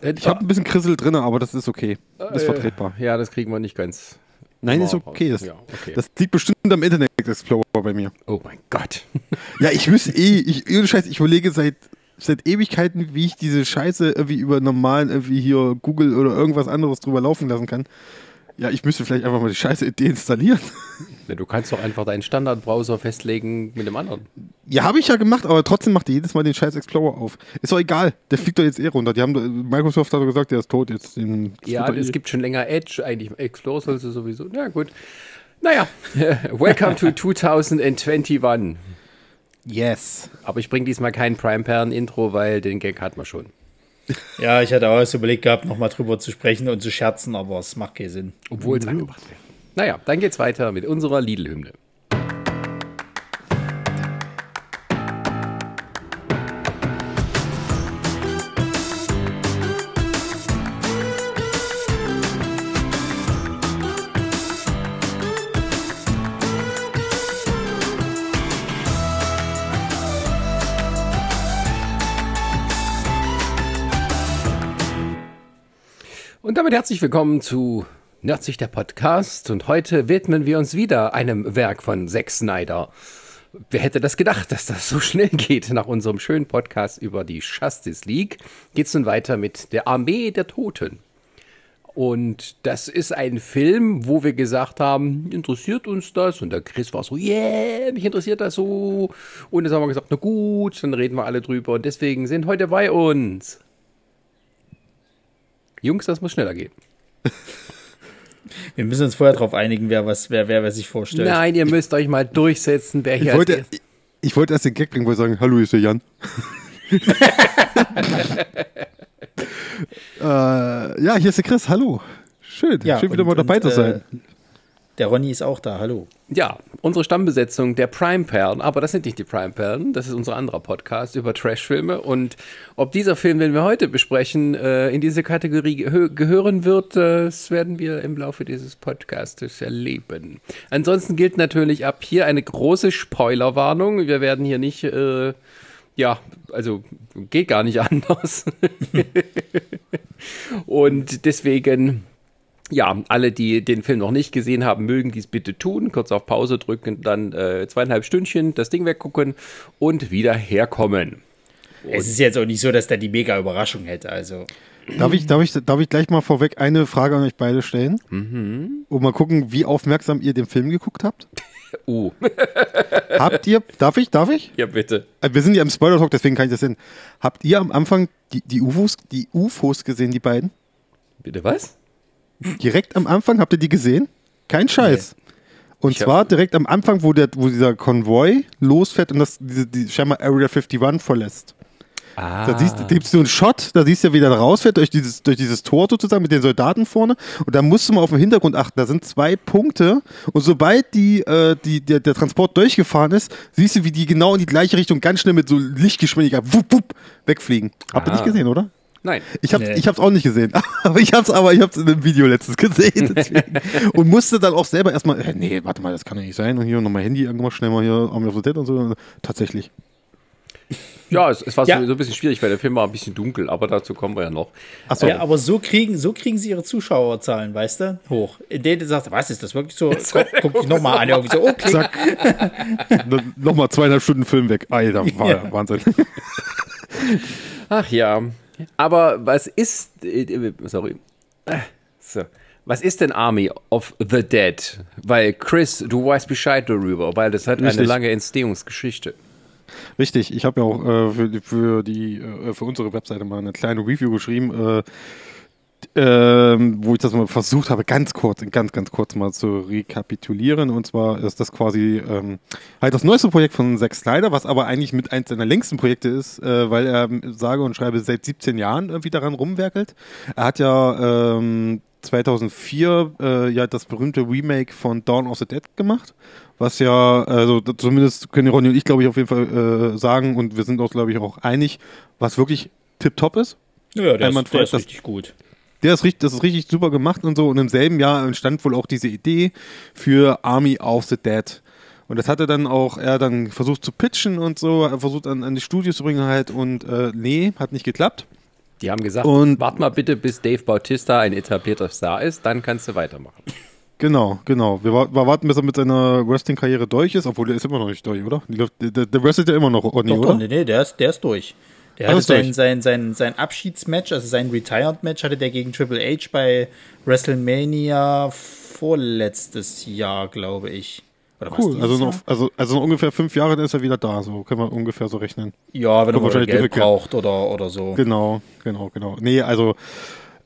Äh, ich habe ein bisschen Krissel drin, aber das ist okay. Das ist Äh, vertretbar. Ja, das kriegen wir nicht ganz. Nein, ist okay. Das, Ja, okay. das liegt bestimmt am Internet Explorer bei mir. Oh mein Gott. Ja, ich müsste eh, ich, ohne Scheiß, ich überlege seit, seit Ewigkeiten, wie ich diese Scheiße irgendwie über normalen, irgendwie hier Google oder irgendwas anderes drüber laufen lassen kann. Ja, ich müsste vielleicht einfach mal die Scheiße deinstallieren. Ja, du kannst doch einfach deinen Standardbrowser festlegen mit dem anderen. Ja, habe ich ja gemacht, aber trotzdem macht er jedes Mal den scheiß Explorer auf. Ist doch egal, der fliegt doch jetzt eh runter. Die haben, Microsoft hat doch gesagt, der ist tot jetzt. Ja, es eh- gibt schon länger Edge, eigentlich Explorer sollst du sowieso. Na gut. Naja, welcome to 2021. Yes. Aber ich bringe diesmal kein Prime Pern Intro, weil den Gag hat man schon. Ja, ich hatte auch erst überlegt gehabt, nochmal drüber zu sprechen und zu scherzen, aber es macht keinen Sinn. Obwohl es angebracht wäre. Naja, dann geht's weiter mit unserer Lidl-Hymne. Herzlich willkommen zu Nerdsich der Podcast. Und heute widmen wir uns wieder einem Werk von Zack Snyder. Wer hätte das gedacht, dass das so schnell geht? Nach unserem schönen Podcast über die Justice League geht es nun weiter mit der Armee der Toten. Und das ist ein Film, wo wir gesagt haben, interessiert uns das? Und der Chris war so, yeah, mich interessiert das so. Und jetzt haben wir gesagt, na gut, dann reden wir alle drüber. Und deswegen sind heute bei uns Jungs, das muss schneller gehen. Wir müssen uns vorher darauf einigen, wer was, wer, wer, wer sich vorstellt. Nein, ihr müsst euch mal durchsetzen, wer Ich hier wollte, erstes- ich, ich wollte erst den Gag bringen, wollte sagen, hallo, ist der Jan. äh, ja, hier ist der Chris, hallo. Schön, Ja, schön wieder und- mal dabei und, zu sein. Äh, der Ronny ist auch da, hallo. Ja, unsere Stammbesetzung der Prime-Perlen, aber das sind nicht die Prime-Perlen, das ist unser anderer Podcast über Trash-Filme. Und ob dieser Film, den wir heute besprechen, äh, in diese Kategorie gehö gehören wird, äh, das werden wir im Laufe dieses Podcastes erleben. Ansonsten gilt natürlich ab hier eine große Spoilerwarnung. Wir werden hier nicht, äh, ja, also geht gar nicht anders. Und deswegen ja, alle, die den Film noch nicht gesehen haben, mögen dies bitte tun. Kurz auf Pause drücken, dann äh, zweieinhalb Stündchen das Ding weggucken und wieder herkommen. Es ist jetzt auch nicht so, dass der die mega Überraschung hätte, also. Darf ich, darf, ich, darf ich gleich mal vorweg eine Frage an euch beide stellen? Mhm. Und mal gucken, wie aufmerksam ihr den Film geguckt habt? Uh, Habt ihr, darf ich, darf ich? ja bitte. Äh, Wir sind ja im Spoiler-Talk, deswegen kann ich das sehen. Habt ihr am Anfang die, die UFOs, die UFOs gesehen, die beiden? Bitte was? Direkt am Anfang habt ihr die gesehen? Kein Scheiß. Und Ich zwar direkt am Anfang, wo, der, wo dieser Konvoi losfährt und das diese, die scheinbar Area 51 verlässt. Ah, Da siehst gibst du einen Shot, da siehst du, wie der rausfährt durch dieses, durch dieses Tor sozusagen mit den Soldaten vorne. Und da musst du mal auf den Hintergrund achten. Da sind zwei Punkte. Und sobald die, äh, die, der, der Transport durchgefahren ist, siehst du, wie die genau in die gleiche Richtung ganz schnell mit so Lichtgeschwindigkeit wupp, wupp, wegfliegen. Habt ihr nicht gesehen, oder? Nein. Ich hab's, Nee. ich hab's auch nicht gesehen. Aber ich hab's, aber ich hab's in einem Video letztens gesehen. Und musste dann auch selber erstmal, äh, nee, warte mal, das kann ja nicht sein. Und hier nochmal Handy irgendwann schnell mal hier Army of the Dead und so. Tatsächlich. Ja, es, es war Ja. so, so ein bisschen schwierig, weil der Film war ein bisschen dunkel, aber dazu kommen wir ja noch. Achso. Ja, aber so kriegen, so kriegen sie ihre Zuschauerzahlen, weißt du, hoch. In denen du sagst, was ist das wirklich so? Guck, guck dich nochmal an, irgendwie so, oh, klick. Zack. Nochmal zweieinhalb Stunden Film weg. Alter, war Ja. Wahnsinn. Ach ja. Aber was ist. Äh, sorry. So. Was ist denn Army of the Dead? Weil Chris, du weißt Bescheid darüber, weil das hat eine Richtig. lange Entstehungsgeschichte. Richtig, ich habe ja auch äh, für, die- für, die, äh, für unsere Webseite mal eine kleine Review geschrieben, äh, ähm, wo ich das mal versucht habe, ganz kurz, ganz, ganz kurz mal zu rekapitulieren. Und zwar ist das quasi ähm, halt das neueste Projekt von Zack Snyder, was aber eigentlich mit eins seiner längsten Projekte ist, äh, weil er ähm, sage und schreibe seit 17 Jahren irgendwie daran rumwerkelt. Er hat ja ähm, 2004 äh, ja das berühmte Remake von Dawn of the Dead gemacht, was ja, also zumindest können Ronny und ich, glaube ich, auf jeden Fall äh, sagen und wir sind uns, glaube ich, auch einig, was wirklich tipptopp ist. Ja, der, ist, der ist richtig gut. Der ist richtig, das ist richtig super gemacht und so. Und im selben Jahr entstand wohl auch diese Idee für Army of the Dead. Und das hatte dann auch er dann versucht zu pitchen und so, er versucht an, an die Studios zu bringen halt und äh, nee, hat nicht geklappt. Die haben gesagt, Und- wart mal bitte, bis Dave Bautista ein etablierter Star ist, dann kannst du weitermachen. Genau, genau. Wir, wir warten, bis er mit seiner Wrestling-Karriere durch ist, obwohl der ist immer noch nicht durch, oder? Der, der, der wrestelt ja immer noch, Ronny, Doch, oder? doch, nee, nee, der ist, der ist durch. Der Ah, hatte sein, sein, sein, sein Abschiedsmatch, also sein Retired-Match, hatte der gegen Triple H bei WrestleMania vorletztes Jahr, glaube ich. Oder Cool, also noch, also, also noch ungefähr fünf Jahre, dann ist er wieder da, so können wir ungefähr so rechnen. Ja, wenn er wahrscheinlich Geld braucht oder, oder so. Genau, genau, genau. Nee, also,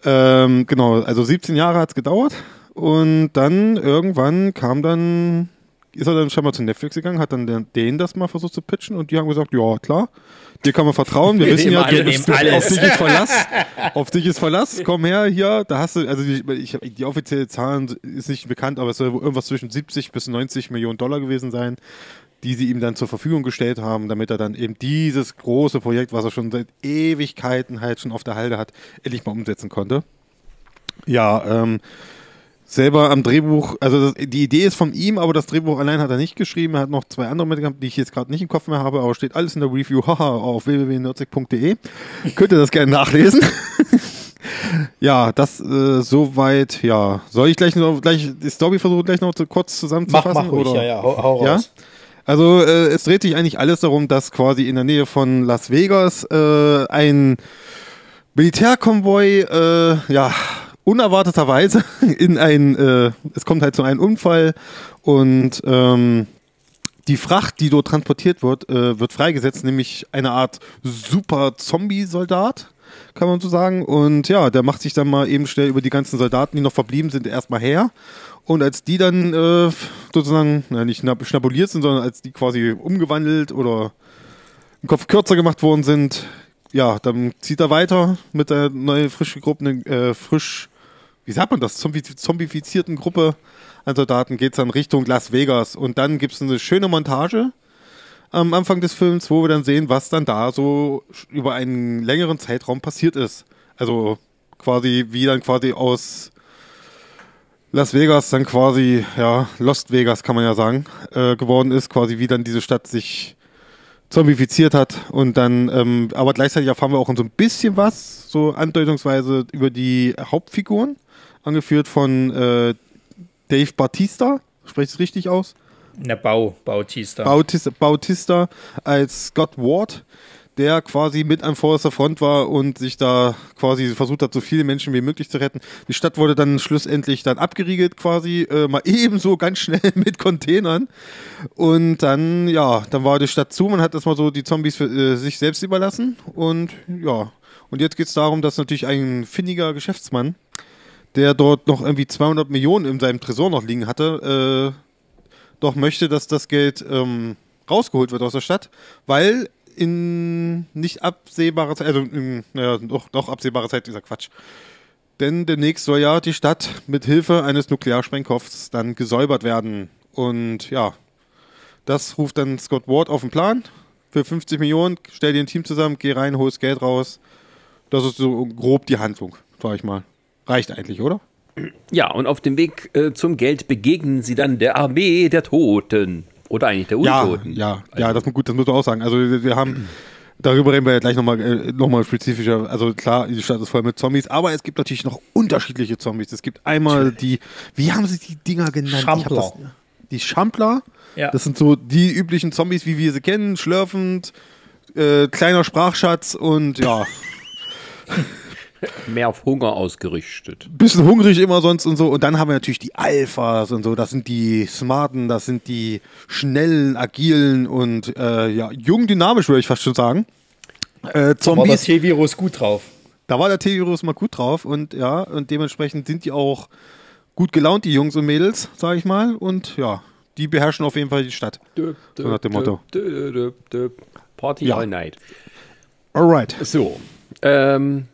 ähm, genau, also 17 Jahre hat es gedauert und dann irgendwann kam dann, ist er dann schon mal zu Netflix gegangen, hat dann den, denen das mal versucht zu pitchen und die haben gesagt, ja, klar, dir kann man vertrauen, wir, Wir wissen ja, alle, du alles. auf dich ist Verlass, auf dich ist Verlass, komm her, hier, da hast du, also die, ich die offizielle Zahlen ist nicht bekannt, aber es soll irgendwas zwischen 70 bis 90 Millionen Dollar gewesen sein, die sie ihm dann zur Verfügung gestellt haben, damit er dann eben dieses große Projekt, was er schon seit Ewigkeiten halt schon auf der Halde hat, endlich mal umsetzen konnte. Ja, ähm, selber am Drehbuch, also das, die Idee ist von ihm, aber das Drehbuch allein hat er nicht geschrieben. Er hat noch zwei andere mitgehabt, die ich jetzt gerade nicht im Kopf mehr habe, aber steht alles in der Review haha, auf www.nerdzig.de. Könnt ihr das gerne nachlesen. ja, das äh, soweit, ja. Soll ich gleich noch gleich die Story versuchen, gleich noch zu, kurz Mach, zusammenzufassen? mach ruhig, oder? ja, ja, hau, hau Ja? raus. Also äh, es dreht sich eigentlich alles darum, dass quasi in der Nähe von Las Vegas äh, ein Militärkonvoi, äh, ja, unerwarteterweise in ein, äh, es kommt halt zu einem Unfall und ähm, die Fracht, die dort transportiert wird, äh, wird freigesetzt, nämlich eine Art super Zombie-Soldat, kann man so sagen. Und ja, der macht sich dann mal eben schnell über die ganzen Soldaten, die noch verblieben sind, erstmal her. Und als die dann äh, sozusagen, na, nicht schna- schnabuliert sind, sondern als die quasi umgewandelt oder einen Kopf kürzer gemacht worden sind, ja, dann zieht er weiter mit der neuen frisch gegruppten, äh, frisch, wie sagt man das, Zombi zombifizierten Gruppe an Soldaten geht es dann Richtung Las Vegas. Und dann gibt es eine schöne Montage am Anfang des Films, wo wir dann sehen, was dann da so über einen längeren Zeitraum passiert ist. Also quasi, wie dann quasi aus Las Vegas dann quasi, ja, Lost Vegas kann man ja sagen, äh, geworden ist, quasi wie dann diese Stadt sich zombifiziert hat und dann, ähm, aber gleichzeitig erfahren wir auch so ein bisschen was, so andeutungsweise über die Hauptfiguren, angeführt von äh, Dave Bautista, spreche ich es richtig aus? Ne, Bau, Bautista. Bautista, Bautista als Scott Ward, der quasi mit an vorderster Front war und sich da quasi versucht hat, so viele Menschen wie möglich zu retten. Die Stadt wurde dann schlussendlich dann abgeriegelt quasi, äh, mal ebenso ganz schnell mit Containern. Und dann, ja, dann war die Stadt zu, man hat erstmal so die Zombies für äh, sich selbst überlassen und ja. Und jetzt geht es darum, dass natürlich ein findiger Geschäftsmann, der dort noch irgendwie 200 Millionen in seinem Tresor noch liegen hatte, äh, doch möchte, dass das Geld ähm, rausgeholt wird aus der Stadt, weil in nicht absehbarer Zeit, also in, naja, doch, doch absehbarer Zeit dieser Quatsch. Denn demnächst soll ja die Stadt mit Hilfe eines Nuklearsprengkopfs dann gesäubert werden. Und ja, das ruft dann Scott Ward auf den Plan. Für 50 Millionen, stell dir ein Team zusammen, geh rein, hol das Geld raus. Das ist so grob die Handlung, sag ich mal. Reicht eigentlich, oder? Ja, und auf dem Weg äh, zum Geld begegnen sie dann der Armee der Toten. Oder eigentlich der Ja, Untoten. ja, ja, das gut, das muss man auch sagen. Also wir, wir haben, darüber reden wir ja gleich nochmal äh, noch mal spezifischer. Also klar, die Stadt ist voll mit Zombies, aber es gibt natürlich noch unterschiedliche Zombies. Es gibt einmal die, wie haben sie die Dinger genannt? Schampler. Das, die Schampler. Ja. Das sind so die üblichen Zombies, wie wir sie kennen, schlürfend, äh, kleiner Sprachschatz und ja, Mehr auf Hunger ausgerichtet. bisschen hungrig immer sonst und so. Und dann haben wir natürlich die Alphas und so. Das sind die Smarten, das sind die schnellen, agilen und äh, ja, jung, dynamisch, würde ich fast schon sagen. Äh, War das Zombies. T-Virus gut drauf. Da war der T-Virus mal gut drauf und ja, und dementsprechend sind die auch gut gelaunt, die Jungs und Mädels, sage ich mal. Und ja, die beherrschen auf jeden Fall die Stadt. So nach dem Motto. Party Ja. all night. Alright. So, ähm,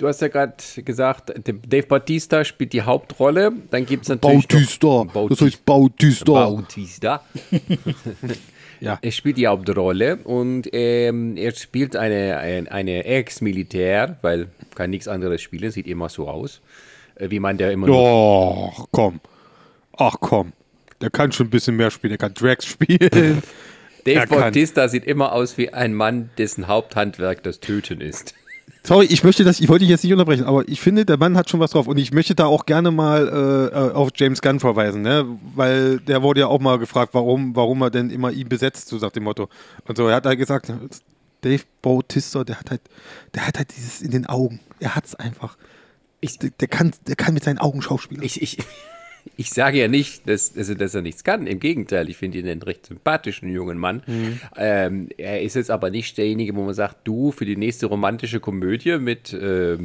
du hast ja gerade gesagt, Dave Bautista spielt die Hauptrolle. Dann gibt es natürlich Bautista. noch Das heißt Bautista. Bautista. Ja. Er spielt die Hauptrolle und ähm, er spielt eine, ein, eine Ex-Militär, weil kann nichts anderes spielen, sieht immer so aus, äh, wie man der immer noch Ach, komm. Ach, komm. Der kann schon ein bisschen mehr spielen. Der kann Drags spielen. Dave. Bautista sieht immer aus wie ein Mann, dessen Haupthandwerk das Töten ist. Sorry, ich möchte das, ich wollte dich jetzt nicht unterbrechen, aber ich finde, der Mann hat schon was drauf und ich möchte da auch gerne mal äh, auf James Gunn verweisen, ne? Weil der wurde ja auch mal gefragt, warum, warum er denn immer ihn besetzt, so nach dem Motto. Und so, er hat halt gesagt, Dave Bautista, der hat halt, der hat halt dieses in den Augen. Er hat's einfach. Ich, der, der, kann, der kann mit seinen Augen schauspielen. Ich, ich, ich sage ja nicht, dass, also, dass er nichts kann. Im Gegenteil, ich finde ihn einen recht sympathischen jungen Mann. Mhm. Ähm, er ist jetzt aber nicht derjenige, wo man sagt, du für die nächste romantische Komödie mit, äh,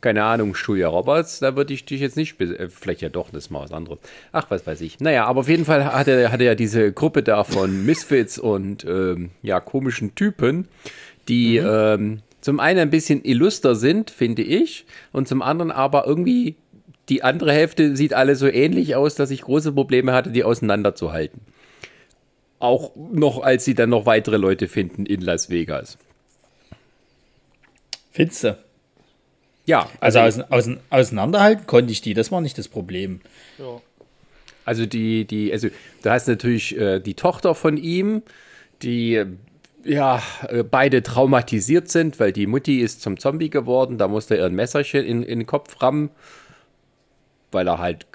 keine Ahnung, Julia Roberts, da würde ich dich jetzt nicht, äh, vielleicht ja doch, das ist mal was anderes. Ach, was weiß ich. Naja, aber auf jeden Fall hat er, hat er ja diese Gruppe da von Misfits und ähm, ja, komischen Typen, die mhm. ähm, zum einen ein bisschen illuster sind, finde ich, und zum anderen aber irgendwie die andere Hälfte sieht alle so ähnlich aus, dass ich große Probleme hatte, die auseinanderzuhalten. Auch noch, als sie dann noch weitere Leute finden in Las Vegas. Findest Ja. Also, also außen, außen, auseinanderhalten konnte ich die, das war nicht das Problem. Ja. Also die, die, also du hast natürlich äh, die Tochter von ihm, die ja, äh, beide traumatisiert sind, weil die Mutti ist zum Zombie geworden, da musste er ein Messerchen in, in den Kopf rammen weil er halt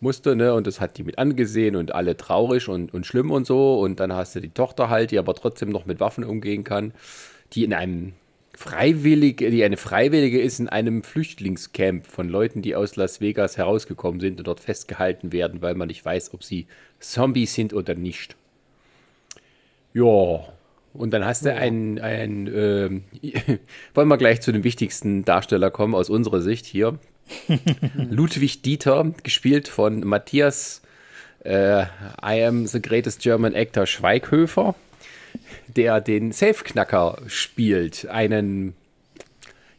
musste, ne? Und das hat die mit angesehen und alle traurig und, und schlimm und so. Und dann hast du die Tochter halt, die aber trotzdem noch mit Waffen umgehen kann, die in einem Freiwillige, die eine Freiwillige ist in einem Flüchtlingscamp von Leuten, die aus Las Vegas herausgekommen sind und dort festgehalten werden, weil man nicht weiß, ob sie Zombies sind oder nicht. Ja, und dann hast du ja. einen, einen äh, wollen wir gleich zu dem wichtigsten Darsteller kommen aus unserer Sicht hier. Ludwig Dieter, gespielt von Matthias äh, I am the greatest German actor Schweighöfer, der den Safe-Knacker spielt. Einen,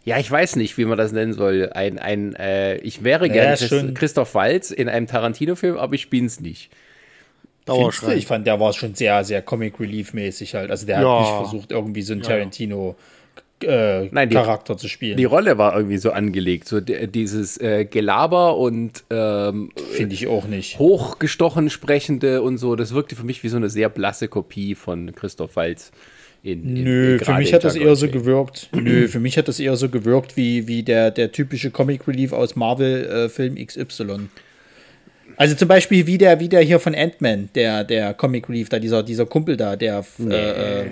ja, ich weiß nicht, wie man das nennen soll. Ein, ein äh, ich wäre gerne ja, Christoph Walz in einem Tarantino-Film, aber ich bin's nicht. Dauerschrei. Ich fand, der war schon sehr, sehr Comic Relief-mäßig halt. Also der ja. hat nicht versucht, irgendwie so ein Tarantino äh, Nein, die, Charakter zu spielen. Die Rolle war irgendwie so angelegt, so dieses äh, Gelaber und ähm, finde ich auch nicht hochgestochen sprechende und so. Das wirkte für mich wie so eine sehr blasse Kopie von Christoph Waltz. In, in, Nö, für mich hat das eher so gewirkt. Nö, für mich hat das eher so gewirkt wie, wie der, der typische Comic Relief aus Marvel-Film äh, XY. Also zum Beispiel wie der, wie der hier von Ant-Man, der, der Comic Relief, da dieser, dieser Kumpel da, der nee. äh,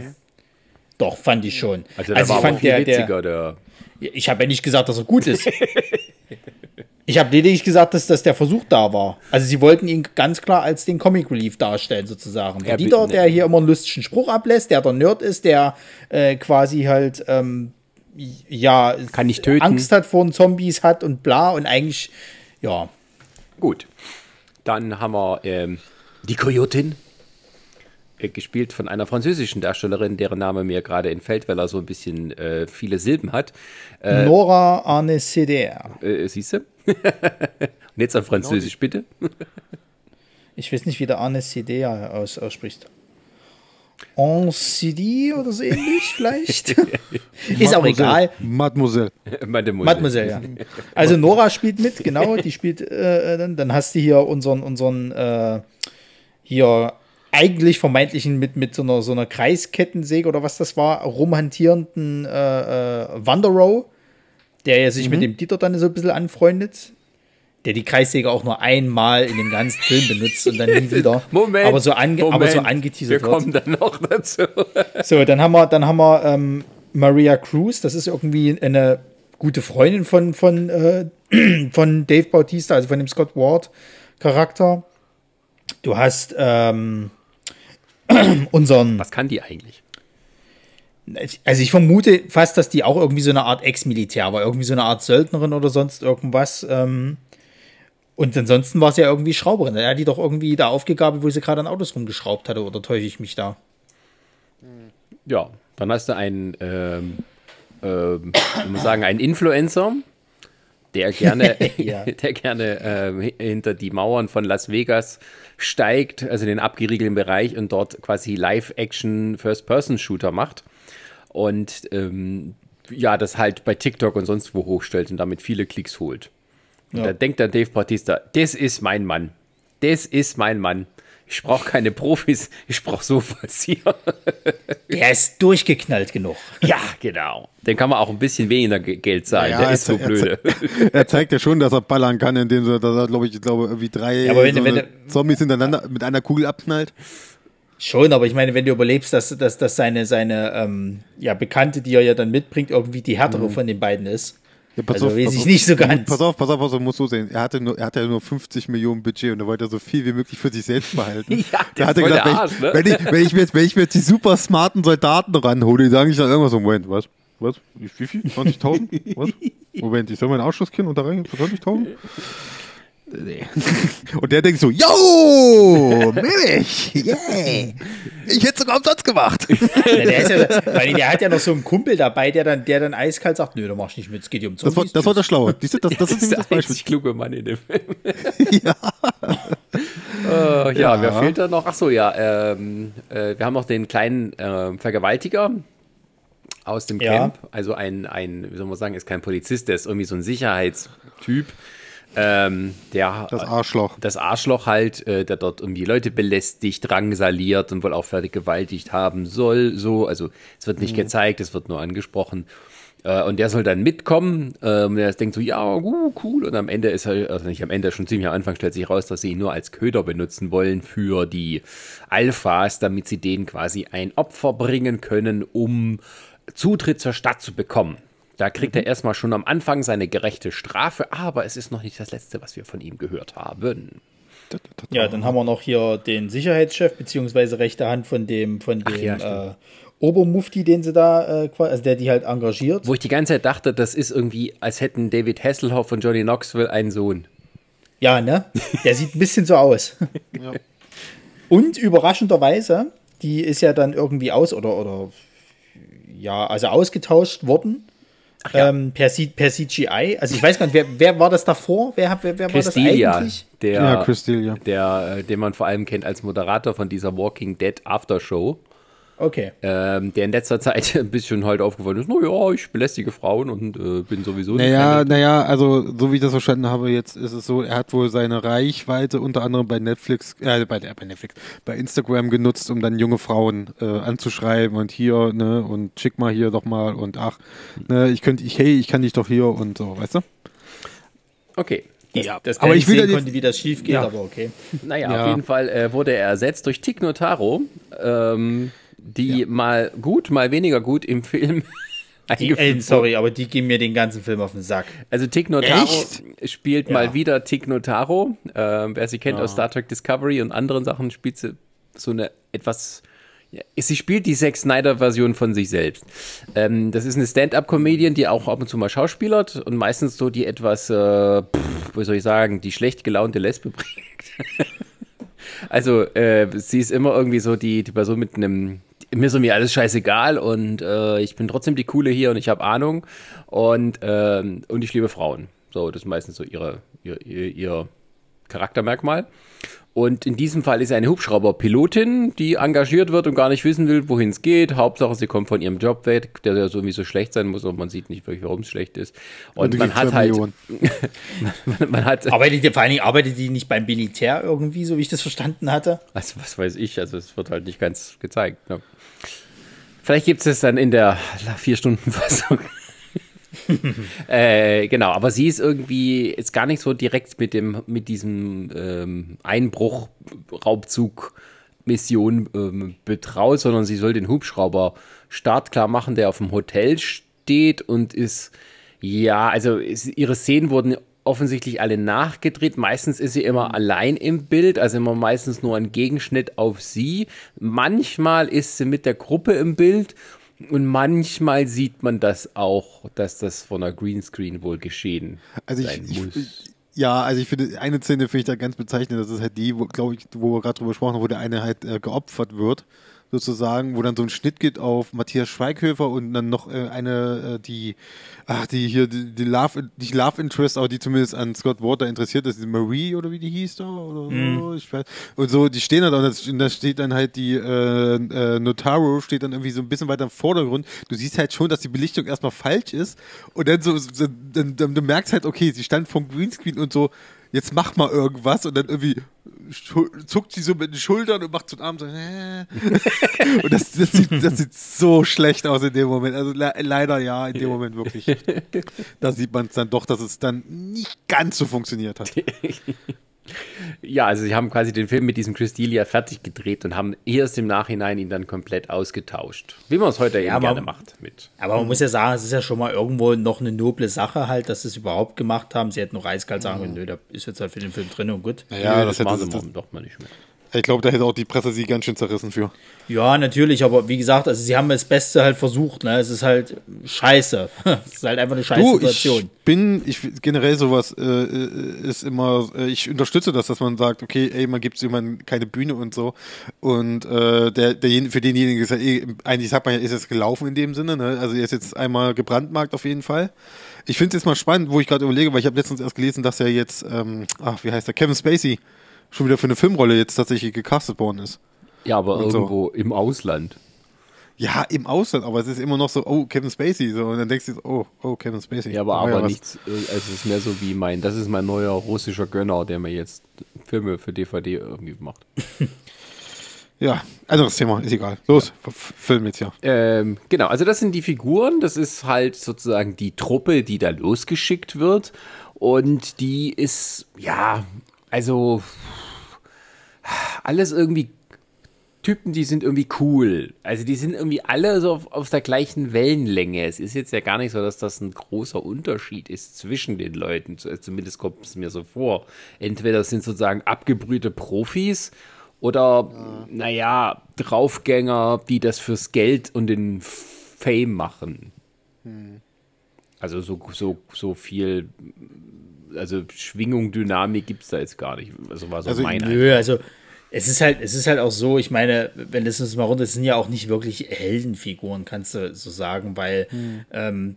doch, fand ich schon. Also, also ich fand der, witziger, der, der, Ich habe ja nicht gesagt, dass er gut ist. ich habe lediglich gesagt, dass, dass der Versuch da war. Also sie wollten ihn ganz klar als den Comic Relief darstellen, sozusagen. Der Dieter, der hier immer einen lustigen Spruch ablässt, der der Nerd ist, der äh, quasi halt ähm, ja Kann nicht töten. Angst hat vor den Zombies hat und bla und eigentlich, ja. Gut. Dann haben wir ähm, die Kojotin gespielt von einer französischen Darstellerin, deren Name mir gerade entfällt, weil er so ein bisschen äh, viele Silben hat. Äh, Nora Arne Ceder. Äh, siehst du? Und jetzt auf Französisch, bitte. ich weiß nicht, wie der Arne Ceder aus, ausspricht. En CD oder so ähnlich vielleicht. ist auch egal. Mademoiselle. Mademoiselle. Mademoiselle, ja. Also Nora spielt mit, genau, die spielt äh, dann, dann hast du hier unseren, unseren äh, hier eigentlich vermeintlichen mit, mit so einer, so einer Kreiskettensäge oder was das war, rumhantierenden äh, äh, Wanderow, der ja sich mhm. mit dem Dieter dann so ein bisschen anfreundet, der die Kreissäge auch nur einmal in dem ganzen Film benutzt und dann nie wieder. Moment, aber so, ange Moment, aber so angeteasert wir kommen dann noch dazu. so, dann haben wir, dann haben wir ähm, Maria Cruz, das ist irgendwie eine gute Freundin von, von, äh, von Dave Bautista, also von dem Scott Ward Charakter. Du hast ähm, unseren. Was kann die eigentlich? Also ich vermute fast, dass die auch irgendwie so eine Art Ex-Militär war, irgendwie so eine Art Söldnerin oder sonst irgendwas. Ähm, und ansonsten war sie ja irgendwie Schrauberin. Er hat die doch irgendwie da Aufgabe, wo sie gerade an Autos rumgeschraubt hatte, oder täusche ich mich da? Ja, dann hast du einen, ähm, ähm, muss sagen, einen Influencer, der gerne, ja. der gerne äh, hinter die Mauern von Las Vegas steigt, also den abgeriegelten Bereich und dort quasi Live-Action First-Person-Shooter macht. Und ähm, ja, das halt bei TikTok und sonst wo hochstellt und damit viele Klicks holt. Und ja. da denkt dann Dave Bautista, das ist mein Mann. Das ist mein Mann. Ich brauche keine Profis, ich brauche Sofas hier. Der ist durchgeknallt genug. Ja, genau. Den kann man auch ein bisschen weniger Geld zahlen. Ja, Der ist so er, blöde. Er zeigt ja schon, dass er ballern kann, indem er, dass er glaube ich, glaube irgendwie drei ja, wenn, so wenn, Zombies hintereinander mit einer Kugel abknallt. Schon, aber ich meine, wenn du überlebst, dass, dass, dass seine, seine ähm, ja, Bekannte, die er ja dann mitbringt, irgendwie die härtere mhm. von den beiden ist. Ja, pass also auf, weiß ich auf, nicht so ganz. Pass auf, pass auf, pass auf, muss so sehen. Er hatte nur, er hatte ja nur 50 Millionen Budget und er wollte so viel wie möglich für sich selbst behalten. ja, der hat gesagt, Arsch, wenn, ich, ne? wenn, ich, wenn, ich mir jetzt, wenn ich mir jetzt die super smarten Soldaten ranhole, die sagen ich dann irgendwas so, Moment, was? Was? Wie viel? 20.000? Was? Moment, ich soll meinen Ausschusskind unter rein für 20.000? Nee. Und der denkt so, yo, Milch, yeah. Ich hätte sogar umsonst gemacht. Ja, der, ja, weil der hat ja noch so einen Kumpel dabei, der dann, der dann eiskalt sagt, nö, da mach ich nicht mit, es geht um Zombies. Das war, das war der Schlaue. Das, das, das, das ist, ist der Beispiel. kluge Mann in dem Film. ja. uh, ja, ja, wer fehlt da noch? Ach so, ja, ähm, äh, wir haben noch den kleinen äh, Vergewaltiger aus dem Camp. Also ein, ein, wie soll man sagen, ist kein Polizist, der ist irgendwie so ein Sicherheitstyp ähm, der, das Arschloch. Das Arschloch halt, äh, der dort irgendwie Leute belästigt, drangsaliert und wohl auch vergewaltigt haben soll. So, also es wird nicht mhm. gezeigt, es wird nur angesprochen. Äh, und der soll dann mitkommen. Äh, und er denkt so, ja, uh, cool. Und am Ende ist er, also nicht am Ende, schon ziemlich am Anfang stellt sich raus, dass sie ihn nur als Köder benutzen wollen für die Alphas, damit sie denen quasi ein Opfer bringen können, um Zutritt zur Stadt zu bekommen. Da kriegt mhm. er erstmal schon am Anfang seine gerechte Strafe, aber es ist noch nicht das Letzte, was wir von ihm gehört haben. Ja, dann haben wir noch hier den Sicherheitschef, beziehungsweise rechte Hand von dem, von dem ja, äh, Obermufti, den sie da, äh, also der die halt engagiert. Wo ich die ganze Zeit dachte, das ist irgendwie, als hätten David Hasselhoff und Johnny Knoxville einen Sohn. Ja, ne? Der sieht ein bisschen so aus. ja. Und überraschenderweise, die ist ja dann irgendwie aus oder, oder ja, also ausgetauscht worden ja. ähm, per, C per CGI. Also ich weiß gar nicht, wer, wer war das davor? Wer, wer, wer war das eigentlich? Der, ja, Christilia. Der, äh, den man vor allem kennt als Moderator von dieser Walking Dead After Show. Okay. Ähm, der in letzter Zeit ein bisschen halt aufgefallen ist, naja, ich belästige Frauen und äh, bin sowieso nicht. Naja, naja, also so wie ich das verstanden habe, jetzt ist es so, er hat wohl seine Reichweite unter anderem bei Netflix, äh, bei, äh, bei Netflix, bei Instagram genutzt, um dann junge Frauen äh, anzuschreiben und hier, ne, und schick mal hier doch mal und ach, ne, ich könnte, ich, hey, ich kann dich doch hier und so, weißt du? Okay. Das, ja, das aber ich will sehen konnte, wie das schief geht, ja. aber okay. Naja, ja. auf jeden Fall äh, wurde er ersetzt durch Tig Notaro. Ähm, die ja. mal gut, mal weniger gut im Film die, ey, sorry, aber die geben mir den ganzen Film auf den Sack. Also Tig Notaro Echt? spielt ja. mal wieder Tig Notaro. Ähm, wer sie kennt ja. aus Star Trek Discovery und anderen Sachen, spielt sie so eine etwas. Ja, sie spielt die Zack Snyder-Version von sich selbst. Ähm, das ist eine Stand-up-Comedian, die auch ab und zu mal schauspielert und meistens so die etwas, äh, pff, wie soll ich sagen, die schlecht gelaunte Lesbe bringt. also äh, sie ist immer irgendwie so die, die Person mit einem mir ist mir alles scheißegal und äh, ich bin trotzdem die Coole hier und ich habe Ahnung und, ähm, und ich liebe Frauen. So, das ist meistens so ihre, ihr, ihr, ihr Charaktermerkmal. Und in diesem Fall ist sie eine Hubschrauberpilotin, die engagiert wird und gar nicht wissen will, wohin es geht. Hauptsache, sie kommt von ihrem Job weg, der ja sowieso schlecht sein muss, aber man sieht nicht wirklich, warum es schlecht ist. Und, und man hat halt. man, man, hat. Arbeitet die, vor allen Dingen arbeitet die nicht beim Militär irgendwie, so wie ich das verstanden hatte? Also, was weiß ich, also es wird halt nicht ganz gezeigt. Ne? Vielleicht gibt es es dann in der Vier-Stunden-Fassung. äh, genau, aber sie ist irgendwie jetzt gar nicht so direkt mit dem mit diesem ähm, Einbruch Raubzug Mission ähm, betraut, sondern sie soll den Hubschrauber startklar machen, der auf dem Hotel steht und ist ja, also ist, ihre Szenen wurden offensichtlich alle nachgedreht. Meistens ist sie immer allein im Bild, also immer meistens nur ein Gegenschnitt auf sie. Manchmal ist sie mit der Gruppe im Bild und manchmal sieht man das auch, dass das von einer Greenscreen wohl geschehen also sein ich, muss. Ich, ja, also ich finde, eine Szene finde ich da ganz bezeichnend. Das ist halt die, wo, glaube ich, wo wir gerade drüber gesprochen haben, wo der eine halt äh, geopfert wird sozusagen, wo dann so ein Schnitt geht auf Matthias Schweighöfer und dann noch äh, eine, äh, die, ach, die hier, die, die Love, die Love Interest, aber die zumindest an Scott Water interessiert ist, die Marie oder wie die hieß da oder mm. so, ich weiß. Und so, die stehen da und da steht dann halt die äh, äh, Notaro, steht dann irgendwie so ein bisschen weiter im Vordergrund. Du siehst halt schon, dass die Belichtung erstmal falsch ist und dann so, so dann, dann, du merkst halt, okay, sie stand vom Greenscreen und so, jetzt mach mal irgendwas und dann irgendwie zuckt sie so mit den Schultern und macht so einen Arm so. Äh. und das, das, sieht, das sieht so schlecht aus in dem Moment. Also le leider ja, in dem Moment wirklich. Da sieht man es dann doch, dass es dann nicht ganz so funktioniert hat. Ja, also sie haben quasi den Film mit diesem Chris D'Elia fertig gedreht und haben erst im Nachhinein ihn dann komplett ausgetauscht. Wie man es heute ja, eben aber, gerne macht. Mit. Aber man muss ja sagen, es ist ja schon mal irgendwo noch eine noble Sache halt, dass sie es überhaupt gemacht haben. Sie hätten noch eiskalt sagen können, nö, da ist jetzt halt für den Film drin und gut. Ja, ja das, das machen sie doch mal nicht mehr. Ich glaube, da hätte auch die Presse sie ganz schön zerrissen für. Ja, natürlich, aber wie gesagt, also sie haben das Beste halt versucht, ne? Es ist halt scheiße. es ist halt einfach eine scheiße du, Situation. Ich bin, ich generell sowas äh, äh, ist immer, äh, ich unterstütze das, dass man sagt, okay, ey, man gibt jemandem keine Bühne und so. Und äh, der, der für denjenigen ist ja eh, eigentlich sagt man ja, ist es gelaufen in dem Sinne, ne? Also er ist jetzt einmal gebrandmarkt auf jeden Fall. Ich finde es jetzt mal spannend, wo ich gerade überlege, weil ich habe letztens erst gelesen, dass er jetzt, ähm, ach, wie heißt der, Kevin Spacey schon wieder für eine Filmrolle jetzt tatsächlich gecastet worden ist. Ja, aber und irgendwo so. im Ausland. Ja, im Ausland, aber es ist immer noch so, oh, Kevin Spacey, so, und dann denkst du, oh, oh, Kevin Spacey. Ja, aber, aber ja nichts, äh, es ist mehr so wie mein, das ist mein neuer russischer Gönner, der mir jetzt Filme für DVD irgendwie macht. ja, anderes Thema, ist egal. Los, ja. Film jetzt ja. Ähm, genau, also das sind die Figuren, das ist halt sozusagen die Truppe, die da losgeschickt wird. Und die ist, ja, also alles irgendwie Typen, die sind irgendwie cool. Also die sind irgendwie alle so auf, auf, der gleichen Wellenlänge. Es ist jetzt ja gar nicht so, dass das ein großer Unterschied ist zwischen den Leuten. Zumindest kommt es mir so vor. Entweder sind sozusagen abgebrühte Profis oder, ja. naja, Draufgänger, die das fürs Geld und den Fame machen. Hm. Also so, so, so viel also Schwingung, Dynamik gibt es da jetzt gar nicht. Also war so also, mein Nö, also es ist halt, es ist halt auch so, ich meine, wenn das uns mal runter, es sind ja auch nicht wirklich Heldenfiguren, kannst du so sagen, weil hm. ähm,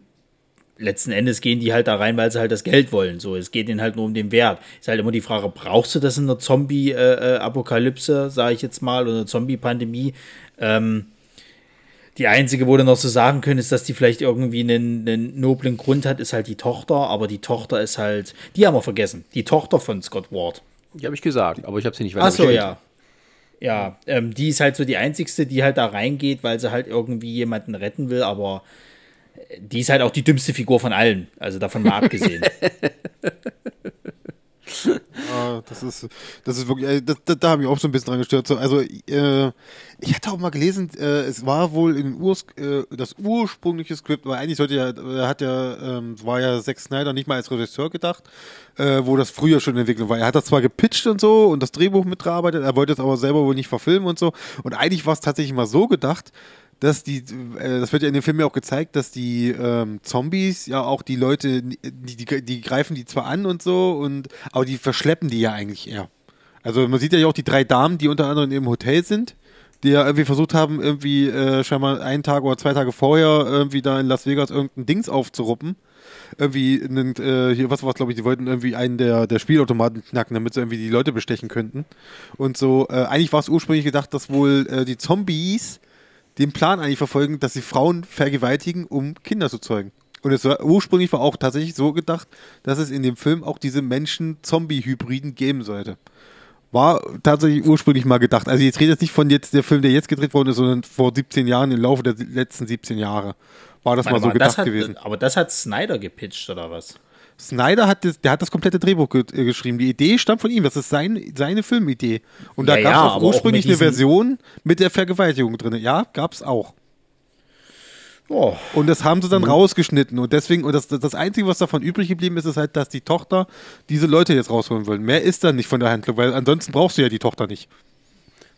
letzten Endes gehen die halt da rein, weil sie halt das Geld wollen. So, es geht ihnen halt nur um den Wert. Ist halt immer die Frage, brauchst du das in der Zombie-Apokalypse, äh, sage ich jetzt mal, oder Zombie-Pandemie? Ähm, die einzige, wo du noch so sagen können, ist, dass die vielleicht irgendwie einen, einen noblen Grund hat, ist halt die Tochter, aber die Tochter ist halt, die haben wir vergessen, die Tochter von Scott Ward. Die habe ich gesagt, aber ich habe sie nicht weiter Ach so, ja. Ja, ähm, die ist halt so die einzigste, die halt da reingeht, weil sie halt irgendwie jemanden retten will, aber die ist halt auch die dümmste Figur von allen, also davon mal abgesehen. ah, das ist, das ist wirklich, äh, das, da, habe ich auch so ein bisschen dran gestört. So, also, äh, ich hatte auch mal gelesen, äh, es war wohl in Urs, äh, das ursprüngliche Skript, weil eigentlich sollte ja, äh, hat ja, ähm, war ja Zack Snyder nicht mal als Regisseur gedacht, äh, wo das früher schon entwickelt war. Er hat das zwar gepitcht und so und das Drehbuch mitgearbeitet, er wollte es aber selber wohl nicht verfilmen und so. Und eigentlich war es tatsächlich mal so gedacht, dass die, äh, das wird ja in dem Film ja auch gezeigt, dass die ähm, Zombies ja auch die Leute, die, die, die greifen die zwar an und so, und aber die verschleppen die ja eigentlich eher. Also man sieht ja auch die drei Damen, die unter anderem im Hotel sind, die ja irgendwie versucht haben, irgendwie äh, scheinbar einen Tag oder zwei Tage vorher irgendwie da in Las Vegas irgendein Dings aufzuruppen. Irgendwie, einen, äh, hier, was war glaube ich, die wollten irgendwie einen der, der Spielautomaten knacken, damit sie irgendwie die Leute bestechen könnten. Und so, äh, eigentlich war es ursprünglich gedacht, dass wohl äh, die Zombies den Plan eigentlich verfolgen, dass sie Frauen vergewaltigen, um Kinder zu zeugen. Und es war ursprünglich war auch tatsächlich so gedacht, dass es in dem Film auch diese Menschen-Zombie-Hybriden geben sollte. War tatsächlich ursprünglich mal gedacht. Also jetzt redet jetzt nicht von jetzt der Film, der jetzt gedreht worden ist, sondern vor 17 Jahren, im Laufe der letzten 17 Jahre. War das Meine mal so gedacht hat, gewesen. Aber das hat Snyder gepitcht, oder was? Snyder hat das, der hat das komplette Drehbuch ge äh, geschrieben. Die Idee stammt von ihm. Das ist sein, seine Filmidee. Und da ja, gab es ja, auch ursprünglich auch eine Version mit der Vergewaltigung drin. Ja, gab es auch. Oh. Und das haben sie dann mhm. rausgeschnitten. Und deswegen, und das, das Einzige, was davon übrig geblieben ist, ist halt, dass die Tochter diese Leute jetzt rausholen wollen. Mehr ist dann nicht von der Handlung, weil ansonsten brauchst du ja die Tochter nicht.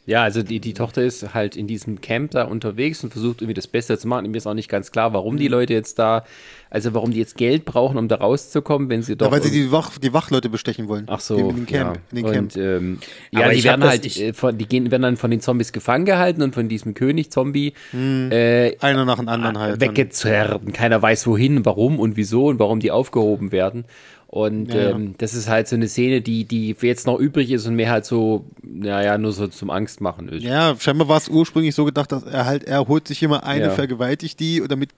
Ja, also die, die Tochter ist halt in diesem Camp da unterwegs und versucht irgendwie das Beste zu machen. Mir ist auch nicht ganz klar, warum die mhm. Leute jetzt da, also warum die jetzt Geld brauchen, um da rauszukommen, wenn sie doch. Ja, weil sie die, Wach, die Wachleute bestechen wollen. Ach so. In, in Camp. Ja. In den Camp. Und, ähm, ja, die werden halt, ich, äh, von, die gehen, werden dann von den Zombies gefangen gehalten und von diesem König-Zombie. Hm, äh, einer nach dem anderen halt. Weggezerrt. Keiner weiß wohin, warum und wieso und warum die aufgehoben werden. Und ja, ähm, das ist halt so eine Szene, die, die jetzt noch übrig ist und mehr halt so, naja, nur so zum Angstmachen ist. Ja, scheinbar war es ursprünglich so gedacht, dass er halt, er holt sich immer eine, ja. vergewaltigt die und damit.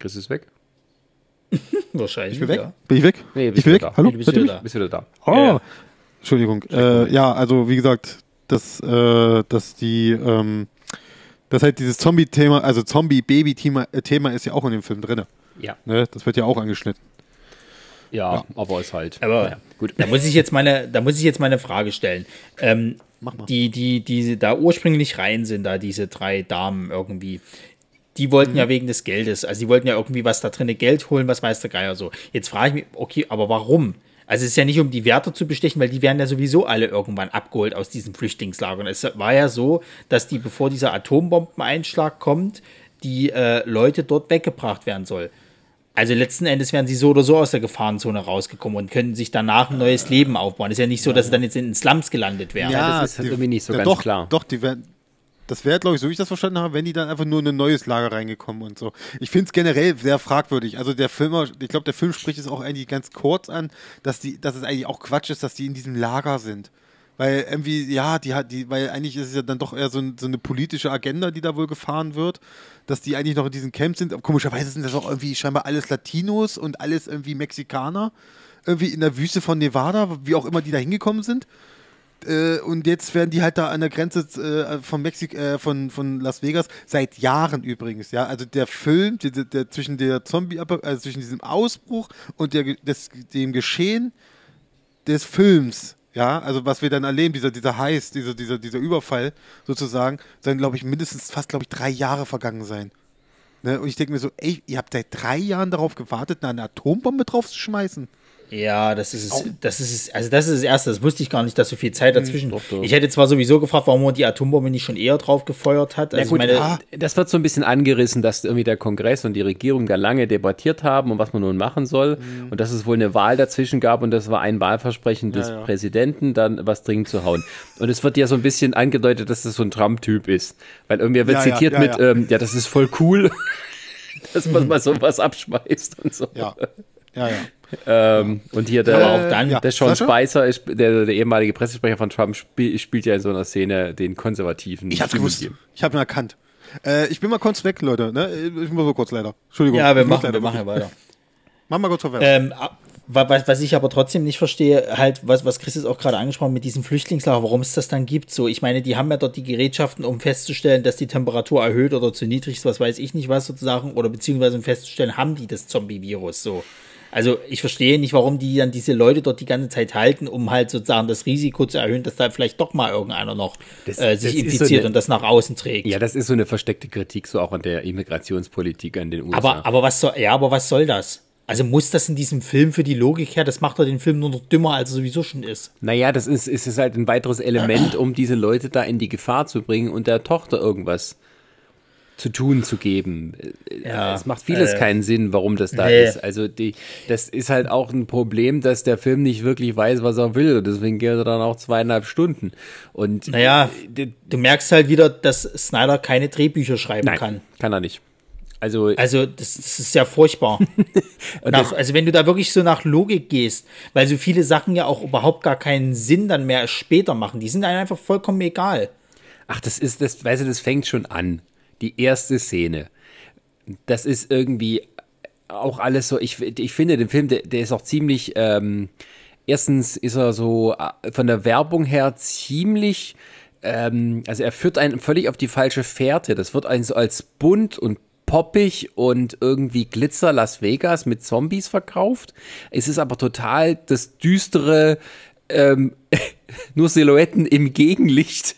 Chris ist weg. Wahrscheinlich. Ich bin weg? Ja. Bin ich weg? Nee, ich bist bin wieder weg? da. Hallo? Nee, du bist ihr wieder da. Bist wieder da. Oh, Ja, ja. Entschuldigung. Äh, ja, also wie gesagt, dass, äh, dass die, ähm, dass halt dieses Zombie-Thema, also Zombie-Baby-Thema äh, Thema ist ja auch in dem Film drin. Ja. Ne? Das wird ja auch angeschnitten. Ja, aber ist halt. Aber naja, gut. da muss ich jetzt meine, da muss ich jetzt meine Frage stellen. Ähm, Mach mal. Die, die, die da ursprünglich rein sind, da diese drei Damen irgendwie, die wollten Mhm. ja wegen des Geldes, also die wollten ja irgendwie was da drin Geld holen, was weiß der Geier so. Jetzt frage ich mich, okay, aber warum? Also es ist ja nicht, um die Wärter zu bestechen, weil die werden ja sowieso alle irgendwann abgeholt aus diesen Flüchtlingslagern. Es war ja so, dass die, bevor dieser Atombombeneinschlag kommt, die äh, Leute dort weggebracht werden soll. Also letzten Endes werden sie so oder so aus der Gefahrenzone rausgekommen und können sich danach ein neues Leben aufbauen. ist ja nicht so, dass sie dann jetzt in den Slums gelandet wären. Ja, das ist halt irgendwie nicht so ganz doch, klar. Doch, die werden. Das wäre, glaube ich, so wie ich das verstanden habe, wenn die dann einfach nur in ein neues Lager reingekommen und so. Ich finde es generell sehr fragwürdig. Also der Film, ich glaube, der Film spricht es auch eigentlich ganz kurz an, dass die, dass es eigentlich auch Quatsch ist, dass die in diesem Lager sind. Weil irgendwie, ja, die hat, die, weil eigentlich ist es ja dann doch eher so, ein, so eine politische Agenda, die da wohl gefahren wird, dass die eigentlich noch in diesem Camp sind. Aber komischerweise sind das auch irgendwie scheinbar alles Latinos und alles irgendwie Mexikaner. Irgendwie in der Wüste von Nevada, wie auch immer die da hingekommen sind. Äh, und jetzt werden die halt da an der Grenze äh, von Mexik, äh, von, von Las Vegas seit Jahren übrigens, ja. Also der Film, der, der, der zwischen der Zombie, also zwischen diesem Ausbruch und der, des, dem Geschehen des Films, ja, also was wir dann erleben, dieser, dieser Heiß, dieser, dieser, dieser Überfall sozusagen, sollen, glaube ich, mindestens fast, glaube ich, drei Jahre vergangen sein. Ne? Und ich denke mir so, ey, ihr habt seit drei Jahren darauf gewartet, eine Atombombe drauf zu schmeißen. Ja, das ist es. Das ist es. Also das ist das Erste. Das wusste ich gar nicht, dass so viel Zeit dazwischen. doch, doch. Ich hätte zwar sowieso gefragt, warum man die Atombombe nicht schon eher drauf gefeuert hat. Ja, Also gut, meine, ah, das wird so ein bisschen angerissen, dass irgendwie der Kongress und die Regierung da lange debattiert haben und was man nun machen soll und dass es wohl eine Wahl dazwischen gab und das war ein Wahlversprechen des ja. Präsidenten, dann was dringend zu hauen. Und es wird ja so ein bisschen angedeutet, dass das so ein Trump-Typ ist, weil irgendwie wird Ja, ja, zitiert ja, mit, ja. Ähm, ja, das ist voll cool, dass man mal sowas abschmeißt und so. Ja. Ja, ja. Ähm, und hier der, auch dann- der Sean Sascha? Spicer, ist, der, der ehemalige Pressesprecher von Trump, spiel, spielt ja in so einer Szene den konservativen. Ich hab's gewusst. Ich hab ihn erkannt. Äh, ich bin mal kurz weg, Leute. Ne? Ich muss mal kurz leider. Entschuldigung. ja, wir machen, wir machen ja weiter. Mach mal kurz vorwärts. Ähm, was, was ich aber trotzdem nicht verstehe, halt, was, was Chris jetzt auch gerade angesprochen hat mit diesem Flüchtlingslager, warum es das dann gibt. So, ich meine, die haben ja dort die Gerätschaften, um festzustellen, dass die Temperatur erhöht oder zu niedrig ist, was weiß ich nicht was sozusagen, oder beziehungsweise um festzustellen, haben die das Zombie-Virus so. Also ich verstehe nicht, warum die dann diese Leute dort die ganze Zeit halten, um halt sozusagen das Risiko zu erhöhen, dass da vielleicht doch mal irgendeiner noch Das- äh, sich ist so infiziert eine- und das nach außen trägt. Ja, das ist so eine versteckte Kritik so auch an der Immigrationspolitik an den USA. Aber, aber was soll, ja, aber was soll das? Also muss das in diesem Film für die Logik her, das macht doch den Film nur noch dümmer, als er sowieso schon ist. naja, das ist, ist halt ein weiteres Element, um diese Leute da in die Gefahr zu bringen und der Tochter irgendwas zu tun zu geben. Ja, es macht vieles äh, keinen Sinn, warum das da nee. ist. Also die, das ist halt auch ein Problem, dass der Film nicht wirklich weiß, was er will. Und deswegen geht er dann auch zweieinhalb Stunden. Und Naja, du merkst halt wieder, dass Snyder keine Drehbücher schreiben nein, kann. kann er nicht. Also, Also, das, das ist ja furchtbar. nach, also, wenn du da wirklich so nach Logik gehst, weil so viele Sachen ja auch überhaupt gar keinen Sinn dann mehr später machen. Die sind einem einfach vollkommen egal. Ach, das ist, das, weißt du, das fängt schon an. Die erste Szene. Das ist irgendwie auch alles so, ich, ich finde den Film, der, der ist auch ziemlich, ähm, erstens ist er so äh, von der Werbung her ziemlich, ähm, also er führt einen völlig auf die falsche Fährte. Das wird einen so als bunt und poppig und irgendwie Glitzer Las Vegas mit Zombies verkauft. Es ist aber total das düstere, ähm, nur Silhouetten im Gegenlicht.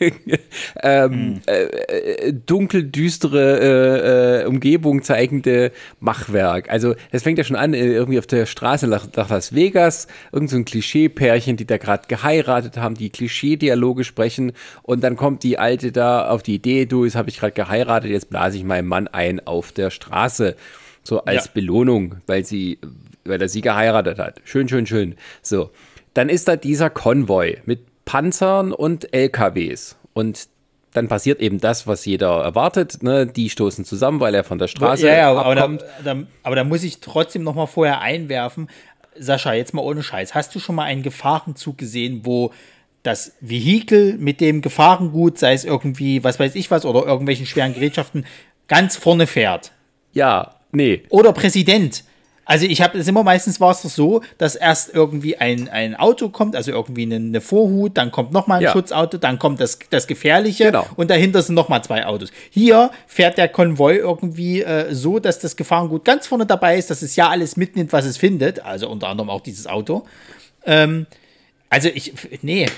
ähm, äh, äh, dunkel düstere äh, äh, Umgebung zeigende Machwerk. Also das fängt ja schon an, äh, irgendwie auf der Straße nach, nach Las Vegas, irgend so ein Klischee-Pärchen, die da gerade geheiratet haben, die Klischee-Dialoge sprechen und dann kommt die Alte da auf die Idee, du, jetzt habe ich gerade geheiratet, jetzt blase ich meinem Mann ein auf der Straße. So als Ja. Belohnung, weil sie, weil er sie geheiratet hat. Schön, schön, schön. So. Dann ist da dieser Konvoi mit Panzern und LKWs. Und dann passiert eben das, was jeder erwartet. Ne? Die stoßen zusammen, weil er von der Straße ja, ja, aber, da, da, aber da muss ich trotzdem noch mal vorher einwerfen. Sascha, jetzt mal ohne Scheiß. Hast du schon mal einen Gefahrenzug gesehen, wo das Vehikel mit dem Gefahrengut, sei es irgendwie, was weiß ich was, oder irgendwelchen schweren Gerätschaften, ganz vorne fährt? Ja, nee. Oder Präsident. Also ich habe es immer meistens war es so, dass erst irgendwie ein, ein Auto kommt, also irgendwie eine, eine Vorhut, dann kommt nochmal ein Ja. Schutzauto, dann kommt das, das Gefährliche Genau. und dahinter sind nochmal zwei Autos. Hier fährt der Konvoi irgendwie äh, so, dass das Gefahrengut ganz vorne dabei ist, dass es ja alles mitnimmt, was es findet, also unter anderem auch dieses Auto. Ähm, also ich, nee.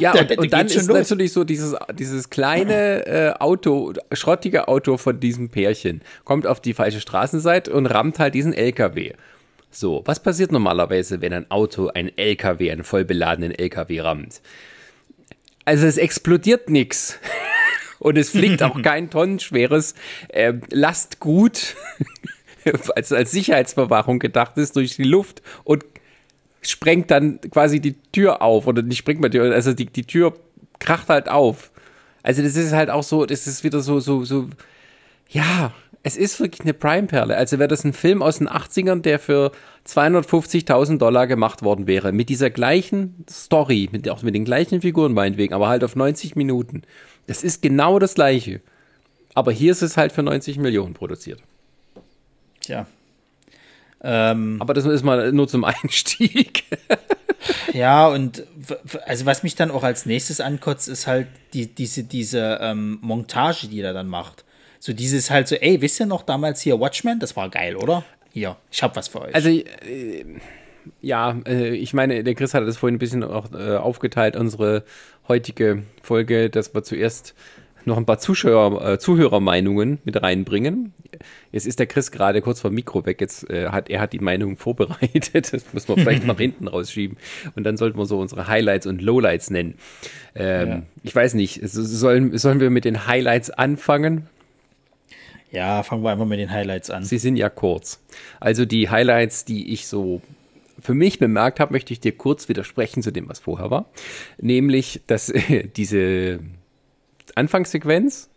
Ja, und, da und dann ist los. natürlich so dieses, dieses kleine äh, Auto, schrottige Auto von diesem Pärchen, kommt auf die falsche Straßenseite und rammt halt diesen LKW. So, was passiert normalerweise, wenn ein Auto einen LKW, einen voll beladenen LKW rammt? Also es explodiert nichts. Und es fliegt auch kein tonnenschweres äh, Lastgut, als als Sicherheitsverwahrung gedacht ist, durch die Luft und sprengt dann quasi die Tür auf oder nicht sprengt man die, also die, die Tür kracht halt auf. Also das ist halt auch so, das ist wieder so, so, so, ja, es ist wirklich eine Prime-Perle. Also wäre das ein Film aus den 80ern, der für 250.000 Dollar gemacht worden wäre, mit dieser gleichen Story, mit, auch mit den gleichen Figuren meinetwegen, aber halt auf 90 Minuten. Das ist genau das gleiche. Aber hier ist es halt für 90 Millionen produziert. Tja. Ähm, Aber das ist mal nur zum Einstieg. Ja, und also was mich dann auch als nächstes ankotzt, ist halt die, diese, diese ähm, Montage, die er dann macht. So dieses halt so, ey, wisst ihr noch damals hier Watchmen? Das war geil, oder? Hier, ich hab was für euch. Also, äh, ja, äh, ich meine, der Chris hat das vorhin ein bisschen auch äh, aufgeteilt, unsere heutige Folge, dass wir zuerst noch ein paar Zuschauer, äh, Zuhörermeinungen mit reinbringen. Jetzt ist der Chris gerade kurz vom Mikro weg. Jetzt äh, hat er hat die Meinung vorbereitet. Das muss man vielleicht nach hinten rausschieben. Und dann sollten wir so unsere Highlights und Lowlights nennen. Ähm, Ja. Ich weiß nicht, sollen, sollen wir mit den Highlights anfangen? ja, fangen wir einfach mit den Highlights an. Sie sind ja kurz. Also die Highlights, die ich so für mich bemerkt habe, möchte ich dir kurz widersprechen zu dem, was vorher war. Nämlich, dass äh, diese Anfangssequenz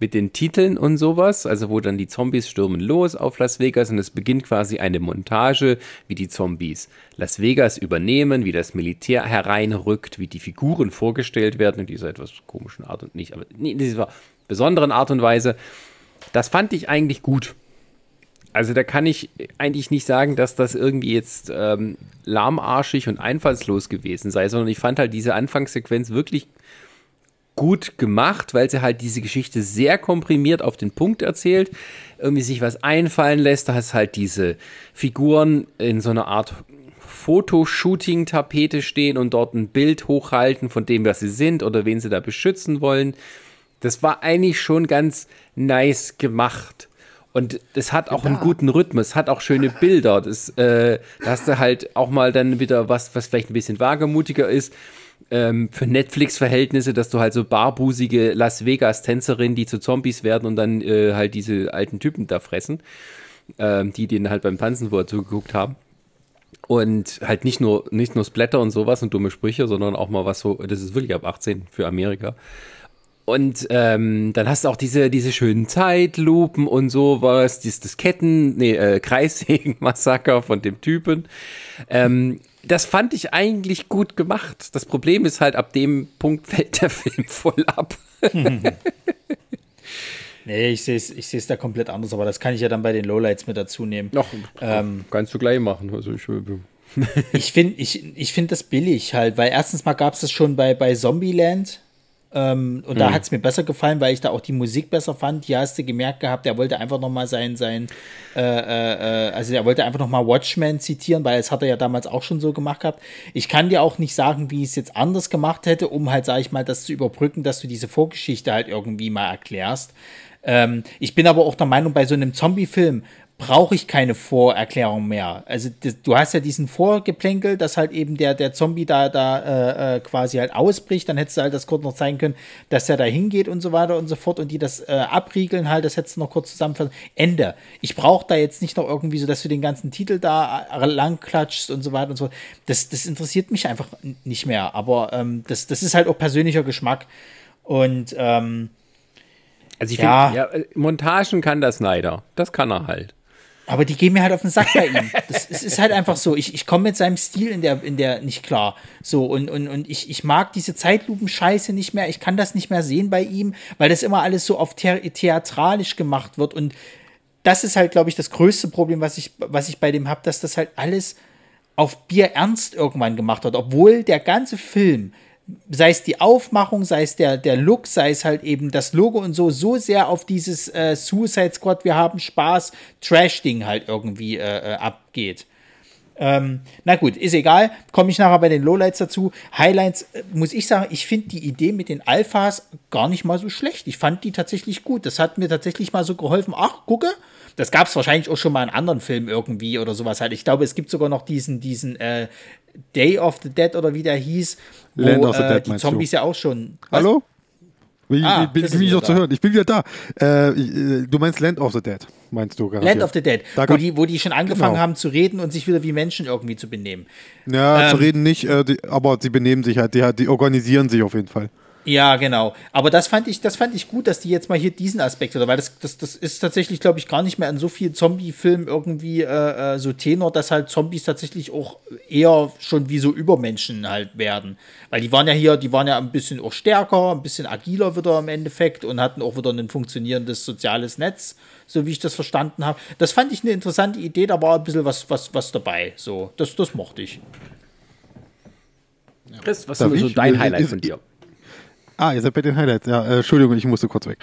mit den Titeln und sowas, also wo dann die Zombies stürmen los auf Las Vegas und es beginnt quasi eine Montage, wie die Zombies Las Vegas übernehmen, wie das Militär hereinrückt, wie die Figuren vorgestellt werden in dieser etwas komischen Art und nicht, aber in dieser besonderen Art und Weise. Das fand ich eigentlich gut. Also da kann ich eigentlich nicht sagen, dass das irgendwie jetzt ähm, lahmarschig und einfallslos gewesen sei, sondern ich fand halt diese Anfangssequenz wirklich gut gemacht, weil sie halt diese Geschichte sehr komprimiert auf den Punkt erzählt, irgendwie sich was einfallen lässt. Da hast halt diese Figuren in so einer Art Fotoshooting-Tapete stehen und dort ein Bild hochhalten von dem, was sie sind oder wen sie da beschützen wollen. Das war eigentlich schon ganz nice gemacht. Und es hat auch einen guten Rhythmus, hat auch schöne Bilder. Das, äh, da hast du halt auch mal dann wieder was, was vielleicht ein bisschen wagemutiger ist. Ähm, für Netflix-Verhältnisse, dass du halt so barbusige Las Vegas-Tänzerinnen, die zu Zombies werden und dann äh, halt diese alten Typen da fressen, ähm, die denen halt beim Tanzen vorher zugeguckt haben. Und halt nicht nur, nicht nur Splatter und sowas und dumme Sprüche, sondern auch mal was so, das ist wirklich ab 18 für Amerika. Und ähm, dann hast du auch diese, diese schönen Zeitlupen und sowas, dieses Ketten, nee, äh, Kreissägen-Massaker von dem Typen. Ähm, das fand ich eigentlich gut gemacht. Das Problem ist halt, ab dem Punkt fällt der Film voll ab. Nee, ich sehe es ich seh's da komplett anders, aber das kann ich ja dann bei den Lowlights mit dazu nehmen. Noch, Ähm, kannst du gleich machen. Also ich, Ich finde ich, ich find das billig halt, weil erstens mal gab es das schon bei, bei Zombieland. Ähm, und da hat es mir besser gefallen, weil ich da auch die Musik besser fand. Hier hast du gemerkt gehabt, er wollte einfach noch mal sein, sein äh, äh, äh, also er wollte einfach noch mal Watchmen zitieren, weil das hat er ja damals auch schon so gemacht gehabt. Ich kann dir auch nicht sagen, wie ich es jetzt anders gemacht hätte, um halt, sag ich mal, das zu überbrücken, dass du diese Vorgeschichte halt irgendwie mal erklärst. Ähm, ich bin aber auch der Meinung, bei so einem Zombie-Film brauche ich keine Vorerklärung mehr. Also du hast ja diesen Vorgeplänkel, dass halt eben der, der Zombie da, da äh, äh, quasi halt ausbricht, dann hättest du halt das kurz noch zeigen können, dass der da hingeht und so weiter und so fort und die das äh, abriegeln halt, das hättest du noch kurz zusammenfassen. Ende. Ich brauche da jetzt nicht noch irgendwie so, dass du den ganzen Titel da äh, lang klatschst und so weiter und so. Das, das interessiert mich einfach nicht mehr, aber ähm, das, das ist halt auch persönlicher Geschmack und ähm, also ich Ja. finde, ja, äh, Montagen kann das Snyder. Das kann er halt. Aber die gehen mir halt auf den Sack bei ihm. Das, es ist halt einfach so. Ich, ich komme mit seinem Stil in der, in der nicht klar. So, und, und, und ich, ich mag diese Zeitlupen-Scheiße nicht mehr. Ich kann das nicht mehr sehen bei ihm, weil das immer alles so auf the theatralisch gemacht wird. Und das ist halt, glaube ich, das größte Problem, was ich, was ich bei dem habe, dass das halt alles auf Bier ernst irgendwann gemacht hat, obwohl der ganze Film sei es die Aufmachung, sei es der, der Look, sei es halt eben das Logo und so, so sehr auf dieses äh, Suicide Squad, wir haben Spaß, Trash-Ding halt irgendwie äh, äh abgeht. Ähm, na gut, ist egal. Komme ich nachher bei den Lowlights dazu. Highlights, äh, muss ich sagen, ich finde die Idee mit den Alphas gar nicht mal so schlecht. Ich fand die tatsächlich gut. Das hat mir tatsächlich mal so geholfen. Ach, gucke, das gab es wahrscheinlich auch schon mal in anderen Filmen irgendwie oder sowas halt. Ich glaube, es gibt sogar noch diesen, diesen äh, Day of the Dead oder wie der hieß, wo Land of the äh, Dead, die Zombies du? ja auch schon. Hallo? Wie, Ah, bin, ich wieder noch zu hören? Ich bin wieder da. Äh, äh, du meinst Land of the Dead, meinst du garantiert. Land of the Dead, Da wo die, wo die schon angefangen Genau. haben zu reden und sich wieder wie Menschen irgendwie zu benehmen. Ja, zu Ähm, reden nicht, äh, die, aber sie benehmen sich halt, die, die organisieren sich auf jeden Fall. Ja, genau. Aber das fand ich, das fand ich gut, dass die jetzt mal hier diesen Aspekt oder weil das, das, das ist tatsächlich, glaube ich, gar nicht mehr in so vielen Zombie-Filmen irgendwie äh, äh, so Tenor, dass halt Zombies tatsächlich auch eher schon wie so Übermenschen halt werden. Weil die waren ja hier, die waren ja ein bisschen auch stärker, ein bisschen agiler wieder im Endeffekt und hatten auch wieder ein funktionierendes soziales Netz, so wie ich das verstanden habe. Das fand ich eine interessante Idee, da war ein bisschen was, was, was dabei. So, das, das mochte ich. Chris, was Darf ist so dein Äh, Highlight ist- von dir? Ah, ihr seid bei den Highlights. Ja, äh, Entschuldigung, ich musste kurz weg.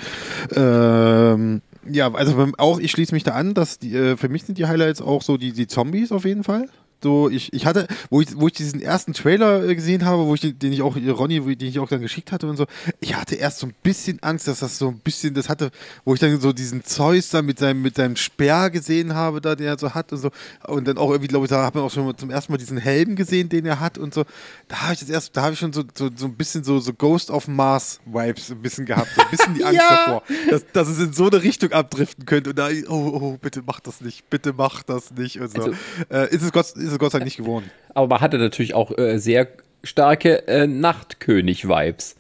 Ähm, ja, also auch ich schließe mich da an, dass die, äh, für mich sind die Highlights auch so die, die Zombies auf jeden Fall. So, ich, ich hatte, wo ich, wo ich diesen ersten Trailer äh, gesehen habe, wo ich den, ich auch, Ronny, wo ich- den ich auch dann geschickt hatte und so, ich hatte erst so ein bisschen Angst, dass das so ein bisschen, das hatte, wo ich dann so diesen Zeus da mit seinem, mit seinem Speer gesehen habe, da, den er so hat und so, und dann auch irgendwie, glaube ich, da hat man auch schon mal zum ersten Mal diesen Helm gesehen, den er hat und so, da habe ich das erst, da habe ich schon so, so, so ein bisschen so, so Ghost of Mars Vibes ein bisschen gehabt, so ein bisschen die Angst Ja. davor, dass, dass es in so eine Richtung abdriften könnte und da, oh, oh, bitte mach das nicht, bitte mach das nicht und so. Also- äh, ist es Gott, ist es Gott sei Dank nicht geworden. Aber man hatte natürlich auch äh, sehr starke äh, Nachtkönig-Vibes.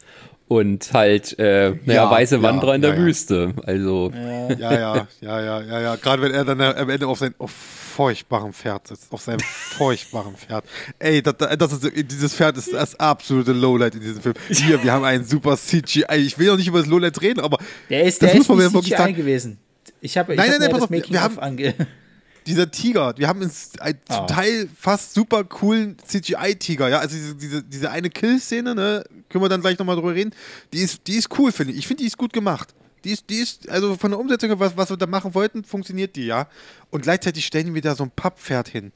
Und halt, äh, naja, Ja, weiße ja, Wanderer in der ja, ja. Wüste. Also, Ja, ja, ja, ja, ja, ja. Gerade wenn er dann am Ende auf sein auf furchtbarem Pferd sitzt, auf seinem furchtbaren Pferd. Ey, das, das ist, dieses Pferd ist das absolute Lowlight in diesem Film. Hier, wir haben einen super CGI. Ich will noch nicht über das Lowlight reden, aber Der ist, Das der muss ist man nicht mir wirklich CGI sagen. gewesen. Ich habe ich Nein, hab nein, nein, pass das auf, wir haben- ange... dieser Tiger, wir haben ins, ein, Ah. zum Teil fast super coolen CGI-Tiger, ja, also diese, diese, diese eine Kill-Szene, ne, können wir dann gleich nochmal drüber reden, die ist, die ist cool, finde ich. Ich finde, die ist gut gemacht. Die ist, die ist, also von der Umsetzung, was, was wir da machen wollten, funktioniert die, ja. Und gleichzeitig stellen wir da so ein Papppferd hin.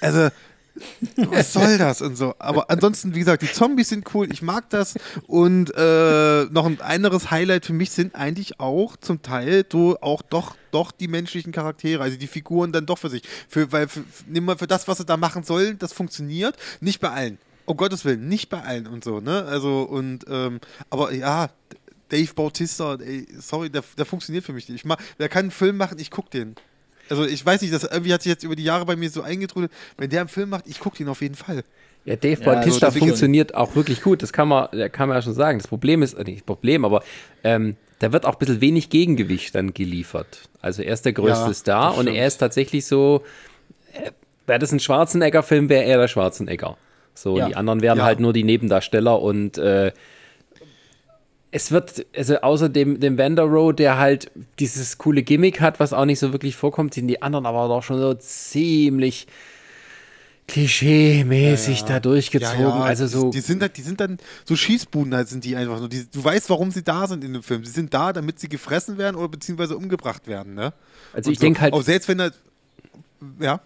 Also, was soll das und so. Aber ansonsten, wie gesagt, die Zombies sind cool, ich mag das. Und äh, noch ein anderes Highlight für mich sind eigentlich auch zum Teil so auch doch, doch die menschlichen Charaktere, also die Figuren dann doch für sich. Für, weil für, nimm mal für das, was sie da machen sollen, das funktioniert. Nicht bei allen. Um Gottes Willen, nicht bei allen und so, ne? Also, und, ähm, aber ja, Dave Bautista, ey, sorry, der, der funktioniert für mich nicht. Ich mag, wer kann einen Film machen, ich guck den. Also ich weiß nicht, das irgendwie hat sich jetzt über die Jahre bei mir so eingetrudelt. Wenn der einen Film macht, ich gucke den auf jeden Fall. ja, Dave Ja, Bautista also, funktioniert auch wirklich gut. Das kann man, kann man ja schon sagen. Das Problem ist, äh, nicht Problem, aber ähm, da wird auch ein bisschen wenig Gegengewicht dann geliefert. Also er ist der größte Ja, Star und er ist tatsächlich so, äh, wäre das ein Schwarzenegger-Film, wäre er der Schwarzenegger. So, Ja. die anderen wären Ja. halt nur die Nebendarsteller und äh, es wird, also außer dem, dem Vanderow, der halt dieses coole Gimmick hat, was auch nicht so wirklich vorkommt, sind die anderen aber doch schon so ziemlich klischee-mäßig da durchgezogen. also so. Die, die, sind, halt- die sind dann so Schießbuden, halt sind die einfach so. Die, du weißt, warum sie da sind in dem Film. Sie sind da, damit sie gefressen werden oder beziehungsweise umgebracht werden, ne? Also Und ich denk halt- Auch selbst wenn er. Ja.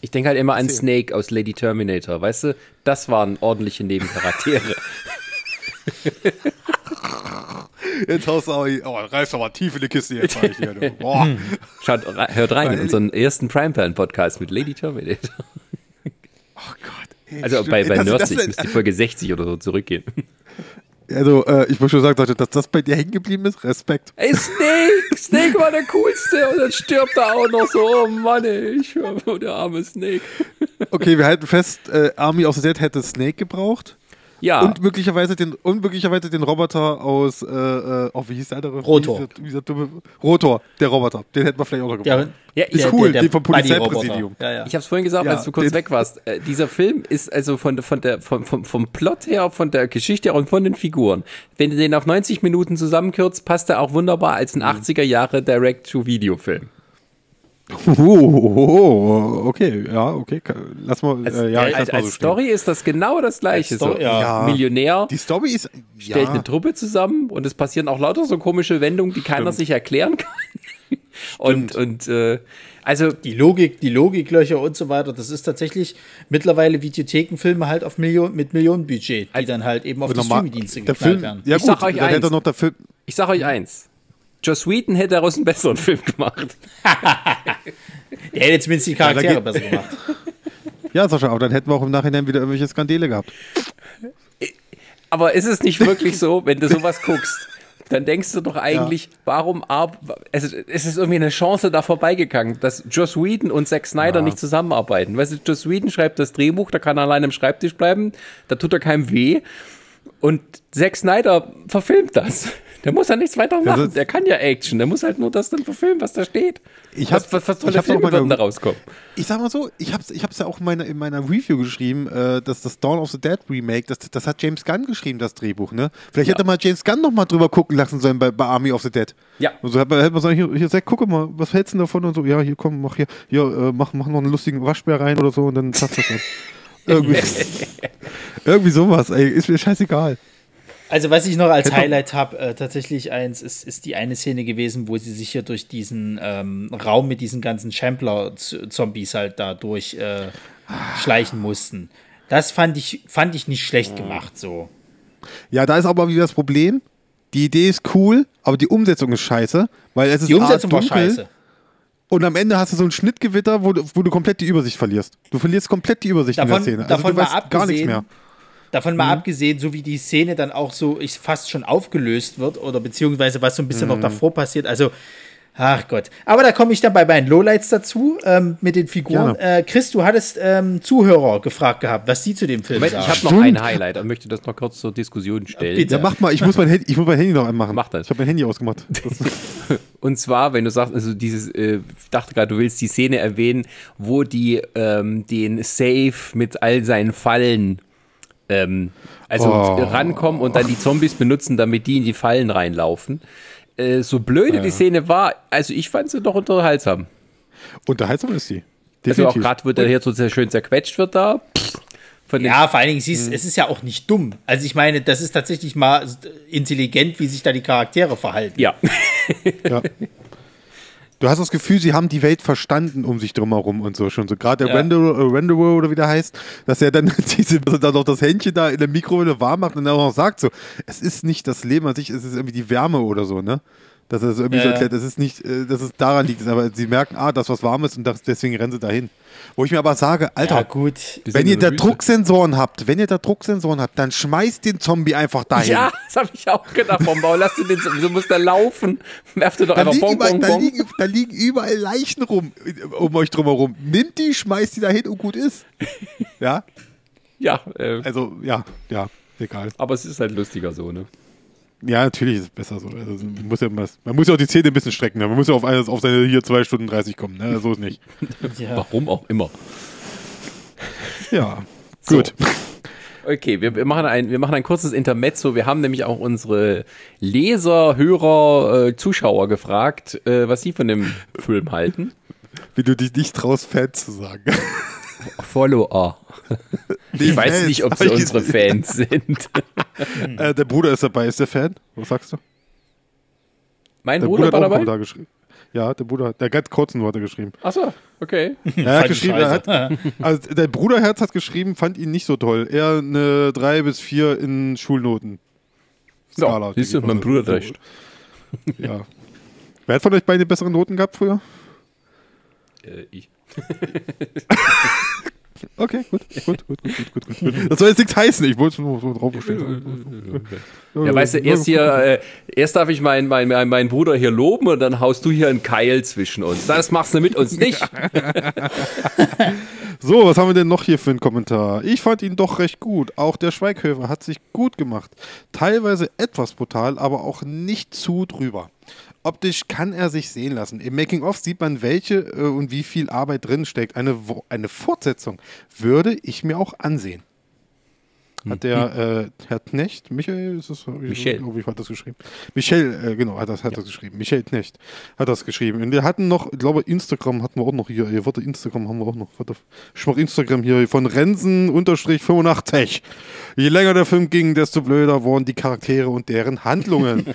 Ich denke halt immer an. Snake aus Lady Terminator, weißt du? Das waren ordentliche Nebencharaktere. Jetzt haust du auch. Oh, reißt aber tief in die Kiste jetzt, ich du. Boah. Schaut, re- hört rein in unseren ersten Primetime-Podcast mit Lady Terminator. Oh Gott. Ey, Also stimmt. bei, bei das- das- Nerdsig müsst ihr Folge 60 oder so zurückgehen. Also, äh, ich muss schon sagen, Leute, dass das bei dir hängen geblieben ist, Respekt. Ey, Snake! Snake war der coolste und dann stirbt er auch noch so. Oh Mann, ey, ich der arme Snake. Okay, wir halten fest, äh, Army of the Dead hätte Snake gebraucht. Ja, Und möglicherweise den, und möglicherweise den Roboter aus, äh, äh, oh, wie hieß der andere? Rotor. Wie hieß der, wie der dumme, Rotor, der Roboter. Den hätten wir vielleicht auch noch gebraucht. Der, Ja, ist der- cool, den vom. Polizeipräsidium. Ja, ja. Ich habe es vorhin gesagt, Ja, als du kurz weg warst. Äh, dieser Film ist also von, von der, vom, vom, vom Plot her, von der Geschichte her und von den Figuren. Wenn du den auf 90 Minuten zusammenkürzt, passt er auch wunderbar als ein 80er Jahre Direct-to-Video-Film. Oh, okay, ja, okay. Lass mal. Als, äh, ja, als, als so Story ist das genau das gleiche. Story, so. ja. Millionär Die Story ist. stellt Ja, eine Truppe zusammen und es passieren auch lauter so komische Wendungen, die keiner Stimmt. sich erklären kann. Und, und äh, also Die Logik, die Logiklöcher und so weiter, das ist tatsächlich mittlerweile Videothekenfilme halt auf Million, mit Millionenbudget, die dann halt eben auf die Streamingdienste der geknallt Film. werden. Ja, Ich gut, sag euch eins. noch der Film. ich sag euch eins. Joss Whedon hätte daraus einen besseren Film gemacht. Der hätte zumindest die Charaktere geht- besser gemacht. Ja, Sascha, aber dann hätten wir auch im Nachhinein wieder irgendwelche Skandale gehabt. Aber ist es nicht wirklich so, wenn du sowas guckst, dann denkst du doch eigentlich, warum ar- es, ist- es ist irgendwie eine Chance da vorbeigegangen, dass Joss Whedon und Zack Snyder nicht zusammenarbeiten. Weißt du, Joss Whedon schreibt das Drehbuch, da kann er allein am Schreibtisch bleiben, da tut er keinem weh. Und Zack Snyder verfilmt das. Der muss ja nichts weiter machen. das- der kann ja Action. Der muss halt nur das dann verfilmen, was da steht. Ich was, hab's- was, was ich auch Filme mal würden da rauskommen. Ich sag mal so, ich hab's, ich hab's ja auch in meiner, in meiner Review geschrieben, äh, dass das Dawn of the Dead Remake, das, das hat James Gunn geschrieben, das Drehbuch, ne? Vielleicht Ja. hätte mal James Gunn noch mal drüber gucken lassen sollen bei, bei Army of the Dead. Ja. Und so hätte man, hätte man sagen, hier, hier Zack, guck mal, was hältst du denn davon? Und so, ja, hier, komm, mach hier, hier, äh, mach, mach noch einen lustigen Waschbär rein oder so und dann passt das schon. irgendwie, irgendwie sowas, ey, ist mir scheißegal. Also was ich noch als Highlight habe, äh, tatsächlich eins, ist, ist die eine Szene gewesen, wo sie sich hier durch diesen ähm, Raum mit diesen ganzen Champler-Zombies halt da durch äh, schleichen mussten. Das fand ich, fand ich nicht schlecht gemacht so. Ja, da ist aber wieder das Problem, die Idee ist cool, aber die Umsetzung ist scheiße, weil es ist Die Umsetzung war scheiße. Und am Ende hast du so ein Schnittgewitter, wo, du- wo du komplett die Übersicht verlierst. Du verlierst komplett die Übersicht Davon- in der Szene. Also davon du weißt gar nichts mehr. Davon Mhm. mal abgesehen, so wie die Szene dann auch so ich, fast schon aufgelöst wird oder beziehungsweise was so ein bisschen Mhm. noch davor passiert. Also, ach Gott. Aber da komme ich dann bei meinen Lowlights dazu ähm, mit den Figuren. Gerne. Äh, Chris, du hattest ähm, Zuhörer gefragt gehabt, was die zu dem Film Moment, ich sagen. habe noch ein Highlight und möchte das noch kurz zur Diskussion stellen. Bitte. Ja, mach mal, ich muss mein Handy, ich muss mein Handy noch anmachen. Mach das. Ich habe mein Handy ausgemacht. Und zwar, wenn du sagst, also dieses, äh, ich dachte gerade, du willst die Szene erwähnen, wo die ähm, den Safe mit all seinen Fallen ähm, also Oh. rankommen und dann die Zombies benutzen, damit die in die Fallen reinlaufen. Äh, so blöde die Szene war, also ich fand sie doch unterhaltsam. unterhaltsam ist die. Also auch Definitiv. gerade, wo der hier so sehr schön zerquetscht wird da. Ja, vor allen Dingen, sie Mhm. ist, es ist ja auch nicht dumm. Also ich meine, das ist tatsächlich mal intelligent, wie sich da die Charaktere verhalten. ja. ja. Du hast das Gefühl, sie haben die Welt verstanden um sich drumherum und so schon. So gerade der Ja. Renderer, äh, oder wie der heißt, dass er dann diese, dann noch das Händchen da in der Mikrowelle warm macht und dann auch noch sagt so, es ist nicht das Leben an sich, es ist irgendwie die Wärme oder so, ne? Dass er das irgendwie so Ja. erklärt, es ist nicht, äh, dass es daran liegt, aber sie merken, ah, das was warm ist und das, deswegen rennen sie dahin. Wo ich mir aber sage, Alter, Ja, gut. Wenn ihr da Wüste. Drucksensoren habt, wenn ihr da Drucksensoren habt, dann schmeißt den Zombie einfach dahin. Ja, das habe ich auch gedacht. Warum Bau, lass den, so muss der laufen. Werft du doch Da einfach liegen, überall, Bong, da, Bong. liegen, da liegen überall Leichen rum, um euch drumherum. Nimmt die, schmeißt die dahin und gut ist. Ja, Ja, äh, also, ja, ja, egal. aber es ist halt lustiger so, ne? Ja, natürlich ist es besser so. Also, man, muss ja, man muss ja auch die Zähne ein bisschen strecken. Ne? Man muss ja auf, auf seine hier 2 Stunden 30 kommen. Ne? So ist nicht. Ja. Warum auch immer. Ja, So. gut. Okay, wir, wir, machen ein, wir machen ein kurzes Intermezzo. Wir haben nämlich auch unsere Leser, Hörer, äh, Zuschauer gefragt, äh, was sie von dem Film halten. Wie du dich nicht traust, Fan zu sagen. Follower. Nee, Ich weiß Fans. nicht, ob sie unsere. Fans sind. Äh, der Bruder ist dabei. Ist der Fan? Was sagst du? Mein Der Bruder, Bruder, war hat dabei? Kommentar geschrieben. Ja, der Bruder, der ganz kurzen hat er geschrieben. Achso, okay. Er hat geschrieben, er hat, also der Bruderherz hat geschrieben, fand ihn nicht so toll. Eher eine 3 bis 4 in Schulnoten. Ja, siehst du, die- mein Bruder hat recht. Ja. Wer hat von euch beide bessere Noten gehabt früher? Äh, ich. Okay, gut, gut, gut, gut, gut, gut, gut. Das soll jetzt nichts heißen, ich wollte es nur so draufstehen. Ja, weißt du, erst hier, äh, erst darf ich meinen mein, mein, meinen Bruder hier loben und dann haust du hier einen Keil zwischen uns. Das machst du mit uns nicht. So, was haben wir denn noch hier für einen Kommentar? Ich fand ihn doch recht gut. Auch der Schweighöfer hat sich gut gemacht. Teilweise etwas brutal, aber auch nicht zu drüber. Optisch kann er sich sehen lassen. Im Making-of sieht man, welche äh, und wie viel Arbeit drin steckt. Eine, eine Fortsetzung würde ich mir auch ansehen. hat der äh, Herr Knecht, Michael, ist das, Michel. Glaube ich, hat das geschrieben. Michel, äh, genau, hat das, hat das geschrieben. Michel Knecht hat das geschrieben. Und wir hatten noch, ich glaube, Instagram hatten wir auch noch hier. Hier, warte, Instagram haben wir auch noch. Warte, ich mach Instagram hier von Rensen-85. Je länger der Film ging, desto blöder wurden die Charaktere und deren Handlungen.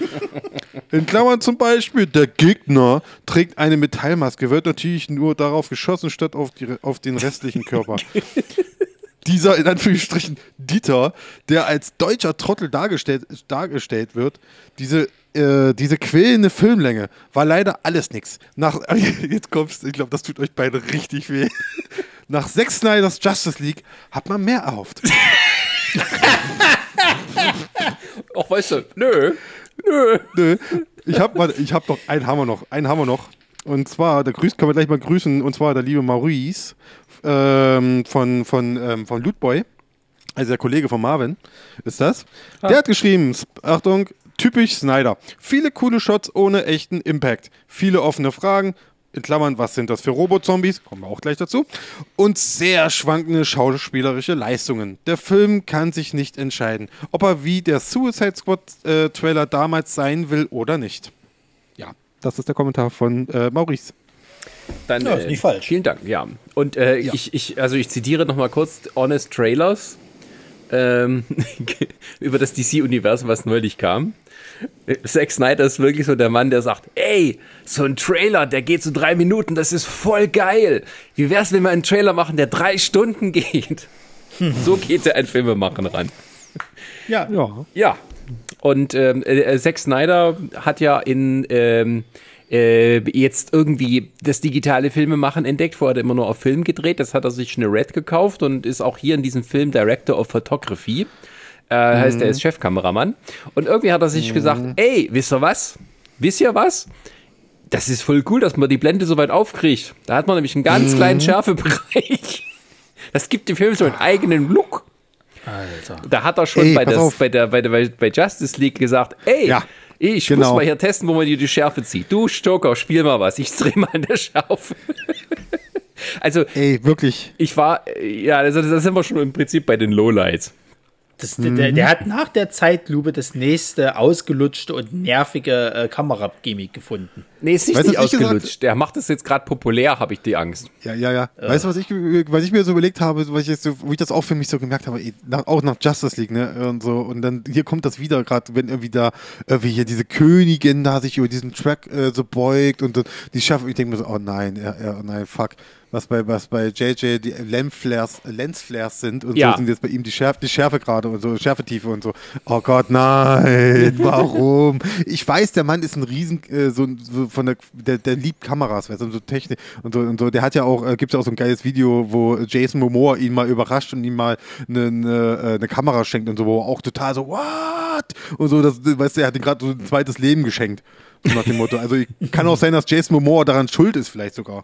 In Klammern zum Beispiel, der Gegner trägt eine Metallmaske, wird natürlich nur darauf geschossen, statt auf, die, auf den restlichen Körper. Dieser, in Anführungsstrichen, Dieter, der als deutscher Trottel dargestellt, dargestellt wird, diese, äh, diese quälende Filmlänge war leider alles nix. Nach, jetzt kommst ich glaube, das tut euch beide richtig weh. Nach Zack Snyders Justice League hat man mehr erhofft. Ach, weißt du, nö, nö. Nö. Ich ich habe noch einen haben wir noch, einen haben wir noch. Und zwar, da grüßt, können wir gleich mal grüßen, und zwar der liebe Maurice ähm, von, von, ähm, von Lootboy, also der Kollege von Marvin, ist das. Der hat geschrieben, Achtung, typisch Snyder. Viele coole Shots ohne echten Impact. Viele offene Fragen, in Klammern, was sind das für Robozombies? Kommen wir auch gleich dazu. Und sehr schwankende schauspielerische Leistungen. Der Film kann sich nicht entscheiden, ob er wie der Suicide Squad äh, Trailer damals sein will oder nicht. Ja, das ist der Kommentar von äh, Maurice. Dann, Ja, ist nicht falsch. Vielen Dank, ja. Und äh, Ja. Ich, ich, also ich zitiere noch mal kurz Honest Trailers ähm, über das DC-Universum, was neulich kam. Zack Snyder ist wirklich so der Mann, der sagt, ey, so ein Trailer, der geht so drei Minuten, das ist voll geil. Wie wär's, wenn wir einen Trailer machen, der drei Stunden geht? So geht er an Filmemachen ran. Ja. Ja. Ja. Und ähm, äh, Zack Snyder hat ja in ähm, äh, jetzt irgendwie das digitale Filmemachen entdeckt. Vorher hat er immer nur auf Film gedreht. Das hat er sich eine Red gekauft und ist auch hier in diesem Film Director of Photography. Äh, Heißt, er ist Chefkameramann. Und irgendwie hat er sich gesagt, ey, wisst ihr was? Wisst ihr was? Das ist voll cool, dass man die Blende so weit aufkriegt. Da hat man nämlich einen ganz kleinen Schärfebereich. Das gibt dem Film so einen eigenen Look. Alter. Da hat er schon Ey, bei, das, bei, der, bei, der, bei Justice League gesagt, ey, Ja, ich genau. muss mal hier testen, wo man dir die Schärfe zieht. Du Stoker, spiel mal was. Ich dreh mal an der Schärfe. also, Ey, wirklich. ich war, ja, also da sind wir schon im Prinzip bei den Lowlights. Das, der, der hat nach der Zeitlupe das nächste ausgelutschte und nervige äh, Kameragimmick gefunden. Nee, ist nicht, Weißt nicht was ich gesagt- ausgelutscht. Der macht das jetzt gerade populär, habe ich die Angst. Ja, ja, ja. Weißt du, was ich, was ich mir so überlegt habe, was ich jetzt so, wo ich das auch für mich so gemerkt habe, ey, nach, auch nach Justice League, ne, und so, und dann hier kommt das wieder, gerade wenn irgendwie da, irgendwie hier diese Königin da sich über diesen Track äh, so beugt und dann die Schaffe, ich denke mir so, oh nein, ja, ja, oh nein, fuck. Was bei, was bei JJ die Lensflares, Lensflares sind und Ja. so sind jetzt bei ihm die Schärfe, die Schärfe gerade und so, Schärfetiefe und so. Oh Gott, nein, warum? Ich weiß, der Mann ist ein Riesen, äh, so, so von der, der, der liebt Kameras, weißt du, und so Technik und so, und so. Der hat ja auch, äh, gibt ja auch so ein geiles Video, wo Jason Momoa ihn mal überrascht und ihm mal eine, eine, äh, eine Kamera schenkt und so, wo er auch total so, what? Und so, das, weißt du, er hat ihm gerade so ein zweites Leben geschenkt. So nach dem Motto. Also kann auch sein, dass Jason Momoa daran schuld ist, vielleicht sogar.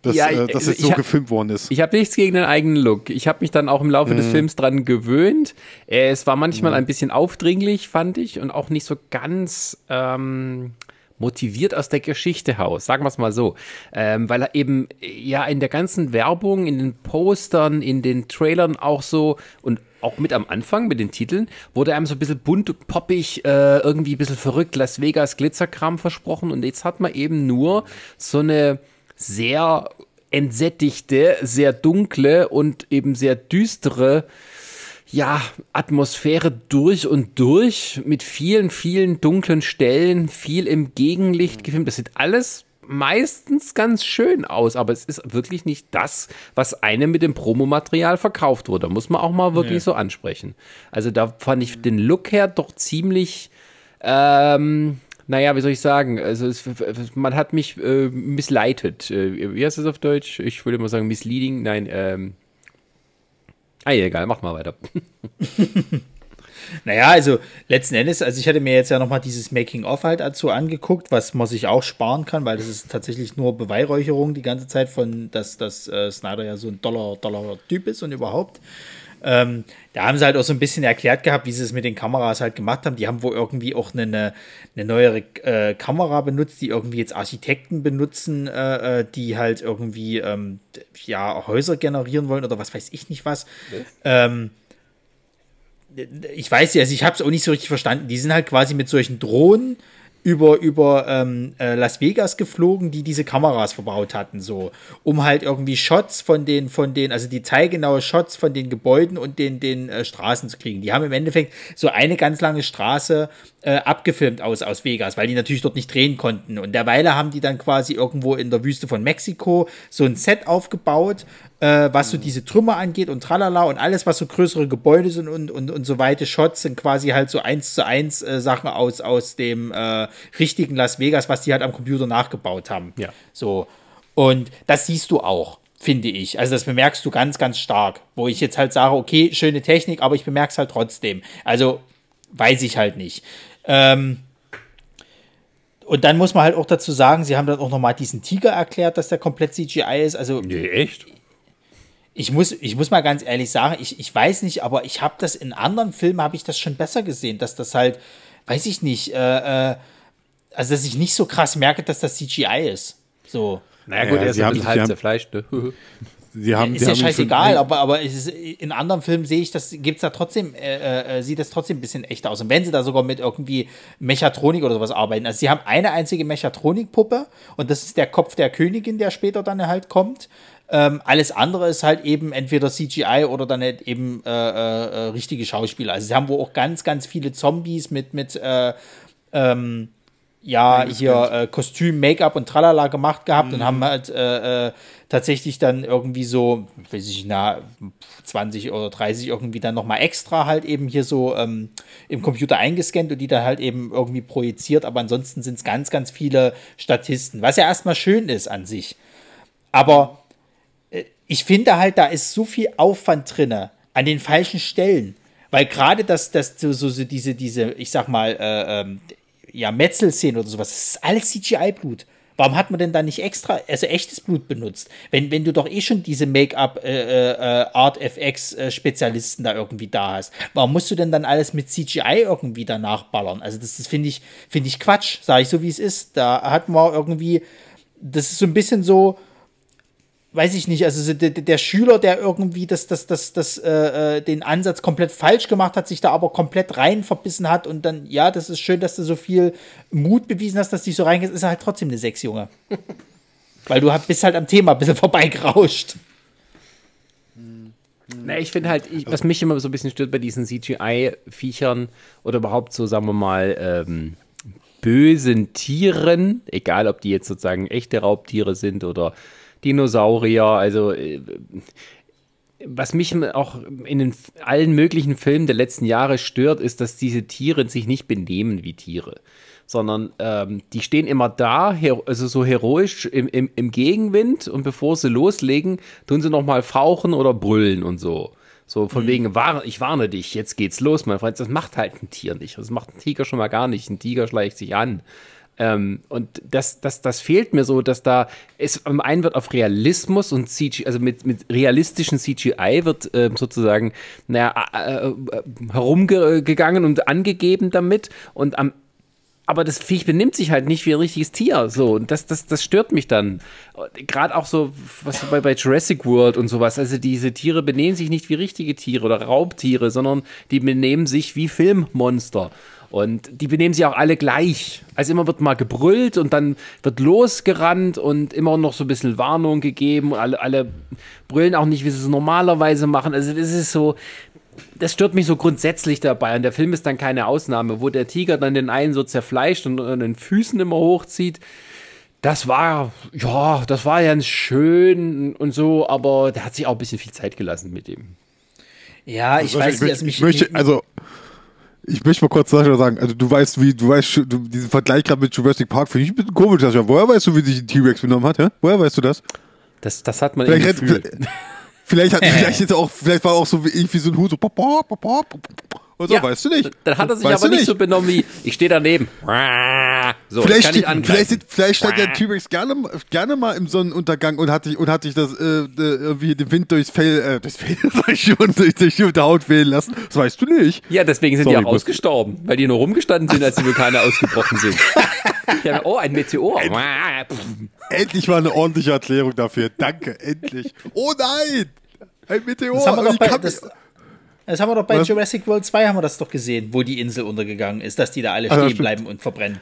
Dass, Ja, äh, dass es so hab- gefilmt worden ist. Ich habe nichts gegen den eigenen Look. Ich habe mich dann auch im Laufe Mhm. des Films dran gewöhnt. Es war manchmal ein bisschen aufdringlich, fand ich, und auch nicht so ganz ähm, motiviert aus der Geschichte heraus, sagen wir es mal so. Ähm, weil er eben äh, ja in der ganzen Werbung, in den Postern, in den Trailern auch so und auch mit am Anfang mit den Titeln wurde einem so ein bisschen bunt poppig, äh, irgendwie ein bisschen verrückt, Las Vegas Glitzerkram versprochen und jetzt hat man eben nur so eine sehr entsättigte, sehr dunkle und eben sehr düstere ja, Atmosphäre durch und durch mit vielen, vielen dunklen Stellen, viel im Gegenlicht gefilmt. Das sieht alles meistens ganz schön aus, aber es ist wirklich nicht das, was einem mit dem Promomaterial verkauft wurde. Muss man auch mal wirklich so ansprechen. Also da fand ich den Look her doch ziemlich, ähm, naja, wie soll ich sagen? Also es, man hat mich äh, missleitet. Äh, wie heißt das auf Deutsch? Ich würde mal sagen misleading. Nein, ähm, Ah, egal, mach mal weiter. Naja, also letzten Endes, also ich hatte mir jetzt ja nochmal dieses Making-of halt dazu angeguckt, was man sich auch sparen kann, weil das ist tatsächlich nur Beweihräucherung die ganze Zeit von, dass, dass äh, Snyder ja so ein Dollar, Dollar Typ ist und überhaupt. Ähm, da haben sie halt auch so ein bisschen erklärt gehabt, wie sie es mit den Kameras halt gemacht haben. Die haben wohl irgendwie auch eine, eine neuere äh, Kamera benutzt, die irgendwie jetzt Architekten benutzen, äh, äh, die halt irgendwie ähm, ja, Häuser generieren wollen oder was weiß ich nicht was. Ähm, ich weiß ja, also ich habe es auch nicht so richtig verstanden. Die sind halt quasi mit solchen Drohnen über, über ähm, äh, Las Vegas geflogen, die diese Kameras verbaut hatten, so, um halt irgendwie Shots von den, von den, also die teilgenaue Shots von den Gebäuden und den, den äh, Straßen zu kriegen. Die haben im Endeffekt so eine ganz lange Straße äh, abgefilmt aus, aus Vegas, weil die natürlich dort nicht drehen konnten. Und derweile haben die dann quasi irgendwo in der Wüste von Mexiko so ein Set aufgebaut, äh, was so diese Trümmer angeht und tralala und alles, was so größere Gebäude sind und, und, und so weite Shots sind quasi halt so eins zu eins äh, Sachen aus, aus dem äh, richtigen Las Vegas, was die halt am Computer nachgebaut haben. Ja. So. Und das siehst du auch, finde ich. Also das bemerkst du ganz, ganz stark. Wo ich jetzt halt sage, okay, schöne Technik, aber ich bemerke es halt trotzdem. Also weiß ich halt nicht. Ähm, und dann muss man halt auch dazu sagen, sie haben dann auch nochmal diesen Tiger erklärt, dass der komplett CGI ist. Also Nee, echt? Ich muss, ich muss mal ganz ehrlich sagen, ich, ich weiß nicht, aber ich habe das in anderen Filmen, habe ich das schon besser gesehen, dass das halt, weiß ich nicht, äh, äh, also dass ich nicht so krass merke, dass das CGI ist. So. Naja, gut, Ja, er ist sie ein halb haben- zerfleischt. Ne? Sie haben, ist sie ja haben ihn schon scheißegal, aber, aber ist, in anderen Filmen sehe ich, das gibt's da trotzdem, äh, äh, sieht das trotzdem ein bisschen echter aus. Und wenn sie da sogar mit irgendwie Mechatronik oder sowas arbeiten, also sie haben eine einzige Mechatronikpuppe und das ist der Kopf der Königin, der später dann halt kommt. Ähm, alles andere ist halt eben entweder CGI oder dann halt eben äh, äh, äh, richtige Schauspieler. Also sie haben wohl auch ganz, ganz viele Zombies mit, mit äh, ähm, ja, hier äh, Kostüm, Make-up und Tralala gemacht gehabt und haben halt äh, tatsächlich dann irgendwie so, weiß ich, na, 20 oder 30 irgendwie dann nochmal extra halt eben hier so ähm, im Computer eingescannt und die dann halt eben irgendwie projiziert. Aber ansonsten sind es ganz, ganz viele Statisten, was ja erstmal schön ist an sich. Aber ich finde halt, da ist so viel Aufwand drinne an den falschen Stellen. Weil gerade das, das so, so, diese, diese, ich sag mal, äh, ähm, ja, Metzelszenen oder sowas, das ist alles CGI-Blut. Warum hat man denn da nicht extra, also echtes Blut benutzt? Wenn, wenn du doch eh schon diese Make-up, äh, äh, äh, Spezialisten da irgendwie da hast, warum musst du denn dann alles mit CGI irgendwie danach ballern? Also das, das finde ich, finde ich Quatsch, sage ich so wie es ist. Da hat man irgendwie, das ist so ein bisschen so, weiß ich nicht, also so der, der Schüler, der irgendwie das, das, das, das, äh, äh, den Ansatz komplett falsch gemacht hat, sich da aber komplett rein verbissen hat und dann, ja, das ist schön, dass du so viel Mut bewiesen hast, dass du dich so reingehst, ist er halt trotzdem eine Sechs, Junge. Weil du bist halt am Thema ein bisschen vorbeigerauscht. Na, ich finde halt, ich, was mich immer so ein bisschen stört bei diesen CGI-Viechern oder überhaupt so, sagen wir mal, ähm, bösen Tieren, egal ob die jetzt sozusagen echte Raubtiere sind oder Dinosaurier, also äh, was mich auch in den allen möglichen Filmen der letzten Jahre stört, ist, dass diese Tiere sich nicht benehmen wie Tiere, sondern ähm, die stehen immer da, also so heroisch im, im, im Gegenwind und bevor sie loslegen, tun sie nochmal fauchen oder brüllen und so. So von wegen, war, ich warne dich, jetzt geht's los, mein Freund. Das macht halt ein Tier nicht. Das macht ein Tiger schon mal gar nicht. Ein Tiger schleicht sich an. Ähm, und das, das, das fehlt mir so, dass da es am einen wird auf Realismus und CGI, also mit, mit realistischen CGI wird ähm, sozusagen naja, äh, äh, herumgegangen und angegeben damit und am aber das Viech benimmt sich halt nicht wie ein richtiges Tier. So, und das, das, das stört mich dann. Gerade auch so, was bei, bei Jurassic World und sowas. Also diese Tiere benehmen sich nicht wie richtige Tiere oder Raubtiere, sondern die benehmen sich wie Filmmonster. Und die benehmen sich auch alle gleich. Also immer wird mal gebrüllt und dann wird losgerannt und immer noch so ein bisschen Warnung gegeben. Und alle, alle brüllen auch nicht, wie sie es normalerweise machen. Also das ist so, das stört mich so grundsätzlich dabei. Und der Film ist dann keine Ausnahme, wo der Tiger dann den einen so zerfleischt und an den Füßen immer hochzieht. Das war, ja, das war ganz schön und so, aber der hat sich auch ein bisschen viel Zeit gelassen mit dem. Ja, ich weiß nicht, also ich möchte, also ich möchte mal kurz sagen, also du weißt, wie, du weißt, du, diesen Vergleich gerade mit Jurassic Park finde ich ein bisschen komisch. Sascha. Woher weißt du, wie sich ein T-Rex benommen hat? Hä? Woher weißt du das? Das, das hat man Vielleicht, Gefühl. vielleicht, hat, vielleicht, jetzt auch, vielleicht war auch so wie, irgendwie so ein Hut so und so, Ja, weißt du nicht. Dann hat er sich Weißt aber nicht so benommen wie, ich stehe daneben. So, Vielleicht, kann ich steht, angreifen. vielleicht, vielleicht stand der T-Rex gerne, gerne mal im Sonnenuntergang und hat sich, und hat sich das, äh, äh, irgendwie den Wind durchs Fell, äh, durchs Fell, sag ich schon, durch, durch die Haut wählen lassen. Das weißt du nicht. Ja, deswegen sind Sorry, die auch ausgestorben, weil die nur rumgestanden sind, als die Vulkane ausgebrochen sind. Ja, oh, ein Meteor. Endlich mal eine ordentliche Erklärung dafür. Danke, endlich. Oh nein! Ein Meteor! Das haben wir doch bei, das, mich- Das haben wir doch bei Was? Jurassic World 2 haben wir das doch gesehen, wo die Insel untergegangen ist, dass die da alle Ah, ja, stehen bleiben und verbrennen.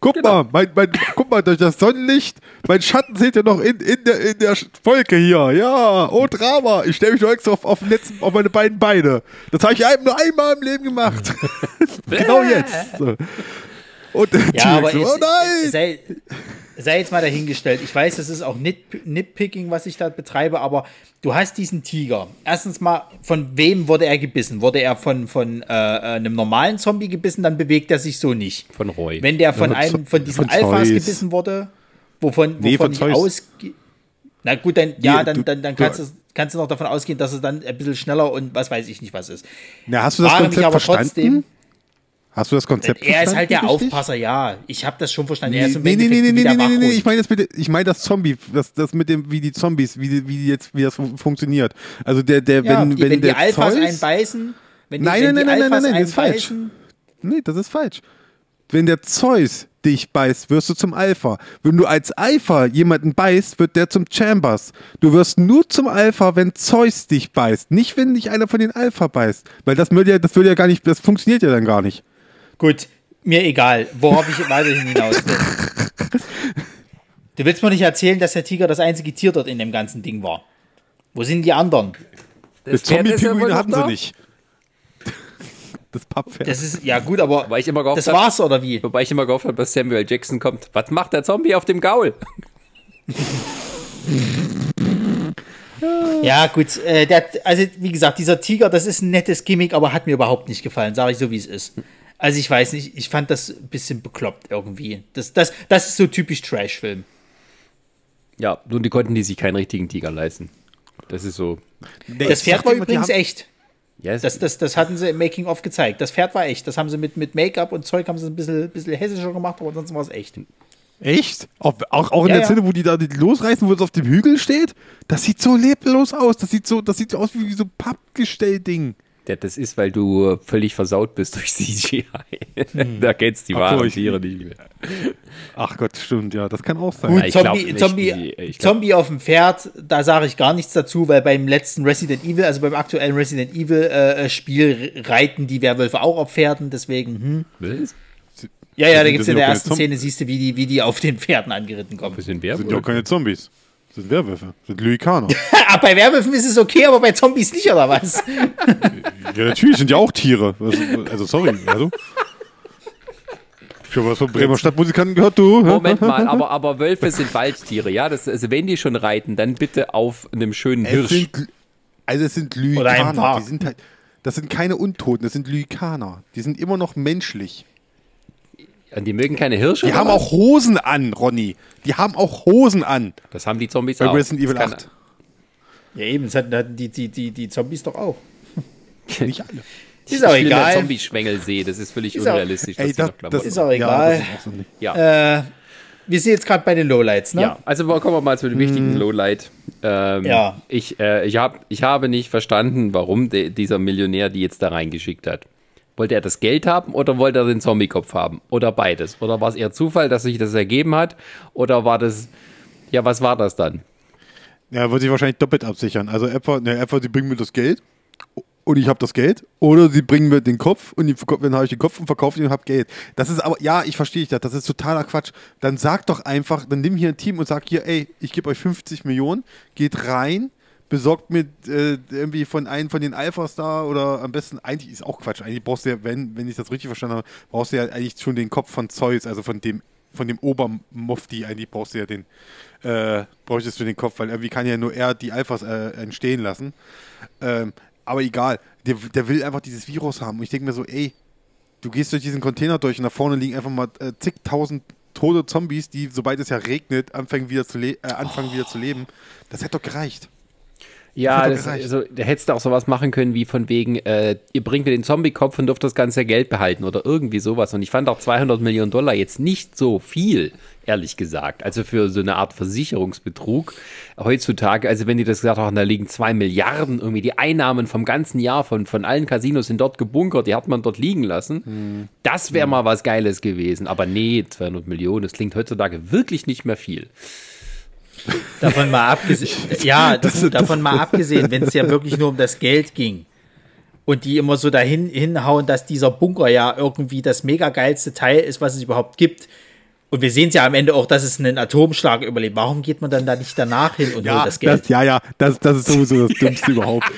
Guck Genau. mal, mein, mein, guck mal, durch das Sonnenlicht, mein Schatten seht ihr noch in, in, der, in der Wolke hier. Ja, oh Drama. Ich stelle mich doch extra auf, auf, den letzten, auf meine beiden Beine. Das habe ich einem nur einmal im Leben gemacht. genau jetzt. So. Und Ja, aber so, es, oh nein. sei, sei jetzt mal dahingestellt. Ich weiß, das ist auch Nit, Nitpicking, was ich da betreibe, aber du hast diesen Tiger. Erstens mal, von wem wurde er gebissen? Wurde er von, von äh, einem normalen Zombie gebissen, dann bewegt er sich so nicht. Von Roy. Wenn der von Ja, einem von diesen von Alphas Zeus. gebissen wurde, wovon, wovon Nee, von ich Zeus. ausgehe. Na gut, dann, ja, dann, dann, dann kannst, du, kannst du noch davon ausgehen, dass es dann ein bisschen schneller und was weiß ich nicht was ist. Na, hast du das mich Konzept aber verstanden? trotzdem- Hast du das Konzept Er ist halt der richtig? Aufpasser, ja. Ich habe das schon verstanden. Er Nee, ist im nee, nee, nee, nee, nee, nee, nee, ich meine das mit, ich meine das Zombie, das, das mit dem, wie die Zombies, wie, die, wie die jetzt, wie das fun- funktioniert. Also der, der, Ja, wenn, die, wenn, wenn, die der Alphas Zeus, einbeißen, wenn die, Nein, wenn nein, die nein, nein, Alphas nein, nein, das ist falsch. Nee, das ist falsch. Wenn der Zeus dich beißt, wirst du zum Alpha. Wenn du als Alpha jemanden beißt, wird der zum Chambers. Du wirst nur zum Alpha, wenn Zeus dich beißt. Nicht, wenn dich einer von den Alpha beißt. Weil das würde ja, das würde ja gar nicht, das funktioniert ja dann gar nicht. Gut, mir egal, worauf ich weiterhin hinaus will. Du willst mir nicht erzählen, dass der Tiger das einzige Tier dort in dem ganzen Ding war. Wo sind die anderen? Das noch hatten sie nicht. Das Papppferd. Das ist, ja gut, aber Weil ich immer gehofft das hab- war's oder wie? Wobei ich immer gehofft habe, dass Samuel Jackson kommt. Was macht der Zombie auf dem Gaul? Ja gut, äh, der, also wie gesagt, dieser Tiger, das ist ein nettes Gimmick, aber hat mir überhaupt nicht gefallen, sage ich so, wie es ist. Also ich weiß nicht, ich fand das ein bisschen bekloppt irgendwie. Das, das, das ist so typisch Trash-Film. Ja, nun, die konnten die sich keinen richtigen Tiger leisten. Das ist so. Nee, Das Pferd war übrigens haben- echt. Ja, es- Das, das, das hatten sie im Making-of gezeigt. Das Pferd war echt. Das haben sie mit, mit Make-up und Zeug haben sie ein bisschen, bisschen hessischer gemacht, aber ansonsten war es echt. Echt? Auch, auch, auch in Ja, der ja. Szene, wo die da losreißen, wo es auf dem Hügel steht? Das sieht so leblos aus. Das sieht so, das sieht so aus wie so ein Pappgestell-Ding. Das ist, weil du völlig versaut bist durch CGI. da kennst die Ach wahren ich- Tiere nicht mehr. Ach Gott, stimmt, ja, das kann auch sein. Gut, Zombie, glaub nicht, Zombie, die- Zombie auf dem Pferd, da sage ich gar nichts dazu, weil beim letzten Resident Evil, also beim aktuellen Resident Evil äh, Spiel, reiten die Werwölfe auch auf Pferden, deswegen, hm. Was? Ja, ja, da gibt es in der ersten Szene, siehst du, wie die, wie die auf den Pferden angeritten kommen. Wir sind Das sind ja keine Zombies. Das sind Werwölfe. Das sind Lykaner. Ah, bei Werwölfen ist es okay, aber bei Zombies nicht, oder was? ja, natürlich sind ja auch Tiere. Also, also sorry. Also. Ich habe was von Bremer Stadtmusikanten gehört, du. Moment mal, aber, aber Wölfe sind Waldtiere, ja? Das, also wenn die schon reiten, dann bitte auf einem schönen Es Hirsch. sind, also es sind Oder ein Lykaner. Paar. Die sind halt, das sind keine Untoten, das sind Lykaner. Die sind immer noch menschlich. Und die mögen keine Hirsche? Die haben was? auch Hosen an, Ronny. Die haben auch Hosen an. Das haben die Zombies Bei auch. Resident Evil Das kann- 8. Ja, eben, das hatten, die, die, die, die Zombies doch auch. Nicht alle. Ist auch ich egal. Zombie-Schwengel sehe, das ist völlig Ist auch- unrealistisch. dass Ey, das, noch Klamotten ist auch ja, egal. das ist auch so nicht. ja. Äh, wir sind jetzt gerade bei den Lowlights, ne? Ja, also kommen wir mal zu dem wichtigen Lowlight. Ähm, Ja. Ich, äh, ich, hab, ich habe nicht verstanden, warum de, dieser Millionär die jetzt da reingeschickt hat. Wollte er das Geld haben oder wollte er den Zombie-Kopf haben? Oder beides? Oder war es eher Zufall, dass sich das ergeben hat? Oder war das, ja, was war das dann? Ja, er wird sich wahrscheinlich doppelt absichern. Also etwa, ne, etwa sie bringen mir das Geld und ich habe das Geld. Oder sie bringen mir den Kopf und dann habe ich den Kopf und verkaufe ihn und habe Geld. Das ist aber, ja, ich verstehe das. Das ist totaler Quatsch. Dann sag doch einfach, dann nimm hier ein Team und sag hier, ey, ich gebe euch 50 Millionen, geht rein, besorgt mir äh, irgendwie von einem von den Alphas da oder am besten, eigentlich ist auch Quatsch. Eigentlich brauchst du ja, wenn, wenn ich das richtig verstanden habe, brauchst du ja eigentlich schon den Kopf von Zeus, also von dem von dem Obermufti, eigentlich brauchst du ja den, äh, bräuchtest du den Kopf, weil irgendwie kann ja nur er die Alphas äh, entstehen lassen. Ähm, aber egal, der, der will einfach dieses Virus haben. Und ich denke mir so, ey, du gehst durch diesen Container durch und da vorne liegen einfach mal äh, zigtausend tote Zombies, die, sobald es ja regnet, anfangen wieder zu, le äh, anfangen wieder zu leben. Das hätte doch gereicht. Ja, das, also, da hättest du auch sowas machen können wie von wegen, äh, ihr bringt mir den Zombie-Kopf und dürft das ganze Geld behalten oder irgendwie sowas. Und ich fand auch 200 Millionen Dollar jetzt nicht so viel, ehrlich gesagt. Also für so eine Art Versicherungsbetrug heutzutage, also wenn die das gesagt haben, da liegen zwei Milliarden irgendwie, die Einnahmen vom ganzen Jahr von, von allen Casinos sind dort gebunkert, die hat man dort liegen lassen. Das wäre mal was Geiles gewesen. Aber nee, 200 Millionen, das klingt heutzutage wirklich nicht mehr viel. Davon mal abgesehen, ja, das, davon mal abgesehen, wenn es ja wirklich nur um das Geld ging. und die immer so dahin hinhauen, dass dieser Bunker ja irgendwie das mega geilste Teil ist, was es überhaupt gibt. Und wir sehen es ja am Ende auch, dass es einen Atomschlag überlebt. Warum geht man dann da nicht danach hin und Ja, holt das Geld? das, ja, ja, das, das ist sowieso das Dümmste überhaupt.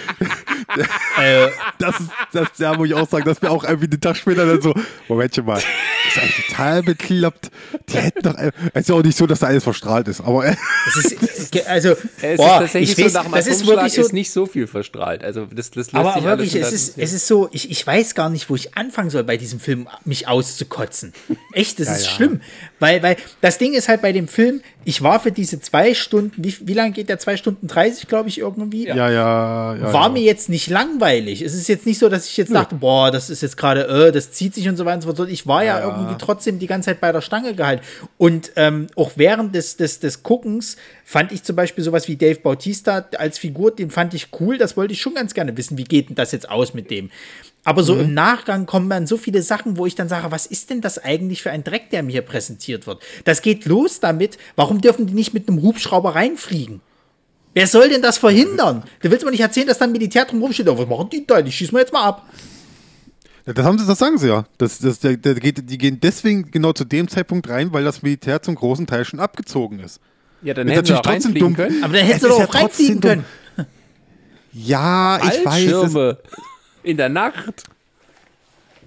äh, Das ist, das, ja, wo ich auch sagen, dass wir auch irgendwie den Tag später dann so, Momentchen mal, das ist eigentlich total bekloppt. Die hätten doch, es ist ja auch nicht so, dass da alles verstrahlt ist, aber es ist, also, Es boah, ist tatsächlich ich weiß, so, nach das ist wirklich so, ist nicht so viel verstrahlt. Also das, das lässt aber sich wirklich, es ist, es ist so, ich, ich weiß gar nicht, wo ich anfangen soll, bei diesem Film mich auszukotzen. Echt, das ist ja. schlimm. Weil, weil das Ding ist halt bei dem Film, ich war für diese zwei Stunden, wie, wie lange geht der? Zwei Stunden 30, glaube ich, irgendwie. ja, ja, ja. war ja. mir jetzt nicht langweilig. Es ist jetzt nicht so, dass ich jetzt dachte, boah, das ist jetzt gerade, äh, das zieht sich und so weiter und so fort. Ich war ja, Ja, ja. Irgendwie trotzdem die ganze Zeit bei der Stange gehalten. Und ähm, auch während des, des, des Guckens fand ich zum Beispiel sowas wie Dave Bautista als Figur, den fand ich cool. Das wollte ich schon ganz gerne wissen, wie geht denn das jetzt aus mit dem. Aber so im Nachgang kommen dann so viele Sachen, wo ich dann sage, was ist denn das eigentlich für ein Dreck, der mir hier präsentiert wird? Das geht los damit, warum dürfen die nicht mit einem Hubschrauber reinfliegen? Wer soll denn das verhindern? Da willst du mir nicht erzählen, dass da ein Militär drum rumsteht. Oh, was machen die da? Die schießen wir jetzt mal ab. Ja, Das, haben sie, das sagen sie ja. Das, das, der, der geht, die gehen deswegen genau zu dem Zeitpunkt rein, weil das Militär zum großen Teil schon abgezogen ist. Ja, dann hätten sie auch trotzdem reinfliegen dumm. können. Aber dann hättest Es du doch ja auch reinfliegen können. Ja, ich weiß. In der Nacht.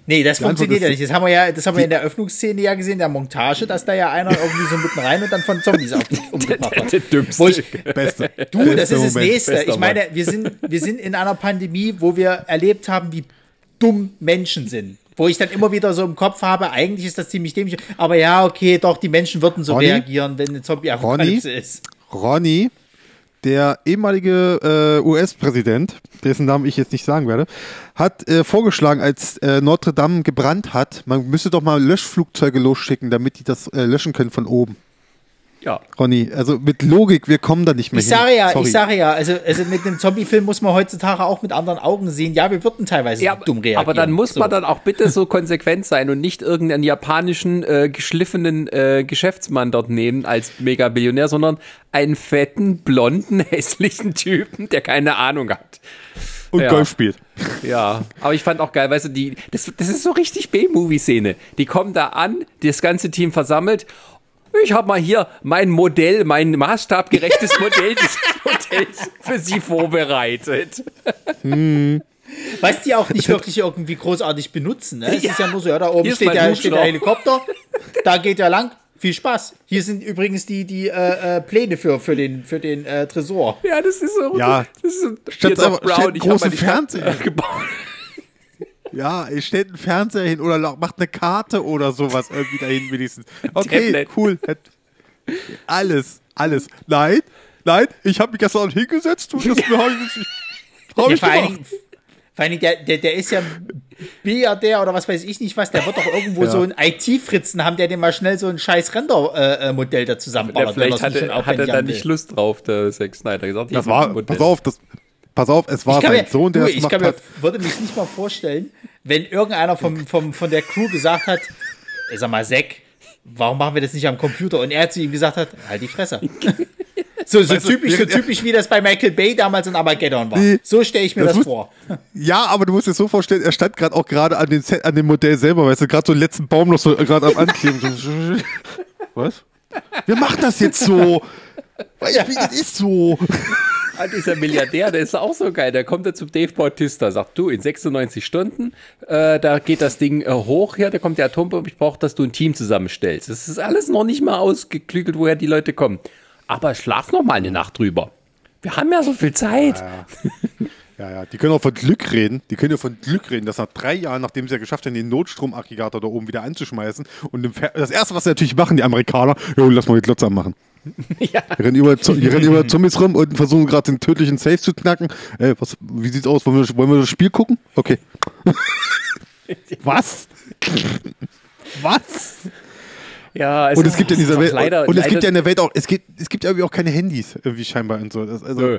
Nee, das Die funktioniert ja nicht. Das haben wir ja, das haben wir in der Öffnungsszene ja gesehen, der Montage, dass da ja einer irgendwie so mitten rein und dann von Zombies auf, umgebracht wird. Der. Wo ich, Beste. Du, das Bester ist das Moment. Nächste. Bester Ich meine, wir sind, wir sind in einer Pandemie, wo wir erlebt haben, wie dumm Menschen sind. Wo ich dann immer wieder so im Kopf habe, eigentlich ist das ziemlich dämlich. Aber ja, okay, doch, die Menschen würden so Ronny? reagieren, wenn eine Zombie-Apokalypse ist. Ronny, der ehemalige äh, US-Präsident, dessen Namen ich jetzt nicht sagen werde, hat äh, vorgeschlagen, als äh, Notre Dame gebrannt hat, man müsste doch mal Löschflugzeuge losschicken, damit die das äh, löschen können von oben. Ja. Ronny, also mit Logik, wir kommen da nicht mehr Ich hin. sage ja, Sorry. ich sage ja, also, also mit einem Zombie-Film muss man heutzutage auch mit anderen Augen sehen. Ja, wir würden teilweise Ja, dumm reagieren. aber dann muss So. man dann auch bitte so konsequent sein und nicht irgendeinen japanischen, äh, geschliffenen äh, Geschäftsmann dort nehmen als Megabillionär, sondern einen fetten, blonden, hässlichen Typen, der keine Ahnung hat. Und Ja. Golf spielt. Ja, aber ich fand auch geil, weißt du, die, das, das ist so richtig B-Movie-Szene. Die kommen da an, das ganze Team versammelt. Ich habe mal hier mein Modell, mein maßstabgerechtes Modell des Modells für Sie vorbereitet. Was die auch nicht wirklich irgendwie großartig benutzen. Ne? Es ist ja nur so, ja, da oben steht der, steht der Hubschrauber. Helikopter, da geht er lang. Viel Spaß. Hier sind übrigens die, die äh, äh, Pläne für, für den, für den äh, Tresor. Ja, das ist so. Ja. das ist so. Statt statt Brown, ich habe große Fernseher. gebaut. Ja, ihr stellt einen Fernseher hin oder macht eine Karte oder sowas irgendwie dahin wenigstens. Okay, cool. Alles, alles. Nein, nein, ich habe mich gestern hingesetzt und das habe ich nicht. Hab Ja, ich vor allen gemacht. Dingen, vor allen Dingen der, der, der ist ja Milliardär oder was weiß ich nicht was, der wird doch irgendwo Ja. so ein IT-Fritzen haben, der dem mal schnell so ein scheiß Render-Modell da Ja, zusammenbaut. vielleicht hat er, hat er da nicht Lust drauf, der Zack Snyder gesagt. Das war, pass auf, das, pass auf, es war Ich, sein mir, Sohn, der du, es ich gemacht mir, hat. würde mich nicht mal vorstellen, wenn irgendeiner vom, vom, von der Crew gesagt hat, ich sag mal, Zack, warum machen wir das nicht am Computer? Und er zu ihm gesagt hat, halt die Fresse. So, so Weißt du, typisch, so typisch, wie das bei Michael Bay damals in Armageddon war. Nee, So stelle ich mir das das, muss- vor. Ja, aber du musst dir so vorstellen, er stand gerade auch gerade an, Set- an dem Modell selber, weißt du, gerade so den letzten Baum noch so gerade am Ankleben. Was? Wir machen das jetzt so. Weil ja, das ist so. Ah, dieser Milliardär, der ist auch so geil. Der kommt da zum Dave Bautista, sagt, du, in 96 Stunden, äh, da geht das Ding äh, hoch, ja, da kommt der Atombombe, ich brauche, dass du ein Team zusammenstellst. Das ist alles noch nicht mal ausgeklügelt, woher die Leute kommen. Aber schlaf noch mal eine Nacht drüber. Wir haben ja so viel Zeit. Ja, ja, die können auch von Glück reden. Die können ja von Glück reden, dass nach drei Jahren, nachdem sie ja geschafft haben, den Notstromaggregator da oben wieder anzuschmeißen und das erste, was sie natürlich machen, die Amerikaner, jo, lass mal die Glotze anmachen. Ja. Die rennen über, die rennen über Zombies rum und versuchen gerade den tödlichen Safe zu knacken. Ey, was, wie sieht's aus? Wollen wir, wollen wir das Spiel gucken? Okay. was? was? Ja, Und es gibt ja in dieser ist Welt, auch leider, und es gibt ja in der Welt auch, es gibt, es gibt ja irgendwie auch keine Handys, irgendwie scheinbar und so. Das, also, Nö.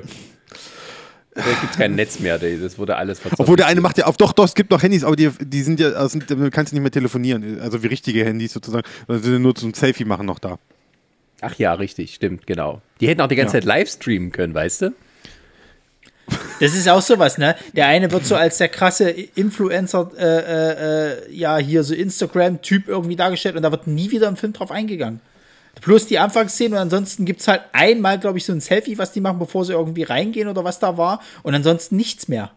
Da gibt es kein Netz mehr, das wurde alles verzögert. Obwohl der eine macht ja auf, doch, doch, es gibt noch Handys, aber die, die sind ja, also, damit kannst du nicht mehr telefonieren. Also wie richtige Handys sozusagen. Also nur zum Selfie machen noch da. Ach ja, richtig, stimmt, genau. Die hätten auch die ganze Ja. Zeit live streamen können, weißt du? Das ist auch sowas, ne? Der eine wird so als der krasse Influencer, äh, äh, äh, ja, hier so Instagram-Typ irgendwie dargestellt und da wird nie wieder im Film drauf eingegangen. Plus die Anfangsszene und ansonsten gibt es halt einmal, glaube ich, so ein Selfie, was die machen, bevor sie irgendwie reingehen oder was da war und ansonsten nichts mehr.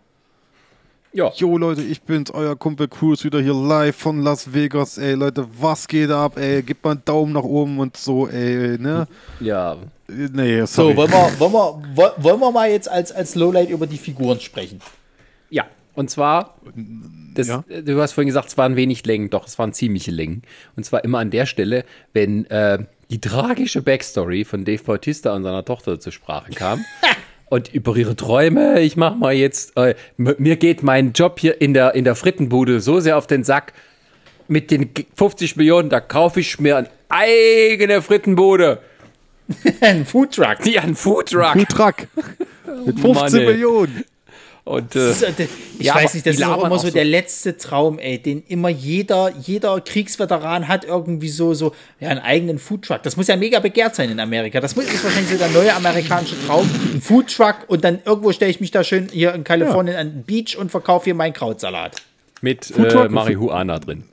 Ja. Jo, Leute, ich bin's, euer Kumpel Cruz, wieder hier live von Las Vegas. Ey, Leute, was geht ab, ey? Gebt mal einen Daumen nach oben und so, ey, ne? Ja. Nee, sorry. So, wollen wir, wollen wir, wollen wir mal jetzt als, als Lowlight über die Figuren sprechen? Ja, und zwar, das, ja. du hast vorhin gesagt, es waren wenig Längen, doch, es waren ziemliche Längen. Und zwar immer an der Stelle, wenn äh, die tragische Backstory von Dave Bautista und seiner Tochter zur Sprache kam. und über ihre Träume. Ich mach mal jetzt, äh, mir geht mein Job hier in der, in der Frittenbude so sehr auf den Sack. Mit den 50 Millionen, da kaufe ich mir eine eigene Frittenbude. ein Foodtruck. Ja, ein Foodtruck. Foodtruck. Mit 15 Mann, Millionen. Und, äh, ist, ich ja, weiß nicht, das ist auch immer auch so, der letzte Traum, ey, den immer jeder, jeder Kriegsveteran hat irgendwie so, so, ja, einen eigenen Foodtruck. Das muss ja mega begehrt sein in Amerika. Das ist wahrscheinlich so der neue amerikanische Traum. Ein Foodtruck und dann irgendwo stelle ich mich da schön hier in Kalifornien ja. an den Beach und verkaufe hier meinen Krautsalat. Mit äh, Marihuana drin.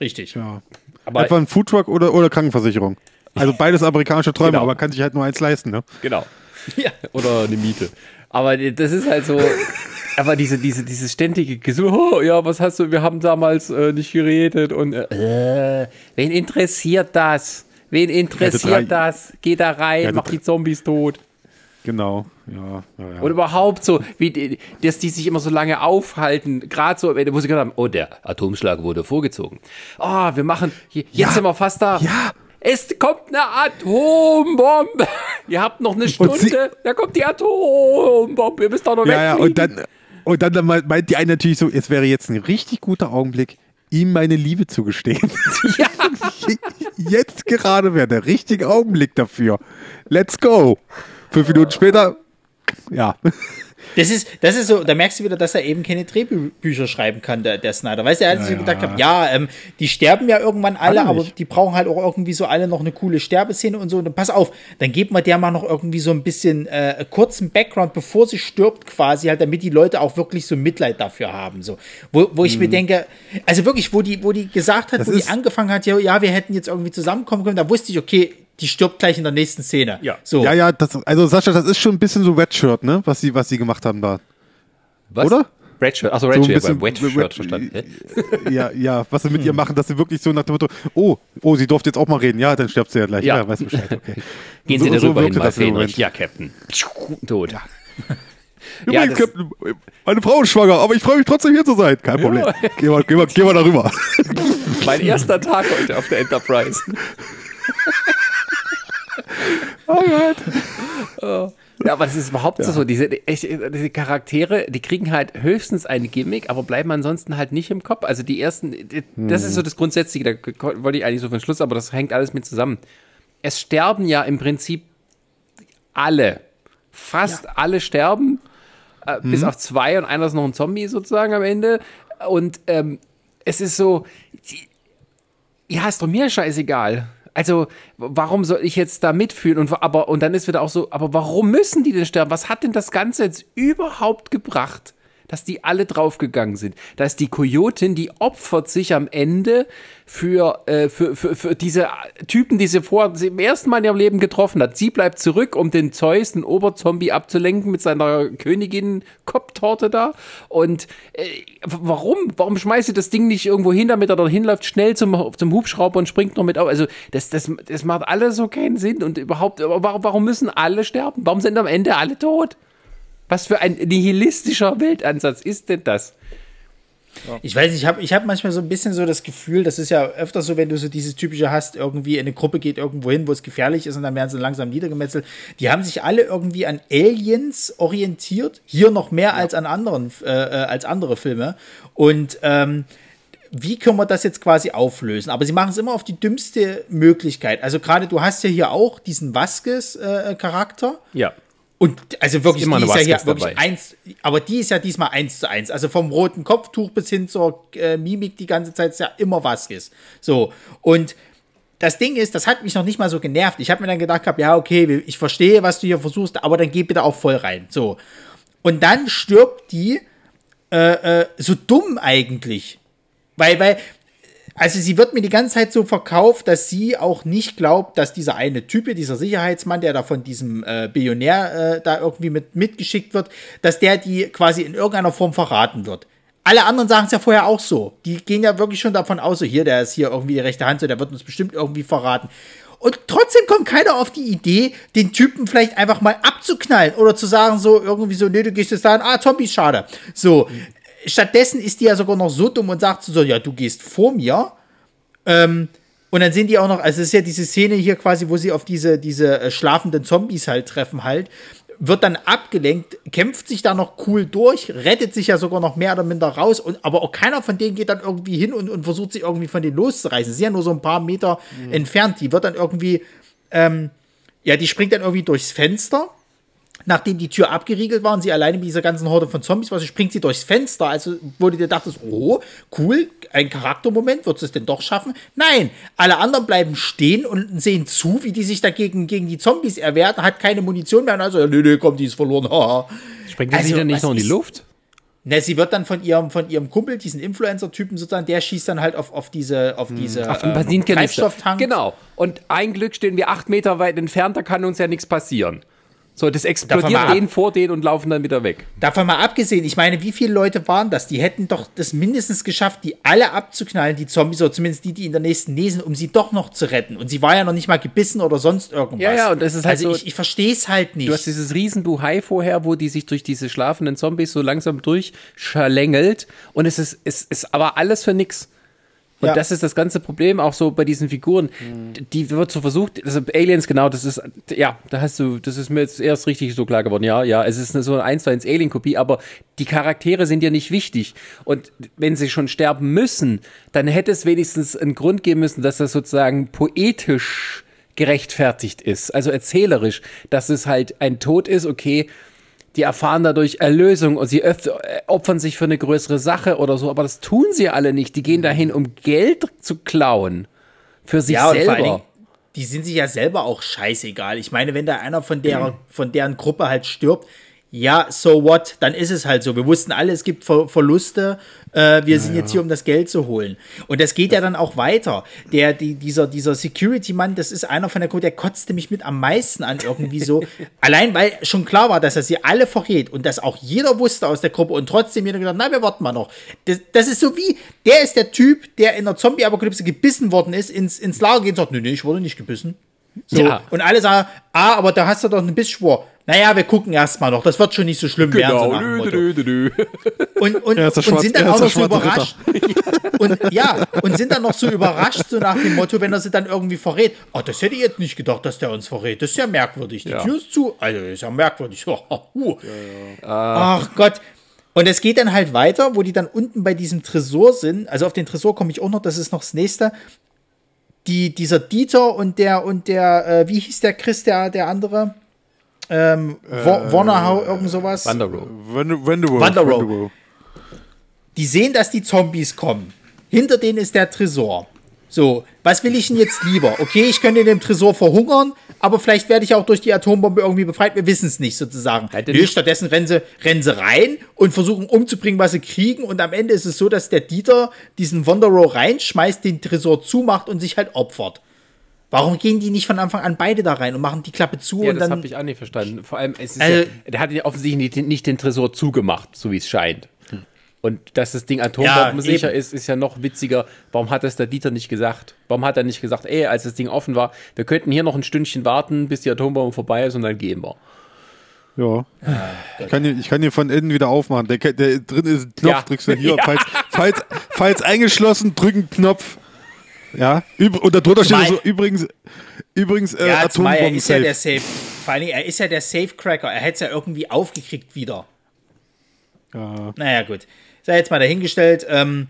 Richtig. Ja. Aber Etwa ein Foodtruck oder, oder Krankenversicherung. Also beides amerikanische Träume, genau. aber kann sich halt nur eins leisten, ne? Genau. Ja. Oder eine Miete. Aber das ist halt so, aber diese, diese, dieses ständige Gesuch, oh, ja, was hast du, wir haben damals äh, nicht geredet und äh, wen interessiert das? Wen interessiert das? Geh da rein, mach die Zombies tot. Genau, ja, ja, ja. Und überhaupt so, wie die, dass die sich immer so lange aufhalten, gerade so, wo sie gesagt haben, oh, der Atomschlag wurde vorgezogen. Oh, wir machen, jetzt ja, sind wir fast da. Ja, es kommt eine Atombombe. Ihr habt noch eine Stunde, da kommt die Atombombe. Ihr müsst doch noch ja, ja, und dann, und dann meint die eine natürlich so, es wäre jetzt ein richtig guter Augenblick, ihm meine Liebe zu gestehen. Ja. jetzt gerade wäre der richtige Augenblick dafür. Let's go. Fünf Minuten später, ja. Das ist, das ist so, da merkst du wieder, dass er eben keine Drehbücher schreiben kann, der, der Snyder. Weißt du, als ja, ich ja. gedacht habe, ja, ähm, die sterben ja irgendwann alle, aber die brauchen halt auch irgendwie so alle noch eine coole Sterbeszene und so. Und dann pass auf, dann gibt man der mal noch irgendwie so ein bisschen äh, kurzen Background, bevor sie stirbt, quasi, halt, damit die Leute auch wirklich so Mitleid dafür haben. So. Wo, wo ich hm. mir mhm. denke, also wirklich, wo die, wo die gesagt hat, das wo die angefangen hat, ja, ja, wir hätten jetzt irgendwie zusammenkommen können, da wusste ich, okay, die stirbt gleich in der nächsten Szene. Ja, so. ja, ja das, also Sascha, das ist schon ein bisschen so Redshirt, ne? Was sie, was sie gemacht haben da. Was? Oder? Redshirt, achso, Redshirt, so beim Redshirt verstanden. Ja, ja, was sie mit ihr machen, dass sie wirklich so nach dem Motto, oh, oh, sie durfte jetzt auch mal reden, ja, dann stirbt sie ja gleich. Ja, ja weißt Bescheid, okay. Gehen Sie so, darüber so hin, mal Fähnrich. Ja, Captain. Tot. Ja. Übrigens, ja, Captain, meine Frau ist schwanger, aber ich freue mich trotzdem hier zu sein. Kein Problem. Ja. Geh, mal, geh, mal, geh mal darüber. mein erster Tag heute auf der Enterprise. oh Gott. Oh. Ja, aber das ist überhaupt ja. so. Diese, diese Charaktere, die kriegen halt höchstens ein Gimmick, aber bleiben ansonsten halt nicht im Kopf. Also die ersten, das ist so das Grundsätzliche, da wollte ich eigentlich so für den Schluss, aber das hängt alles mit zusammen. Es sterben ja im Prinzip alle. Fast ja. alle sterben, äh, mhm. bis auf zwei und einer ist noch ein Zombie sozusagen am Ende. Und ähm, es ist so, die, ja, ist doch mir scheißegal. Also, warum soll ich jetzt da mitfühlen? Und, aber, und dann ist wieder auch so, aber warum müssen die denn sterben? Was hat denn das Ganze jetzt überhaupt gebracht? Dass die alle draufgegangen sind. Da ist die Kojotin, die opfert sich am Ende für, äh, für, für, für diese Typen, die sie vor sie im ersten Mal in ihrem Leben getroffen hat. Sie bleibt zurück, um den Zeus, den Oberzombie, abzulenken mit seiner Königin Kopftorte da. Und äh, warum? Warum schmeißt sie das Ding nicht irgendwo hin, damit er da hinläuft, schnell zum, zum Hubschrauber und springt noch mit auf? Also, das, das, das macht alles so keinen Sinn. Und überhaupt, warum müssen alle sterben? Warum sind am Ende alle tot? Was für ein nihilistischer Weltansatz ist denn das? Ja. Ich weiß nicht, ich habe ich hab manchmal so ein bisschen so das Gefühl, das ist ja öfter so, wenn du so dieses typische hast, irgendwie eine Gruppe geht irgendwo hin, wo es gefährlich ist und dann werden sie langsam niedergemetzelt. Die haben sich alle irgendwie an Aliens orientiert, hier noch mehr ja. als an anderen, äh, äh, als andere Filme. Und ähm, wie können wir das jetzt quasi auflösen? Aber sie machen es immer auf die dümmste Möglichkeit. Also gerade du hast ja hier auch diesen Vasquez-Charakter. Äh, ja und also wirklich, die ist ja hier wirklich eins, aber die ist ja diesmal eins zu eins. Also vom roten Kopftuch bis hin zur äh, Mimik die ganze Zeit ist ja immer Vasquez. So. Und das Ding ist, das hat mich noch nicht mal so genervt. Ich habe mir dann gedacht, ja, okay, ich verstehe, was du hier versuchst, aber dann geh bitte auch voll rein. So. Und dann stirbt die äh, äh, so dumm eigentlich. Weil, weil, also sie wird mir die ganze Zeit so verkauft, dass sie auch nicht glaubt, dass dieser eine Typ, dieser Sicherheitsmann, der da von diesem äh, Billionär äh, da irgendwie mit, mitgeschickt wird, dass der die quasi in irgendeiner Form verraten wird. Alle anderen sagen es ja vorher auch so. Die gehen ja wirklich schon davon aus, so hier, der ist hier irgendwie die rechte Hand, so der wird uns bestimmt irgendwie verraten. Und trotzdem kommt keiner auf die Idee, den Typen vielleicht einfach mal abzuknallen oder zu sagen, so irgendwie so, nee, du gehst jetzt dahin, ah, Zombies, schade. So, stattdessen ist die ja sogar noch so dumm und sagt so, ja, du gehst vor mir. Ähm, und dann sind die auch noch, also es ist ja diese Szene hier quasi, wo sie auf diese, diese äh, schlafenden Zombies halt treffen halt, wird dann abgelenkt, kämpft sich da noch cool durch, rettet sich ja sogar noch mehr oder minder raus, und, aber auch keiner von denen geht dann irgendwie hin und, und versucht sich irgendwie von denen loszureißen. Sie sind ja nur so ein paar Meter mhm. entfernt. Die wird dann irgendwie, ähm, ja, die springt dann irgendwie durchs Fenster nachdem die Tür abgeriegelt war und sie alleine mit dieser ganzen Horde von Zombies war, springt sie durchs Fenster. Also, wo du dir dachtest, oh, cool, ein Charaktermoment, wird es denn doch schaffen? Nein, alle anderen bleiben stehen und sehen zu, wie die sich dagegen gegen die Zombies erwehren, hat keine Munition mehr und also, nee, nee, komm, die ist verloren. Springt also, sie denn nicht noch in die Luft? Ne, sie wird dann von ihrem, von ihrem Kumpel, diesen Influencer-Typen sozusagen, der schießt dann halt auf, auf diese, auf hm. diese auf ähm, Treibstofftank. Genau. Und ein Glück stehen wir acht Meter weit entfernt, da kann uns ja nichts passieren. So, das explodiert denen vor denen und laufen dann wieder weg. Davon mal abgesehen, ich meine, wie viele Leute waren das? Die hätten doch das mindestens geschafft, die alle abzuknallen, die Zombies, oder zumindest die, die in der nächsten sind, um sie doch noch zu retten. Und sie war ja noch nicht mal gebissen oder sonst irgendwas. Ja, ja, und das ist halt also so, ich, ich verstehe es halt nicht. Du hast dieses Riesenbuhai vorher, wo die sich durch diese schlafenden Zombies so langsam durchschlängelt. Und es ist, es ist aber alles für nix. Und ja. das ist das ganze Problem auch so bei diesen Figuren. Mhm. Die wird so versucht, also Aliens, genau, das ist, ja, da hast du, das ist mir jetzt erst richtig so klar geworden. Ja, ja, es ist eine, so eine 1 zu 1 Alien-Kopie, aber die Charaktere sind ja nicht wichtig. Und wenn sie schon sterben müssen, dann hätte es wenigstens einen Grund geben müssen, dass das sozusagen poetisch gerechtfertigt ist, also erzählerisch, dass es halt ein Tod ist, okay, die erfahren dadurch Erlösung und sie äh, opfern sich für eine größere Sache oder so, aber das tun sie alle nicht. Die gehen dahin, um Geld zu klauen. Für sich ja, selber. Dingen, die sind sich ja selber auch scheißegal. Ich meine, wenn da einer von, der, von deren Gruppe halt stirbt, ja, so what, dann ist es halt so. Wir wussten alle, es gibt Ver Verluste. Äh, wir ja, sind jetzt hier, um das Geld zu holen. Und das geht ja dann auch weiter. Der, die, dieser, dieser Security-Mann, das ist einer von der Gruppe, der kotzte mich mit am meisten an irgendwie so. Allein, weil schon klar war, dass er sie alle verrät und dass auch jeder wusste aus der Gruppe und trotzdem jeder gesagt, na, wir warten mal noch. Das, das ist so wie, der ist der Typ, der in der Zombie-Apokalypse gebissen worden ist, ins, ins Lager geht und sagt, nee, nee, ich wurde nicht gebissen. So. Ja. Und alle sagen, ah, aber da hast du doch einen Bissschwur. Naja, wir gucken erstmal noch. Das wird schon nicht so schlimm genau. werden. So dö, dö, dö, und, und, und sind dann auch noch so überrascht. und ja, und sind dann noch so überrascht, so nach dem Motto, wenn er sie dann irgendwie verrät. Oh, das hätte ich jetzt nicht gedacht, dass der uns verrät. Das ist ja merkwürdig. Die ja. Tür ist zu. Also, das ist ja merkwürdig. Oh, uh. ja. Ach Gott. Und es geht dann halt weiter, wo die dann unten bei diesem Tresor sind. Also auf den Tresor komme ich auch noch, das ist noch das nächste. Die, dieser Dieter und der, und der, äh, wie hieß der Chris, der, der andere? ähm, äh, Warner, irgend sowas. Wanderow. Wanderow. Wanderow. Die sehen, dass die Zombies kommen. Hinter denen ist der Tresor. So, was will ich denn jetzt lieber? Okay, ich könnte in dem Tresor verhungern, aber vielleicht werde ich auch durch die Atombombe irgendwie befreit. Wir wissen es nicht sozusagen. Nee, stattdessen rennen sie, rennen sie rein und versuchen umzubringen, was sie kriegen. Und am Ende ist es so, dass der Dieter diesen Wanderow reinschmeißt, den Tresor zumacht und sich halt opfert. Warum gehen die nicht von Anfang an beide da rein und machen die Klappe zu ja, und dann. Das habe ich auch nicht verstanden. Vor allem, es ist also, ja, der hat ja offensichtlich nicht, nicht, den Tresor zugemacht, so wie es scheint. Und dass das Ding atombombensicher ja, ist, ist ja noch witziger. Warum hat das der Dieter nicht gesagt? Warum hat er nicht gesagt, ey, als das Ding offen war, wir könnten hier noch ein Stündchen warten, bis die Atombombe vorbei ist und dann gehen wir. Ja. ich, kann hier, ich kann hier von innen wieder aufmachen. Der, der drin ist ein Knopf, ja. drückst du hier. Falls, falls, falls eingeschlossen, drücken Knopf. Ja, und darunter steht so, übrigens, übrigens äh, ja, Atombomben er ist ja der Safe. Vor allem, er ist ja der Safe-Cracker. Er hätte es ja irgendwie aufgekriegt wieder. Ja. Naja, gut. Sei jetzt mal dahingestellt. Ähm,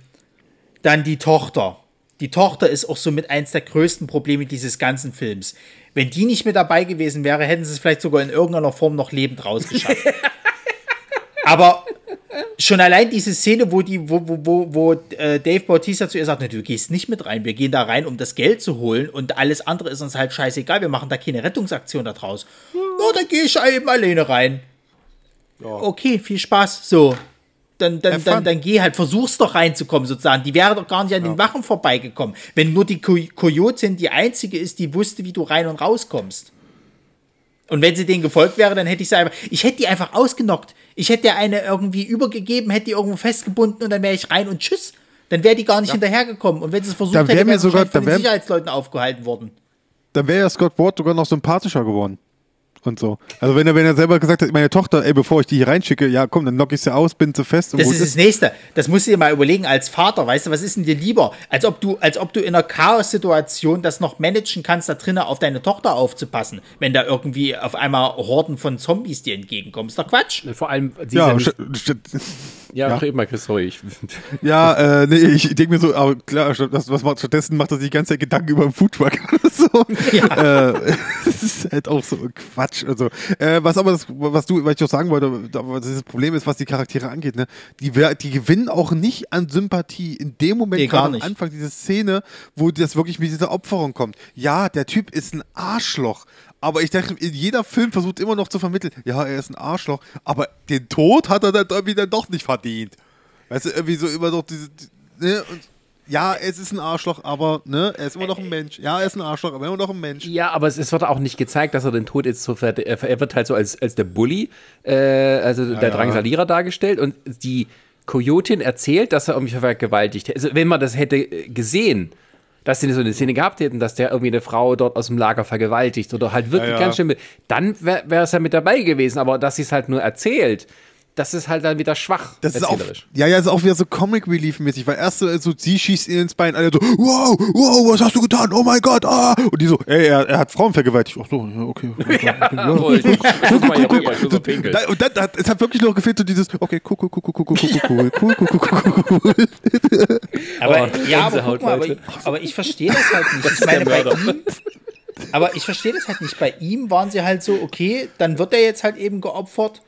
dann die Tochter. Die Tochter ist auch so mit eins der größten Probleme dieses ganzen Films. Wenn die nicht mit dabei gewesen wäre, hätten sie es vielleicht sogar in irgendeiner Form noch lebend rausgeschafft. Aber schon allein diese Szene, wo die, wo, wo, wo, wo äh, Dave Bautista zu ihr sagt, du gehst nicht mit rein, wir gehen da rein, um das Geld zu holen und alles andere ist uns halt scheißegal, wir machen da keine Rettungsaktion da draus. Ja. Oh, dann gehe ich eben alleine rein. okay, viel Spaß, so. Dann, dann, dann, dann geh halt, versuch's doch reinzukommen, sozusagen. Die wäre doch gar nicht an den Wachen vorbeigekommen. Wenn nur die Ko Kojotin die einzige ist, die wusste, wie du rein und rauskommst. Und wenn sie denen gefolgt wäre, dann hätte ich sie einfach, ich hätte die einfach ausgenockt. Ich hätte der eine irgendwie übergegeben, hätte die irgendwo festgebunden und dann wäre ich rein und tschüss. Dann wäre die gar nicht hinterhergekommen. Und wenn sie es versucht Dann hätte, mir wäre sie sogar- von den Sicherheitsleuten aufgehalten worden. Dann wäre ja Scott Ward sogar noch sympathischer geworden. Und so. Also wenn er, wenn er selber gesagt hat, meine Tochter, ey, bevor ich die hier reinschicke, ja komm, dann lock ich sie aus, bin sie fest und Das ist das Nächste. Das musst du dir mal überlegen als Vater. Weißt du, was ist denn dir lieber? Als ob du, als ob du in einer Chaos-Situation das noch managen kannst, da drinnen auf deine Tochter aufzupassen, wenn da irgendwie auf einmal Horden von Zombies dir entgegenkommen. Ist doch Quatsch. Vor allem, sie Ja, ist ja, ja, red mal, Chris, sorry. Ich, ja, äh, nee, ich denke mir so, aber klar, das, was macht, stattdessen macht er sich die ganze Zeit Gedanken über den Foodtruck oder so. Ja. Äh, das ist halt auch so Quatsch. Also, äh, was aber das, was du, was ich auch sagen wollte, das Problem ist, was die Charaktere angeht, ne, die, die gewinnen auch nicht an Sympathie in dem Moment, Nee, gerade am. Anfang, diese Szene, wo das wirklich mit dieser Opferung kommt. Ja, der Typ ist ein Arschloch. Aber ich denke, jeder Film versucht immer noch zu vermitteln, ja, er ist ein Arschloch, aber den Tod hat er dann irgendwie dann doch nicht verdient. Weißt du, irgendwie so immer noch diese, ne, und ja, es ist ein Arschloch, aber, ne, er ist immer noch ein Mensch. Ja, er ist ein Arschloch, aber immer noch ein Mensch. ja, aber es, es wird auch nicht gezeigt, dass er den Tod jetzt so ver er er wird halt so als, als der Bully, äh, also der ja. Drangsalierer dargestellt und die Coyotin erzählt, dass er irgendwie vergewaltigt hätte. Also wenn man das hätte äh, gesehen, dass sie so eine Szene gehabt hätten, dass der irgendwie eine Frau dort aus dem Lager vergewaltigt oder halt wirklich Ja, ja. ganz schön, dann wäre es ja mit dabei gewesen, aber dass sie es halt nur erzählt, das ist halt dann wieder schwach Das ist auch, ja, ja, ist auch wieder so Comic Relief mäßig, weil erst so, so sie schießt ihn ins Bein, alle so, wow, wow, was hast du getan? Oh mein Gott, ah! Und die so, ey, er, er hat Frauen vergewaltigt. Ach so, ja, okay. ja, Oh, ich, ich, ich muss mal hier rüber, ich muss so pinkeln. Da, und dann, hat, es hat wirklich noch gefehlt so dieses, okay, cool, cool, cool, cool, cool, cool, cool, cool, cool, cool, cool, cool, cool. Aber, Oh, ja, aber guck mal, aber, ich- aber ich verstehe das halt nicht. ist ich meine, bei ihm, aber ich verstehe das halt nicht. Bei ihm waren sie halt so, okay, dann wird er jetzt halt eben geopfert.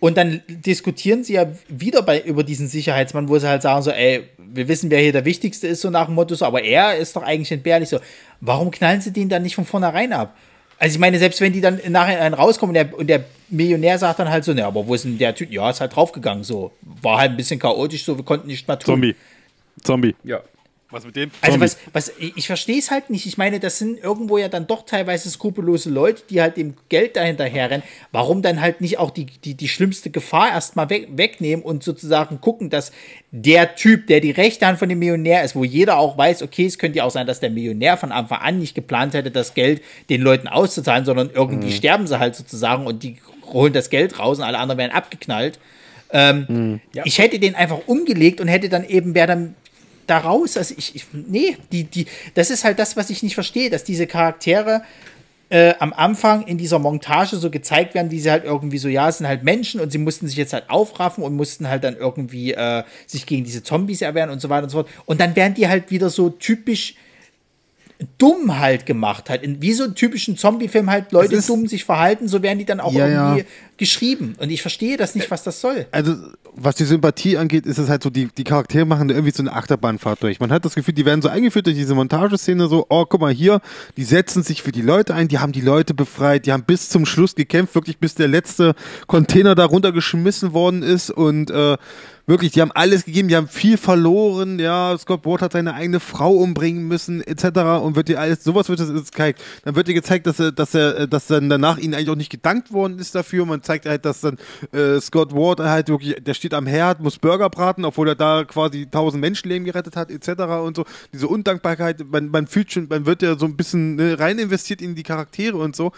Und dann diskutieren sie ja wieder bei, über diesen Sicherheitsmann, wo sie halt sagen so, ey, wir wissen, wer hier der Wichtigste ist, so nach dem Motto so, aber er ist doch eigentlich entbehrlich so. Warum knallen sie den dann nicht von vornherein ab? Also ich meine, selbst wenn die dann nachher rauskommen und der, und der Millionär sagt dann halt so, ne, aber wo ist denn der Typ? Ja, ist halt draufgegangen so. War halt ein bisschen chaotisch so, wir konnten nicht mal tun. Zombie. Zombie. Ja. Was mit dem? Also was, was, ich verstehe es halt nicht. Ich meine, das sind irgendwo ja dann doch teilweise skrupellose Leute, die halt dem Geld dahinter herrennen. Warum dann halt nicht auch die, die, die schlimmste Gefahr erstmal weg, wegnehmen und sozusagen gucken, dass der Typ, der die rechte Hand von dem Millionär ist, wo jeder auch weiß, okay, es könnte ja auch sein, dass der Millionär von Anfang an nicht geplant hätte, das Geld den Leuten auszuzahlen, sondern irgendwie sterben sie halt sozusagen und die holen das Geld raus und alle anderen werden abgeknallt. Ähm, Ich hätte den einfach umgelegt und hätte dann eben, wer dann da raus. Also ich, ich nee, die, die, das ist halt das, was ich nicht verstehe, dass diese Charaktere äh, am Anfang in dieser Montage so gezeigt werden, wie sie halt irgendwie so, ja, es sind halt Menschen und sie mussten sich jetzt halt aufraffen und mussten halt dann irgendwie äh, sich gegen diese Zombies erwehren und so weiter und so fort. Und dann werden die halt wieder so typisch dumm halt gemacht halt. In, wie so einen typischen Zombie-Film halt Leute ist- dumm sich verhalten, so werden die dann auch Ja, irgendwie ja. geschrieben. Und ich verstehe das nicht, was das soll. also was die Sympathie angeht, ist es halt so, die, die Charaktere machen da irgendwie so eine Achterbahnfahrt durch. Man hat das Gefühl, die werden so eingeführt durch diese Montageszene, so, oh, guck mal hier, die setzen sich für die Leute ein, die haben die Leute befreit, die haben bis zum Schluss gekämpft, wirklich bis der letzte Container da runtergeschmissen worden ist und äh, wirklich, die haben alles gegeben, die haben viel verloren, ja, Scott Ward hat seine eigene Frau umbringen müssen, etc. und wird dir alles, sowas wird das gezeigt. Dann wird dir gezeigt, dass er, dass er, dass dann danach ihnen eigentlich auch nicht gedankt worden ist dafür. Man zeigt halt, dass dann äh, Scott Ward halt wirklich, der steht am Herd, muss Burger braten, obwohl er da quasi tausend Menschenleben gerettet hat, etc. und so. Diese Undankbarkeit, man, man fühlt schon, man wird ja so ein bisschen ne, rein investiert in die Charaktere und so.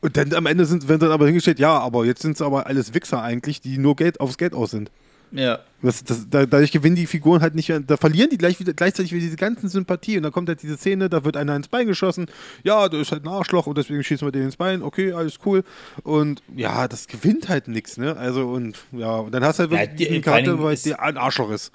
Und dann am Ende sind, wenn dann aber hingestellt, ja, aber jetzt sind es aber alles Wichser eigentlich, die nur Geld aufs Geld aus sind. Ja. Das, das, da, dadurch gewinnen die Figuren halt nicht, da verlieren die gleich wieder, gleichzeitig wieder diese ganzen Sympathie und dann kommt halt diese Szene, da wird einer ins Bein geschossen, ja, der ist halt ein Arschloch und deswegen schießen wir den ins Bein, okay, alles cool und ja, das gewinnt halt nichts, ne, also und ja, und dann hast du halt Ja, wirklich die- diesen vor allen Charakter, weil der ein Arschloch ist.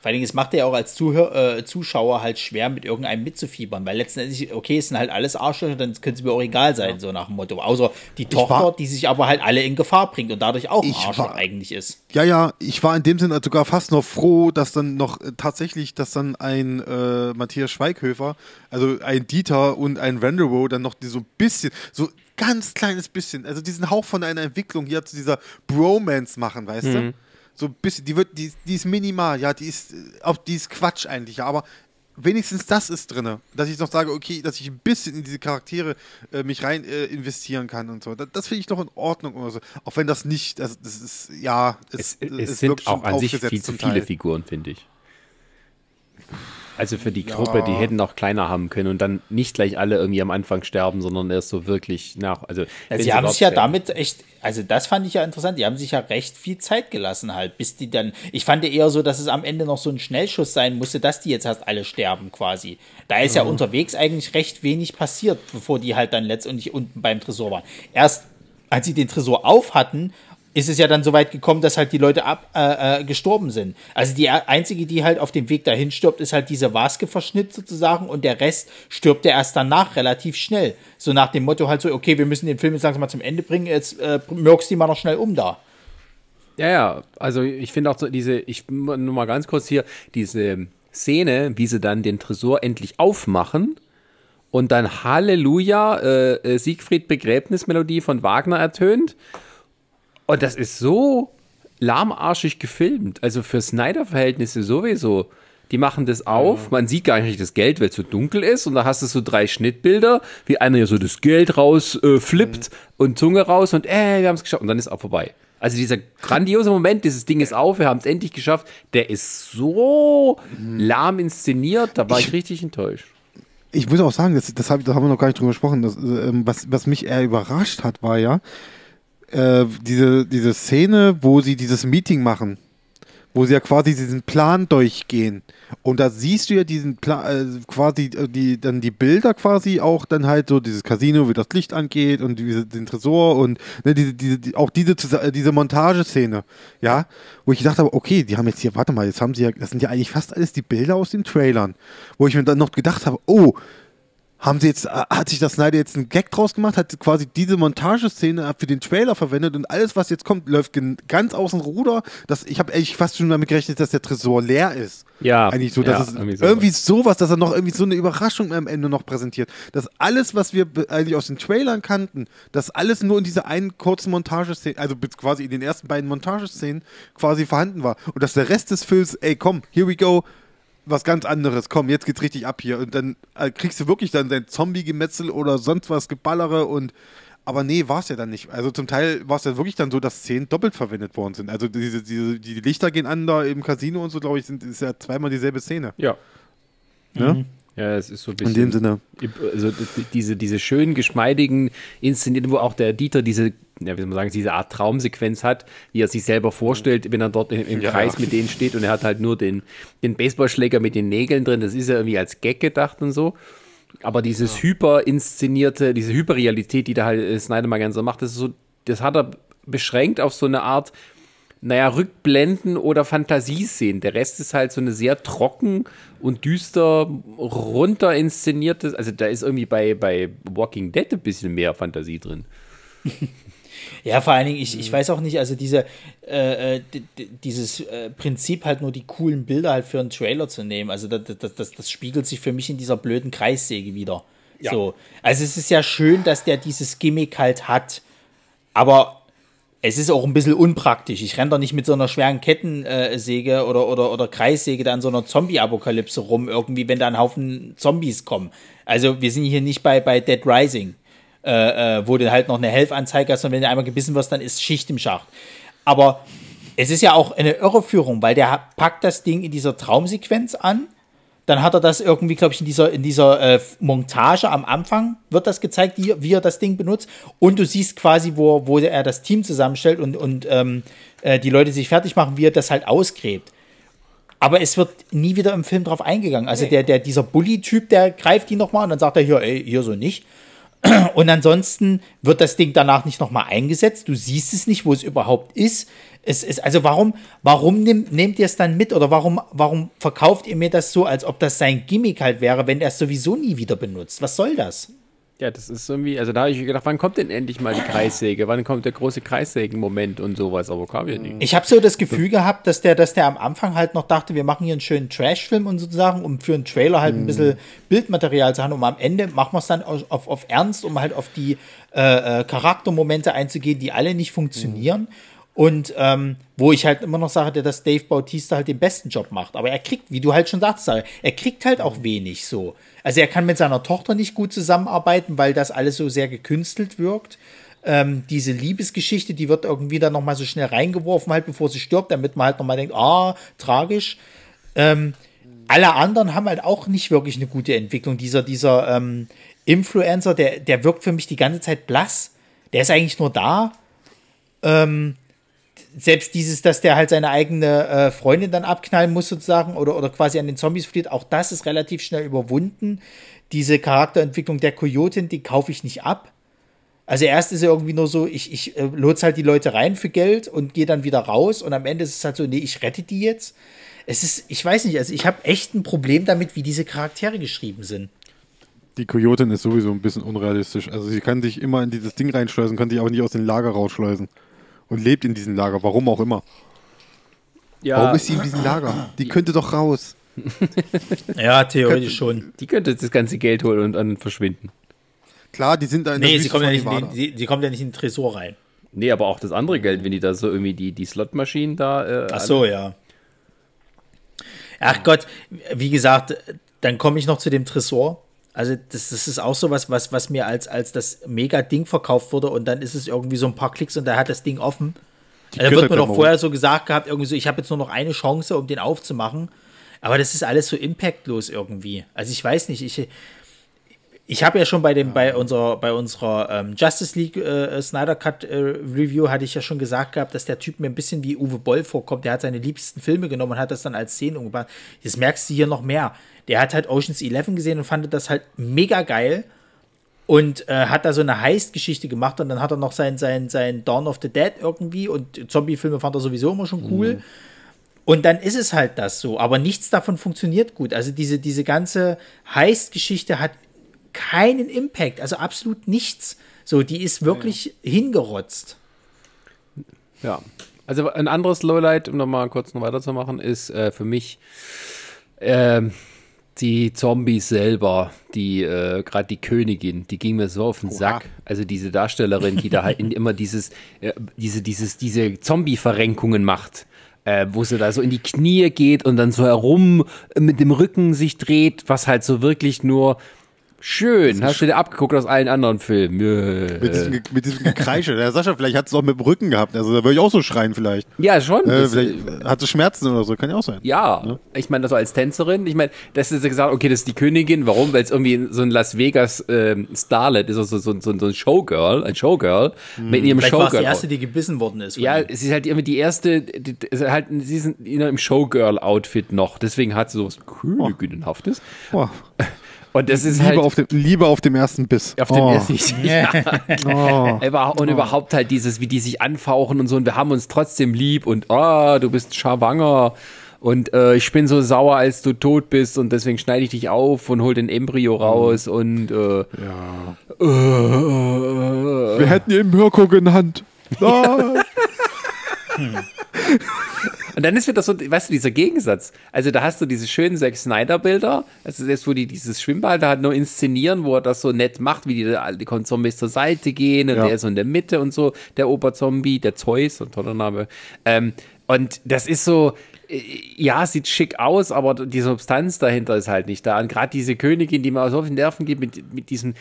Vor allen Dingen, es macht ja auch als Zuhör, äh, Zuschauer halt schwer, mit irgendeinem mitzufiebern, weil letztendlich, okay, es sind halt alles Arschlöcher, dann können sie mir auch egal sein, so nach dem Motto. Außer die Tochter, war- die sich aber halt alle in Gefahr bringt und dadurch auch ein Ich Arschloch war- eigentlich ist. Ja, ja, ich war in dem Sinne sogar fast noch froh, dass dann noch äh, tatsächlich, dass dann ein äh, Matthias Schweighöfer, also ein Dieter und ein Renderow dann noch die so ein bisschen, so ganz kleines bisschen, also diesen Hauch von einer Entwicklung hier zu dieser Bromance machen, weißt du? So ein bisschen, die wird, die, die ist minimal, ja, die ist, auch die ist Quatsch eigentlich, ja, aber wenigstens das ist drin, dass ich noch sage, okay, dass ich ein bisschen in diese Charaktere äh, mich rein äh, investieren kann und so. Das, das finde ich noch in Ordnung oder so. Auch wenn das nicht, das, das ist, ja, es, es, es sind auch an sich viel zu viele Figuren, finde ich. Also für die Gruppe, ja. die hätten auch kleiner haben können und dann nicht gleich alle irgendwie am Anfang sterben, sondern erst so wirklich nach. Also ja, sie haben sich ja damit echt, also das fand ich ja interessant, die haben sich ja recht viel Zeit gelassen halt, bis die dann, ich fand eher so, dass es am Ende noch so ein Schnellschuss sein musste, dass die jetzt erst alle sterben quasi. Da ist mhm. ja unterwegs eigentlich recht wenig passiert, bevor die halt dann letztendlich unten beim Tresor waren. Erst als sie den Tresor auf hatten, ist es ja dann so weit gekommen, dass halt die Leute ab, äh, äh, gestorben sind. Also die einzige, die halt auf dem Weg dahin stirbt, ist halt diese Vaske-Verschnitt sozusagen und der Rest stirbt ja erst danach relativ schnell. So nach dem Motto halt so, okay, wir müssen den Film jetzt langsam mal zum Ende bringen, jetzt äh, mürkst die mal noch schnell um da. Ja, ja, also ich finde auch so diese, ich nur mal ganz kurz hier, diese Szene, wie sie dann den Tresor endlich aufmachen und dann Halleluja, äh, äh Siegfried Begräbnismelodie von Wagner ertönt und das ist so lahmarschig gefilmt. Also für Snyder-Verhältnisse sowieso. Die machen das auf, man sieht gar nicht das Geld, weil es so dunkel ist. Und da hast du so drei Schnittbilder, wie einer ja so das Geld raus äh, flippt mhm. und Zunge raus und äh, wir haben es geschafft. Und dann ist auch vorbei. Also dieser grandiose Moment, dieses Ding ist auf, wir haben es endlich geschafft, der ist so mhm. lahm inszeniert, da war ich, ich richtig enttäuscht. Ich muss auch sagen, das, das, hab, da haben wir noch gar nicht drüber gesprochen. Das, äh, was, was mich eher überrascht hat, war ja, äh, diese, diese Szene, wo sie dieses Meeting machen, wo sie ja quasi diesen Plan durchgehen. Und da siehst du ja diesen Plan, äh, quasi äh, die, dann die Bilder quasi auch dann halt so dieses Casino, wie das Licht angeht und diese, den Tresor und ne, diese, diese, die, auch diese, äh, diese Montageszene, ja, wo ich gedacht habe, okay, die haben jetzt hier, warte mal, jetzt haben sie ja, das sind ja eigentlich fast alles die Bilder aus den Trailern, wo ich mir dann noch gedacht habe, oh, haben sie jetzt, äh, hat sich das Snyder jetzt einen Gag draus gemacht, hat quasi diese Montageszene für den Trailer verwendet und alles, was jetzt kommt, läuft ganz außen Ruder. Das, ich habe eigentlich fast schon damit gerechnet, dass der Tresor leer ist. Ja. Eigentlich so, dass ja, es irgendwie, irgendwie sowas, dass er noch irgendwie so eine Überraschung am Ende noch präsentiert. Dass alles, was wir eigentlich aus den Trailern kannten, dass alles nur in dieser einen kurzen Montageszene, also quasi in den ersten beiden Montageszenen quasi vorhanden war. Und dass der Rest des Films, ey komm, here we go, was ganz anderes. Komm, jetzt geht's richtig ab hier. Und dann äh, kriegst du wirklich dann dein Zombie-Gemetzel oder sonst was Geballere und aber nee, war es ja dann nicht. Also zum Teil war es ja wirklich dann so, dass Szenen doppelt verwendet worden sind. Also diese, diese, die Lichter gehen an da im Casino und so, glaube ich, sind, ist ja zweimal dieselbe Szene. Ja. Ne? Mhm. Ja, es ist so ein bisschen. In dem Sinne. Also diese, diese schönen, geschmeidigen Inszenierten, wo auch der Dieter diese, ja, wie soll man sagen, diese Art Traumsequenz hat, wie er sich selber vorstellt, wenn er dort im, im ja. Kreis mit denen steht und er hat halt nur den, den Baseballschläger mit den Nägeln drin. Das ist ja irgendwie als Gag gedacht und so. Aber dieses ja. hyper inszenierte, diese Hyperrealität, die da halt äh, Snyder mal gerne so macht, das so, das hat er beschränkt auf so eine Art naja, Rückblenden oder Fantasieszenen. Der Rest ist halt so eine sehr trocken und düster runter inszenierte. Also da ist irgendwie bei, bei Walking Dead ein bisschen mehr Fantasie drin. Ja, vor allen Dingen, ich, ich weiß auch nicht, also diese, äh, äh dieses äh, Prinzip halt nur die coolen Bilder halt für einen Trailer zu nehmen, also das, das, das, das spiegelt sich für mich in dieser blöden Kreissäge wieder. Ja. So. Also es ist ja schön, dass der dieses Gimmick halt hat, aber es ist auch ein bisschen unpraktisch. Ich renne da nicht mit so einer schweren Kettensäge oder, oder, oder Kreissäge da in so einer Zombie-Apokalypse rum, irgendwie, wenn da ein Haufen Zombies kommen. Also wir sind hier nicht bei, bei Dead Rising, äh, äh, wo du halt noch eine Helfanzeige hast und wenn du einmal gebissen wirst, dann ist Schicht im Schacht. Aber es ist ja auch eine Irreführung, weil der packt das Ding in dieser Traumsequenz an dann hat er das irgendwie, glaube ich, in dieser, in dieser äh, Montage am Anfang wird das gezeigt, wie, wie, er das Ding benutzt. Und du siehst quasi, wo, wo er das Team zusammenstellt und, und ähm, äh, die Leute sich fertig machen, wie er das halt ausgräbt. Aber es wird nie wieder im Film drauf eingegangen. Also nee. der, der, dieser Bully-Typ, der greift ihn nochmal und dann sagt er hier, ey, hier so nicht. Und ansonsten wird das Ding danach nicht nochmal eingesetzt. Du siehst es nicht, wo es überhaupt ist. Es ist, also warum, warum nehm, nehmt ihr es dann mit oder warum, warum verkauft ihr mir das so, als ob das sein Gimmick halt wäre, wenn er es sowieso nie wieder benutzt? Was soll das? Ja, das ist irgendwie, also da habe ich gedacht, wann kommt denn endlich mal die Kreissäge? Wann kommt der große Kreissägen-Moment und sowas? Aber kam ja nicht. Ich habe so das Gefühl gehabt, dass der, dass der am Anfang halt noch dachte, wir machen hier einen schönen Trash-Film und sozusagen, um für einen Trailer halt ein bisschen Bildmaterial zu haben. Und am Ende machen wir es dann auf, auf, auf Ernst, um halt auf die äh, äh, Charaktermomente einzugehen, die alle nicht funktionieren. Und ähm, wo ich halt immer noch sage, dass Dave Bautista halt den besten Job macht. Aber er kriegt, wie du halt schon sagst, er kriegt halt auch wenig so. Also er kann mit seiner Tochter nicht gut zusammenarbeiten, weil das alles so sehr gekünstelt wirkt. Ähm, diese Liebesgeschichte, die wird irgendwie dann nochmal so schnell reingeworfen, halt bevor sie stirbt, damit man halt nochmal denkt, ah, tragisch. Ähm, alle anderen haben halt auch nicht wirklich eine gute Entwicklung. Dieser, dieser ähm, Influencer, der, der wirkt für mich die ganze Zeit blass. Der ist eigentlich nur da. Ähm, selbst dieses, dass der halt seine eigene äh, Freundin dann abknallen muss, sozusagen, oder, oder quasi an den Zombies flieht, auch das ist relativ schnell überwunden. Diese Charakterentwicklung der Coyotin, die kaufe ich nicht ab. Also erst ist er irgendwie nur so, ich, ich äh, lotse halt die Leute rein für Geld und gehe dann wieder raus und am Ende ist es halt so, nee, ich rette die jetzt. Es ist, ich weiß nicht, also ich habe echt ein Problem damit, wie diese Charaktere geschrieben sind. Die Coyotin ist sowieso ein bisschen unrealistisch. Also sie kann sich immer in dieses Ding reinschleusen, kann sich auch nicht aus dem Lager rausschleusen. Und lebt in diesem Lager, warum auch immer. Ja, Warum ist sie in diesem Lager? Die könnte doch raus. Ja, theoretisch schon. die könnte das ganze Geld holen und dann verschwinden. Klar, die sind da in der Nee, Wüste sie kommt, ja nicht in die, die kommt ja nicht in den Tresor rein. Nee, aber auch das andere Geld, wenn die da so irgendwie die, die Slotmaschinen da. Äh, Ach so, ja. Ach Gott, wie gesagt, dann komme ich noch zu dem Tresor. Also das, das ist auch so was, was, was mir als, als das Mega-Ding verkauft wurde und dann ist es irgendwie so ein paar Klicks und da hat das Ding offen. Die Da wird mir doch vorher so gesagt gehabt, irgendwie so, ich habe jetzt nur noch eine Chance, um den aufzumachen. Aber das ist alles so impactlos irgendwie. Also ich weiß nicht, ich, ich habe ja schon bei dem, bei unserer, bei unserer ähm, Justice League äh, Snyder Cut äh, Review hatte ich ja schon gesagt gehabt, dass der Typ mir ein bisschen wie Uwe Boll vorkommt. Der hat seine liebsten Filme genommen und hat das dann als Szenen umgebracht. Jetzt merkst du hier noch mehr. Der hat halt Oceans 11 gesehen und fand das halt mega geil und äh, hat da so eine Heist-Geschichte gemacht und dann hat er noch sein, sein, sein Dawn of the Dead irgendwie und Zombie-Filme fand er sowieso immer schon cool. Und dann ist es halt das so, aber nichts davon funktioniert gut. Also diese, diese ganze Heist-Geschichte hat keinen Impact, also absolut nichts. So, die ist wirklich hingerotzt. Ja. Also ein anderes Lowlight, um nochmal kurz noch weiterzumachen, ist äh, für mich ähm, die Zombies selber, die äh, gerade die Königin, die ging mir so auf den Sack. Also diese Darstellerin, die da halt immer dieses, äh, diese, dieses, diese Zombie-Verrenkungen macht. Äh, wo sie da so in die Knie geht und dann so herum mit dem Rücken sich dreht, was halt so wirklich nur schön. Hast du dir abgeguckt aus allen anderen Filmen? Yeah. Mit diesem, Ge- mit diesem Gekreische. Der Sascha, vielleicht hat es auch mit dem Rücken gehabt. Also da würde ich auch so schreien vielleicht. Ja, schon. Äh, vielleicht hat sie Schmerzen oder so, kann ja auch sein. Ja, ich meine, das so als Tänzerin. Ich meine, das ist ja gesagt, okay, das ist die Königin. Warum? Weil es irgendwie so ein Las Vegas ähm, Starlet ist, also so, so, so ein Showgirl, ein Showgirl mit ihrem Vielleicht war es die Showgirl. erste, die gebissen worden ist. ja, oder? sie ist halt immer die erste, die, die, ist halt, sie ist in einem Showgirl-Outfit noch. Deswegen hat sie sowas Königinnenhaftes. Boah. Und das ist Liebe, halt auf dem, Liebe auf dem ersten Biss. auf dem oh. ersten. Ja. Oh. Und überhaupt halt dieses, wie die sich anfauchen und so, und wir haben uns trotzdem lieb und ah, du bist schwanger und äh, ich bin so sauer, als du tot bist und deswegen schneide ich dich auf und hol den Embryo raus und äh, Ja. äh, Wir hätten ihn Mirko genannt. Nein. Und dann ist wieder so, weißt du, dieser Gegensatz. Also da hast du diese schönen Zack Snyder-Bilder, also das, wo die dieses Schwimmbad da halt nur inszenieren, wo er das so nett macht, wie die, die Zombies zur Seite gehen und Ja. der ist so in der Mitte und so, der Oberzombie, der Zeus, ein toller Name. Ähm, und das ist so, äh, ja, sieht schick aus, aber die Substanz dahinter ist halt nicht da. Und gerade diese Königin, die mir so auf den Nerven geht, mit, mit diesem, äh,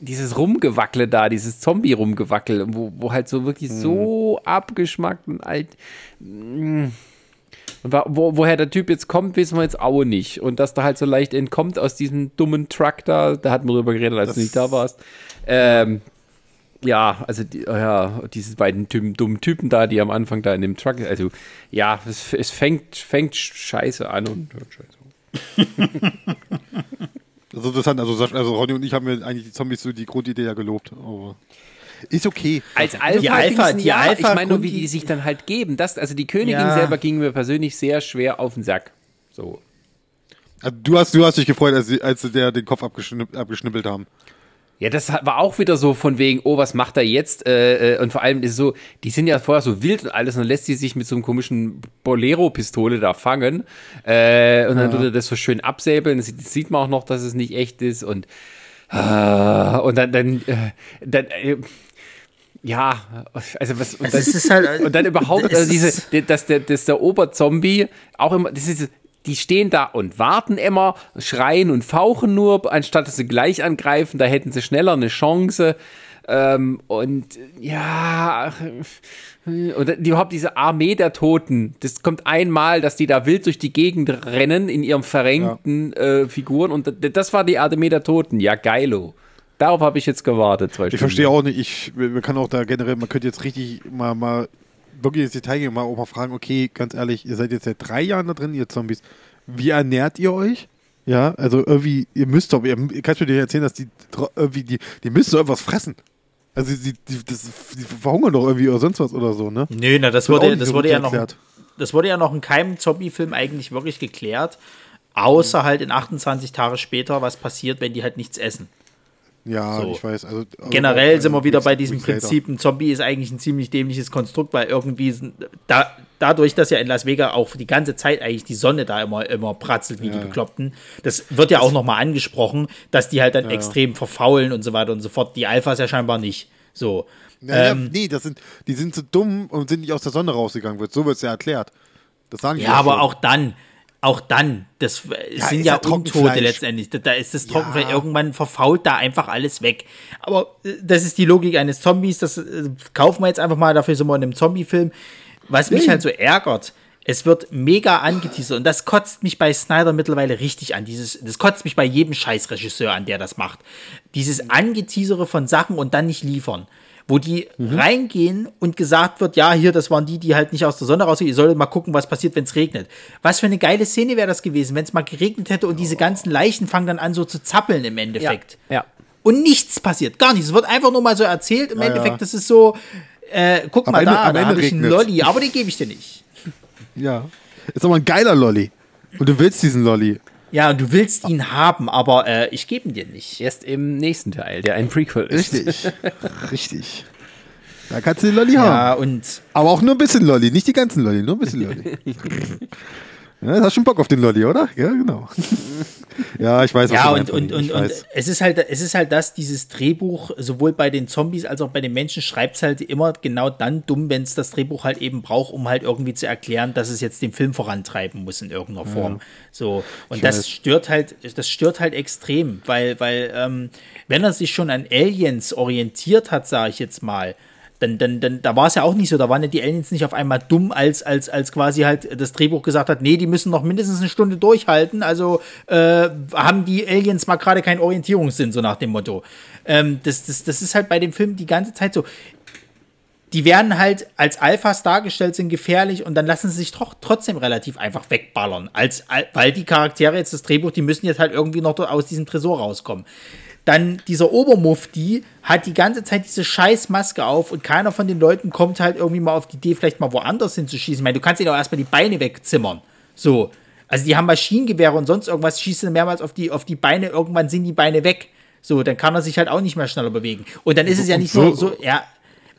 dieses Rumgewackle da, dieses Zombie-Rumgewackel, wo, wo halt so wirklich so abgeschmackt und alt. Und wa- wo, woher der Typ jetzt kommt, wissen wir jetzt auch nicht. Und dass da halt so leicht entkommt aus diesem dummen Truck da, da hatten wir drüber geredet, als du nicht da warst. Ähm, ja, also die, ja, diese beiden Typen, dummen Typen da, die am Anfang da in dem Truck, also ja, es, es fängt, fängt scheiße an und hört scheiße auf. Das ist interessant. Also, also Ronny und ich haben mir eigentlich die Zombies so die Grundidee ja gelobt. Aber ist okay. Als Alpha, Die Alpha- die ja, Alpha ich meine nur, wie die sich dann halt geben. Das, also die Königin Ja. selber ging mir persönlich sehr schwer auf den Sack. So. Also, du, hast, du hast dich gefreut, als sie, als sie der den Kopf abgeschnipp, abgeschnippelt haben. Ja, das war auch wieder so von wegen, oh, was macht er jetzt? Äh, äh, und vor allem ist so, die sind ja vorher so wild und alles und dann lässt sie sich mit so einem komischen Bolero-Pistole da fangen. Äh, und dann ja. tut er das so schön absäbeln. Das sieht man auch noch, dass es nicht echt ist. Und, äh, und dann, dann, äh, dann äh, ja, also was und, also dann, halt, und dann überhaupt also diese, dass der, dass der Oberzombie auch immer, das ist die stehen da und warten immer, schreien und fauchen nur, anstatt dass sie gleich angreifen, da hätten sie schneller eine Chance. Ähm, und ja, und überhaupt diese Armee der Toten, das kommt einmal, dass die da wild durch die Gegend rennen in ihren verrenkten ja. äh, Figuren und das war die Armee der Toten. Ja, geilo. Darauf habe ich jetzt gewartet. ich verstehe auch nicht, ich, man kann auch da generell, man könnte jetzt richtig mal, mal wirklich ins Detail gehen, mal auch mal fragen, okay, ganz ehrlich, ihr seid jetzt seit drei Jahren da drin, ihr Zombies. Wie ernährt ihr euch? Ja, also irgendwie, ihr müsst doch, ihr, kannst du dir erzählen, dass die irgendwie, die, die müssen doch irgendwas fressen. Also die, die, das, die verhungern doch irgendwie oder sonst was oder so, ne? Nö, na, das, das wurde, das wurde ja noch, das wurde ja noch in keinem Zombie-Film eigentlich wirklich geklärt. Außer halt in 28 Tage später, was passiert, wenn die halt nichts essen. Ja, so. ich weiß. Also, also Generell also, sind wir wieder bei diesem Prinzip, ein Zombie ist eigentlich ein ziemlich dämliches Konstrukt, weil irgendwie da, dadurch, dass ja in Las Vegas auch die ganze Zeit eigentlich die Sonne da immer, immer pratzelt wie ja. die Bekloppten, das wird ja das auch nochmal angesprochen, dass die halt dann ja. extrem verfaulen und so weiter und so fort. Die Alphas ja scheinbar nicht. So. Ja, ähm, nee, das sind, die sind so dumm und sind nicht aus der Sonne rausgegangen, wird. So wird es ja erklärt. Das sagen ja, aber schon. auch dann, auch dann, das ja, sind ja Untote letztendlich. Da ist das Trockenfleisch, ja. irgendwann verfault da einfach alles weg. Aber äh, das ist die Logik eines Zombies, das äh, kaufen wir jetzt einfach mal, dafür sind wir in einem Zombie-Film. Was mich halt so ärgert, es wird mega angeteasert und das kotzt mich bei Snyder mittlerweile richtig an. Dieses, das kotzt mich bei jedem Scheißregisseur an, der das macht. Dieses Angeteasere von Sachen und dann nicht liefern wo die mhm. reingehen und gesagt wird, ja, hier, das waren die, die halt nicht aus der Sonne rausgehen, ihr solltet mal gucken, was passiert, wenn es regnet. Was für eine geile Szene wäre das gewesen, wenn es mal geregnet hätte und diese ganzen Leichen fangen dann an so zu zappeln im Endeffekt. Ja. ja. Und nichts passiert, gar nichts. Es wird einfach nur mal so erzählt. Im ja, Endeffekt, ja. das ist so, äh, guck am mal Ende, da, da habe ich einen Lolli, aber den gebe ich dir nicht. Ja. Ist aber ein geiler Lolli. Und du willst diesen Lolli. Ja, du willst ihn haben, aber äh, ich gebe ihn dir nicht. Erst im nächsten Teil, der ein Prequel ist. Richtig. Richtig. Da kannst du den Lolli haben. Ja, und. Aber auch nur ein bisschen Lolli, nicht die ganzen Lolli, nur ein bisschen Lolli. ja, hast schon Bock auf den Lolli, oder? Ja, genau. Ja, ich weiß. Ja, und, und, und, und es ist halt, es ist halt das, dieses Drehbuch, sowohl bei den Zombies als auch bei den Menschen, schreibt es halt immer genau dann dumm, wenn es das Drehbuch halt eben braucht, um halt irgendwie zu erklären, dass es jetzt den Film vorantreiben muss in irgendeiner Form. Ja. So. Und ich das weiß. stört halt, das stört halt extrem, weil, weil, ähm, wenn er sich schon an Aliens orientiert hat, sage ich jetzt mal, dann, dann, dann, da war es ja auch nicht so, da waren ja die Aliens nicht auf einmal dumm, als, als, als quasi halt das Drehbuch gesagt hat, nee, die müssen noch mindestens eine Stunde durchhalten, also äh, haben die Aliens mal gerade keinen Orientierungssinn, so nach dem Motto. Ähm, das, das, das ist halt bei dem Film die ganze Zeit so. Die werden halt als Alphas dargestellt, sind gefährlich und dann lassen sie sich tro trotzdem relativ einfach wegballern. Als, weil die Charaktere jetzt das Drehbuch, die müssen jetzt halt irgendwie noch aus diesem Tresor rauskommen. Dann dieser Obermufti hat die ganze Zeit diese scheiß Maske auf und keiner von den Leuten kommt halt irgendwie mal auf die Idee, vielleicht mal woanders hinzuschießen. Ich meine, du kannst ihnen auch erstmal die Beine wegzimmern. So. Also die haben Maschinengewehre und sonst irgendwas, schießen mehrmals auf die, auf die Beine, irgendwann sind die Beine weg. So, dann kann er sich halt auch nicht mehr schneller bewegen. Und dann ist es ja nicht so, so er,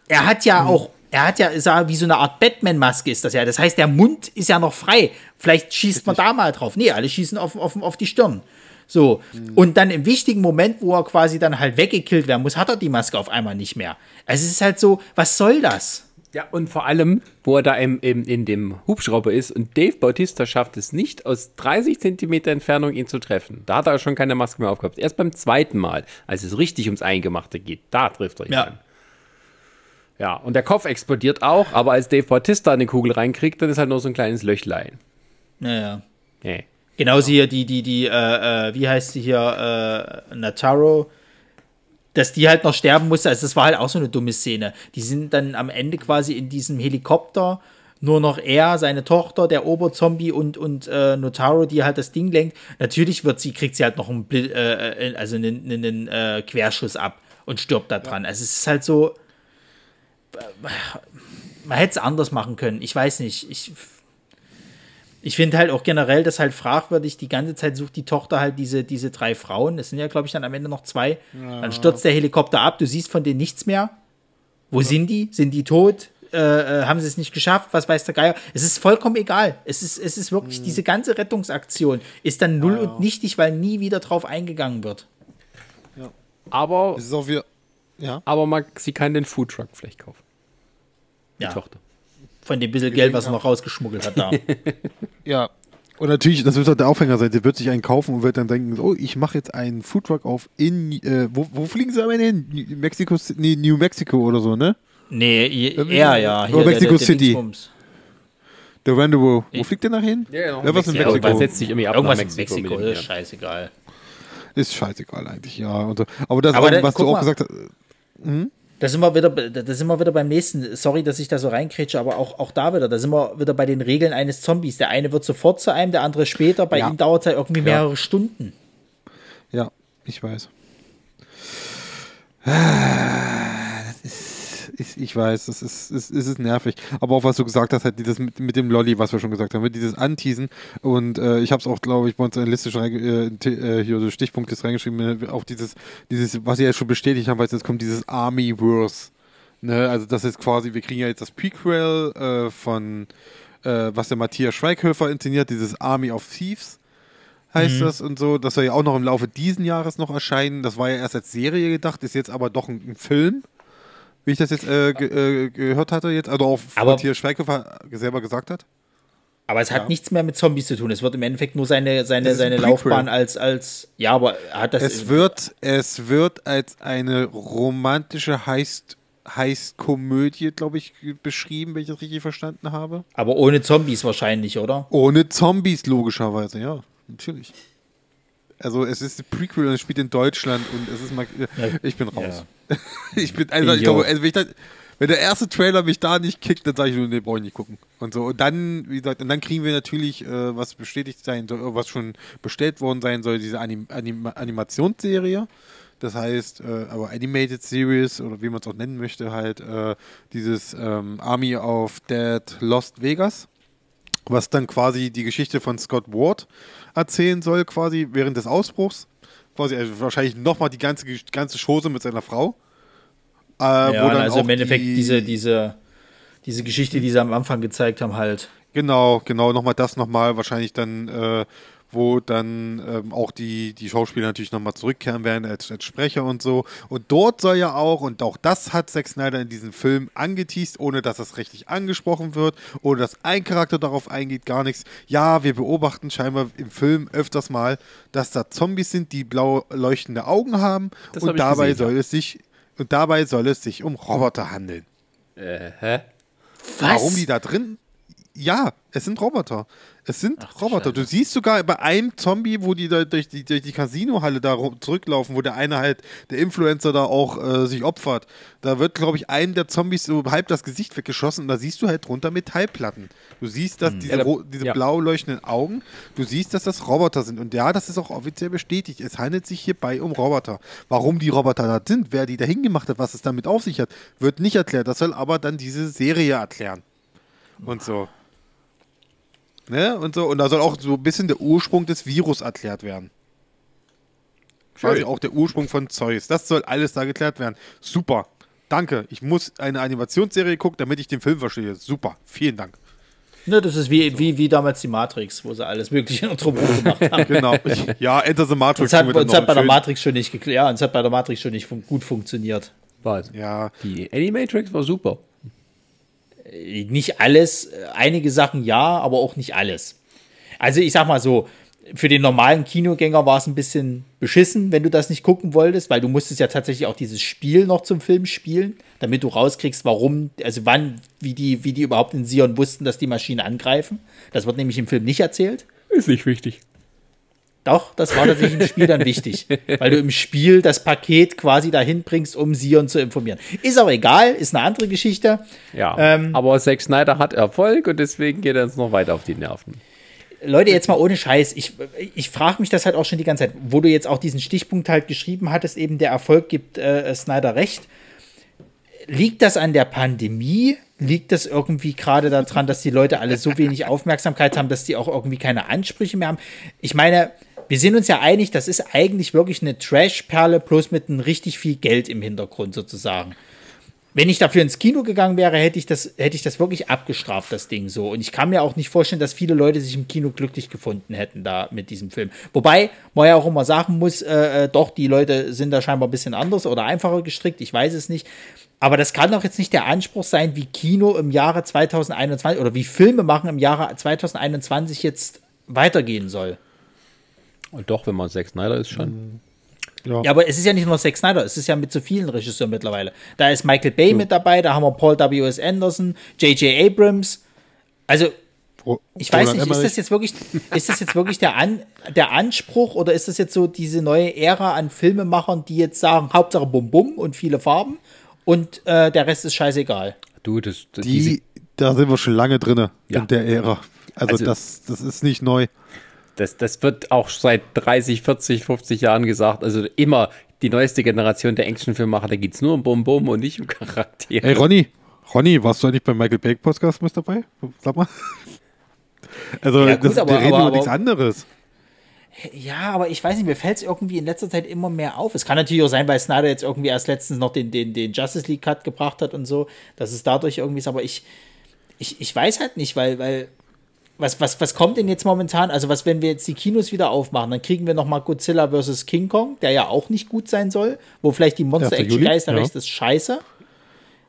er hat ja auch er hat ja, ist ja wie so eine Art Batman-Maske ist das ja. Das heißt, der Mund ist ja noch frei. Vielleicht schießt man da mal drauf. Nee, alle schießen auf, auf, auf die Stirn. So. Mhm. Und dann im wichtigen Moment, wo er quasi dann halt weggekillt werden muss, hat er die Maske auf einmal nicht mehr. Also es ist halt so, was soll das? Ja, und vor allem, wo er da im, im, in dem Hubschrauber ist und Dave Bautista schafft es nicht, aus 30 Zentimeter Entfernung ihn zu treffen. Da hat er schon keine Maske mehr aufgehabt. Erst beim zweiten Mal, als es richtig ums Eingemachte geht, da trifft er ihn ja. an. Ja, und der Kopf explodiert auch, aber als Dave Bautista eine Kugel reinkriegt, dann ist halt nur so ein kleines Löchlein. Naja. Nee. Genauso hier die, die, die, äh, äh, wie heißt sie hier, äh, Nataro, dass die halt noch sterben musste. Also das war halt auch so eine dumme Szene. Die sind dann am Ende quasi in diesem Helikopter, nur noch er, seine Tochter, der Oberzombie und, und äh, Notaro, die halt das Ding lenkt. Natürlich wird sie, kriegt sie halt noch einen, äh, äh, also einen, einen äh, Querschuss ab und stirbt da dran. Ja. Also es ist halt so, man hätte es anders machen können. Ich weiß nicht. Ich Ich finde halt auch generell das halt fragwürdig, die ganze Zeit sucht die Tochter halt diese, diese drei Frauen. Es sind ja, glaube ich, dann am Ende noch zwei. Ja. Dann stürzt der Helikopter ab, du siehst von denen nichts mehr. Wo ja. sind die? Sind die tot? Äh, äh, haben sie es nicht geschafft? Was weiß der Geier? Es ist vollkommen egal. Es ist, es ist wirklich, mhm. diese ganze Rettungsaktion ist dann null ja, und nichtig, weil nie wieder drauf eingegangen wird. Ja. Aber, es ist auch wieder, ja. aber man, sie kann den Foodtruck vielleicht kaufen. Die ja. Tochter von dem bisschen Geld, was er noch rausgeschmuggelt hat da. ja. Und natürlich, das wird auch der Aufhänger sein. Der wird sich einen kaufen und wird dann denken, oh, ich mache jetzt einen Foodtruck auf in, äh, wo, wo fliegen sie am Ende hin? Mexico, nee, New Mexico oder so, ne? Nee, eher ja. Hier, Mexico der, der, City. Der Rendezvous. Wo fliegt der nach hin? Ja, ja, Irgendwas in Mexiko. Irgendwas setzt sich irgendwie ab Irgendwas nach Mexiko. Mexiko ist scheißegal. Ist scheißegal eigentlich, ja. So. Aber das, Aber auch, was du auch mal. gesagt hast. Hm? Da sind wir wieder, da sind wir wieder beim nächsten. Sorry, dass ich da so reinkretsche, aber auch, auch da wieder, da sind wir wieder bei den Regeln eines Zombies. Der eine wird sofort zu einem, der andere später. Bei ja. ihm dauert es halt irgendwie mehrere ja. Stunden. Ja, ich weiß ich, ich weiß, das ist, ist, ist, ist nervig. Aber auch was du gesagt hast, halt dieses mit, mit dem Lolly, was wir schon gesagt haben, mit dieses Anteasen. Und äh, ich habe es auch, glaube ich, bei uns in der Liste schon äh, äh, hier so Stichpunkt ist reingeschrieben, äh, auch dieses, dieses, was sie ja schon bestätigt haben, weil jetzt kommt dieses Army-Verse. Ne? Also das ist quasi, wir kriegen ja jetzt das Prequel äh, von äh, was der Matthias Schweighöfer inszeniert, dieses Army of Thieves heißt mhm. das und so. Das soll ja auch noch im Laufe diesen Jahres noch erscheinen. Das war ja erst als Serie gedacht, ist jetzt aber doch ein, ein Film wie ich das jetzt äh, ge äh, gehört hatte, jetzt, also auch aber, Matthias Schweighöfer selber gesagt hat. Aber es hat ja. nichts mehr mit Zombies zu tun. Es wird im Endeffekt nur seine, seine, seine Laufbahn als, als. Ja, aber hat das. Es wird, es wird als eine romantische Heist, Heist-Komödie, glaube ich, beschrieben, wenn ich das richtig verstanden habe. Aber ohne Zombies wahrscheinlich, oder? Ohne Zombies, logischerweise, ja. Natürlich. Also es ist ein Prequel und es spielt in Deutschland und es ist mal. Ich bin raus. Ja. ich bin einfach, ich glaube, also wenn, dann, wenn, der erste Trailer mich da nicht kickt, dann sage ich nur, nee, brauche ich nicht gucken. Und so. Und dann, wie gesagt, und dann kriegen wir natürlich, äh, was bestätigt sein soll, was schon bestellt worden sein soll, diese Anim Anim Animationsserie. Das heißt, äh, aber Animated Series oder wie man es auch nennen möchte, halt äh, dieses ähm, Army of Dead Lost Vegas was dann quasi die Geschichte von Scott Ward erzählen soll, quasi während des Ausbruchs. Quasi also wahrscheinlich nochmal die ganze, ganze Chose mit seiner Frau. Äh, ja, also im Endeffekt die, diese, diese, diese Geschichte, die sie am Anfang gezeigt haben, halt. Genau, genau, nochmal das nochmal, wahrscheinlich dann äh, wo dann ähm, auch die, die Schauspieler natürlich nochmal zurückkehren werden als, als, Sprecher und so. Und dort soll ja auch, und auch das hat Zack Snyder in diesem Film angeteased, ohne dass das richtig angesprochen wird, oder dass ein Charakter darauf eingeht, gar nichts. Ja, wir beobachten scheinbar im Film öfters mal, dass da Zombies sind, die blau leuchtende Augen haben. Das und hab dabei gesehen, soll ja. es sich und dabei soll es sich um Roboter handeln. Äh, hä? Was? Warum die da drin? Ja, es sind Roboter. Es sind Ach, Roboter. Du siehst sogar bei einem Zombie, wo die da durch die, durch die Casinohalle da zurücklaufen, wo der eine halt, der Influencer da auch äh, sich opfert. Da wird, glaube ich, einem der Zombies so halb das Gesicht weggeschossen und da siehst du halt drunter Metallplatten. Du siehst, dass hm. diese, ja, diese ja. blau leuchtenden Augen, du siehst, dass das Roboter sind. Und ja, das ist auch offiziell bestätigt. Es handelt sich hierbei um Roboter. Warum die Roboter da sind, wer die da hingemacht hat, was es damit auf sich hat, wird nicht erklärt. Das soll aber dann diese Serie erklären. Und so. Ne? Und so. Und da soll auch so ein bisschen der Ursprung des Virus erklärt werden. Quasi auch der Ursprung von Zeus. Das soll alles da geklärt werden. Super. Danke. Ich muss eine Animationsserie gucken, damit ich den Film verstehe. Super. Vielen Dank. Ne, das ist wie, so. wie, wie damals die Matrix, wo sie alles Mögliche noch drumherum gemacht haben. genau. Ja, Enter the Matrix. Es hat, uns hat bei der Matrix schon nicht ja, es hat bei der Matrix schon nicht fun gut funktioniert. Was? Ja. Die Animatrix war super. Äh, nicht alles, einige Sachen ja, aber auch nicht alles. Also ich sag mal so, für den normalen Kinogänger war es ein bisschen beschissen, wenn du das nicht gucken wolltest, weil du musstest ja tatsächlich auch dieses Spiel noch zum Film spielen, damit du rauskriegst, warum, also wann, wie die, wie die überhaupt in Sion wussten, dass die Maschinen angreifen. Das wird nämlich im Film nicht erzählt. Ist nicht wichtig. Doch, das war tatsächlich im Spiel dann wichtig, weil du im Spiel das Paket quasi dahin bringst, um Sion zu informieren. Ist aber egal, ist eine andere Geschichte. Ja, ähm, aber Zack Snyder hat Erfolg und deswegen geht er uns noch weiter auf die Nerven. Leute, jetzt mal ohne Scheiß, ich, ich frage mich das halt auch schon die ganze Zeit, wo du jetzt auch diesen Stichpunkt halt geschrieben hattest, eben der Erfolg gibt äh, Snyder recht. Liegt das an der Pandemie? liegt das irgendwie gerade daran, dass die Leute alle so wenig Aufmerksamkeit haben, dass die auch irgendwie keine Ansprüche mehr haben? Ich meine, wir sind uns ja einig, das ist eigentlich wirklich eine Trash-Perle, bloß mit einem richtig viel Geld im Hintergrund sozusagen. Wenn ich dafür ins Kino gegangen wäre, hätte ich das, hätte ich das wirklich abgestraft, das Ding so. Und ich kann mir auch nicht vorstellen, dass viele Leute sich im Kino glücklich gefunden hätten da mit diesem Film. Wobei man ja auch immer sagen muss, äh, äh doch, die Leute sind da scheinbar ein bisschen anders oder einfacher gestrickt, ich weiß es nicht. Aber das kann doch jetzt nicht der Anspruch sein, wie Kino im Jahre 2021 oder wie Filme machen im Jahre 2021 jetzt weitergehen soll. Und doch, wenn man Zack Snyder ist, schon. Ja. ja. aber es ist ja nicht nur Zack Snyder, es ist ja mit so vielen Regisseuren mittlerweile. Da ist Michael Bay ja. mit dabei, da haben wir Paul W.S. Anderson, J.J. Abrams. Also, ich weiß nicht, ist das jetzt wirklich, ist das jetzt wirklich der, An, der Anspruch oder ist das jetzt so diese neue Ära an Filmemachern, die jetzt sagen, Hauptsache Bum Bum und viele Farben und äh, der Rest ist scheißegal? Du, das, das die, da sind wir schon lange drin ja. in der Ära. Also, also das, das ist nicht neu. Das, das wird auch seit 30, 40, 50 Jahren gesagt. Also immer die neueste Generation der Actionfilmmacher, da geht es nur um Bum Bum und nicht um Charaktere. Hey Ronny, Ronny, warst du eigentlich beim Michael Bay Podcast mit dabei? Sag mal. Also, ja, gut, das, aber, wir reden aber, über nichts anderes. Ja, aber ich weiß nicht, mir fällt es irgendwie in letzter Zeit immer mehr auf. Es kann natürlich auch sein, weil Snyder jetzt irgendwie erst letztens noch den, den, den Justice League Cut gebracht hat und so, dass es dadurch irgendwie ist, aber ich, ich, ich weiß halt nicht, weil, weil was, was, was kommt denn jetzt momentan? Also, was, wenn wir jetzt die Kinos wieder aufmachen, dann kriegen wir nochmal Godzilla vs. King Kong, der ja auch nicht gut sein soll, wo vielleicht die Monster Action Geister ja. ist scheiße.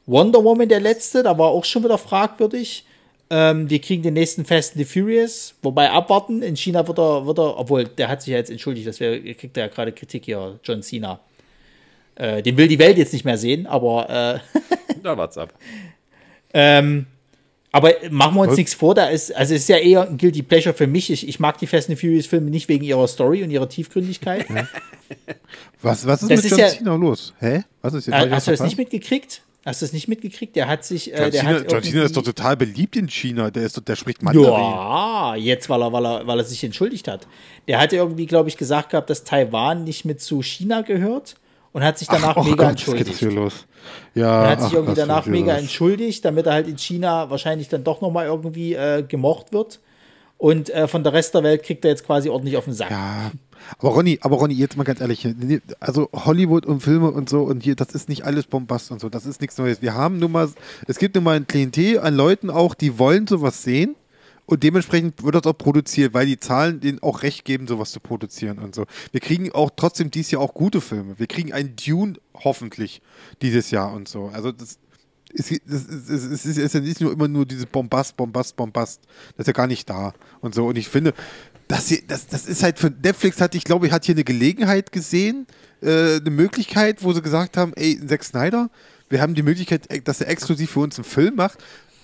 Wonder Woman, der letzte, da war auch schon wieder fragwürdig. Ähm, wir kriegen den nächsten Fast and the Furious, wobei abwarten. In China wird er, wird er obwohl der hat sich ja jetzt entschuldigt, dass wir, kriegt ja gerade Kritik hier, John Cena. Äh, den will die Welt jetzt nicht mehr sehen, aber. Äh, da wart's ab. Ähm, aber machen wir uns nichts vor, da ist, also es ist ja eher ein Guilty Pleasure für mich. Ich, ich mag die Fast and Furious Filme nicht wegen ihrer Story und ihrer Tiefgründigkeit. was, was ist das mit John Cena ja, los? Hä? Was ist jetzt, äh, hast du das nicht mitgekriegt? Hast du das nicht mitgekriegt? Der hat sich. Äh, John, Cena, hat John Cena ist doch total beliebt in China. Der, ist, der spricht Mandarin. Ja, jetzt, weil er, weil, er, weil er sich entschuldigt hat. Der hatte irgendwie, glaube ich, gesagt gehabt, dass Taiwan nicht mit zu China gehört und hat sich danach ach, oh mega Gott, entschuldigt. hier los. Ja, er hat sich ach, irgendwie danach mega los. entschuldigt, damit er halt in China wahrscheinlich dann doch nochmal irgendwie äh, gemocht wird. Und äh, von der Rest der Welt kriegt er jetzt quasi ordentlich auf den Sack. Ja, aber Ronny, aber Ronny, jetzt mal ganz ehrlich, also Hollywood und Filme und so und hier, das ist nicht alles Bombast und so, das ist nichts Neues. Wir haben nun mal, es gibt nun mal ein Klientel an Leuten auch, die wollen sowas sehen und dementsprechend wird das auch produziert, weil die Zahlen denen auch recht geben, sowas zu produzieren und so. Wir kriegen auch trotzdem dieses Jahr auch gute Filme. Wir kriegen einen Dune hoffentlich dieses Jahr und so. Also das ist, das ist, es ist, ja nicht nur immer nur dieses Bombast, Bombast, Bombast. Das ist ja gar nicht da und so. Und ich finde, das, hier, das, das ist halt für Netflix hat, ich glaube, ich hat hier eine Gelegenheit gesehen, äh, eine Möglichkeit, wo sie gesagt haben, ey, Zack Snyder, wir haben die Möglichkeit, dass er exklusiv für uns einen Film macht.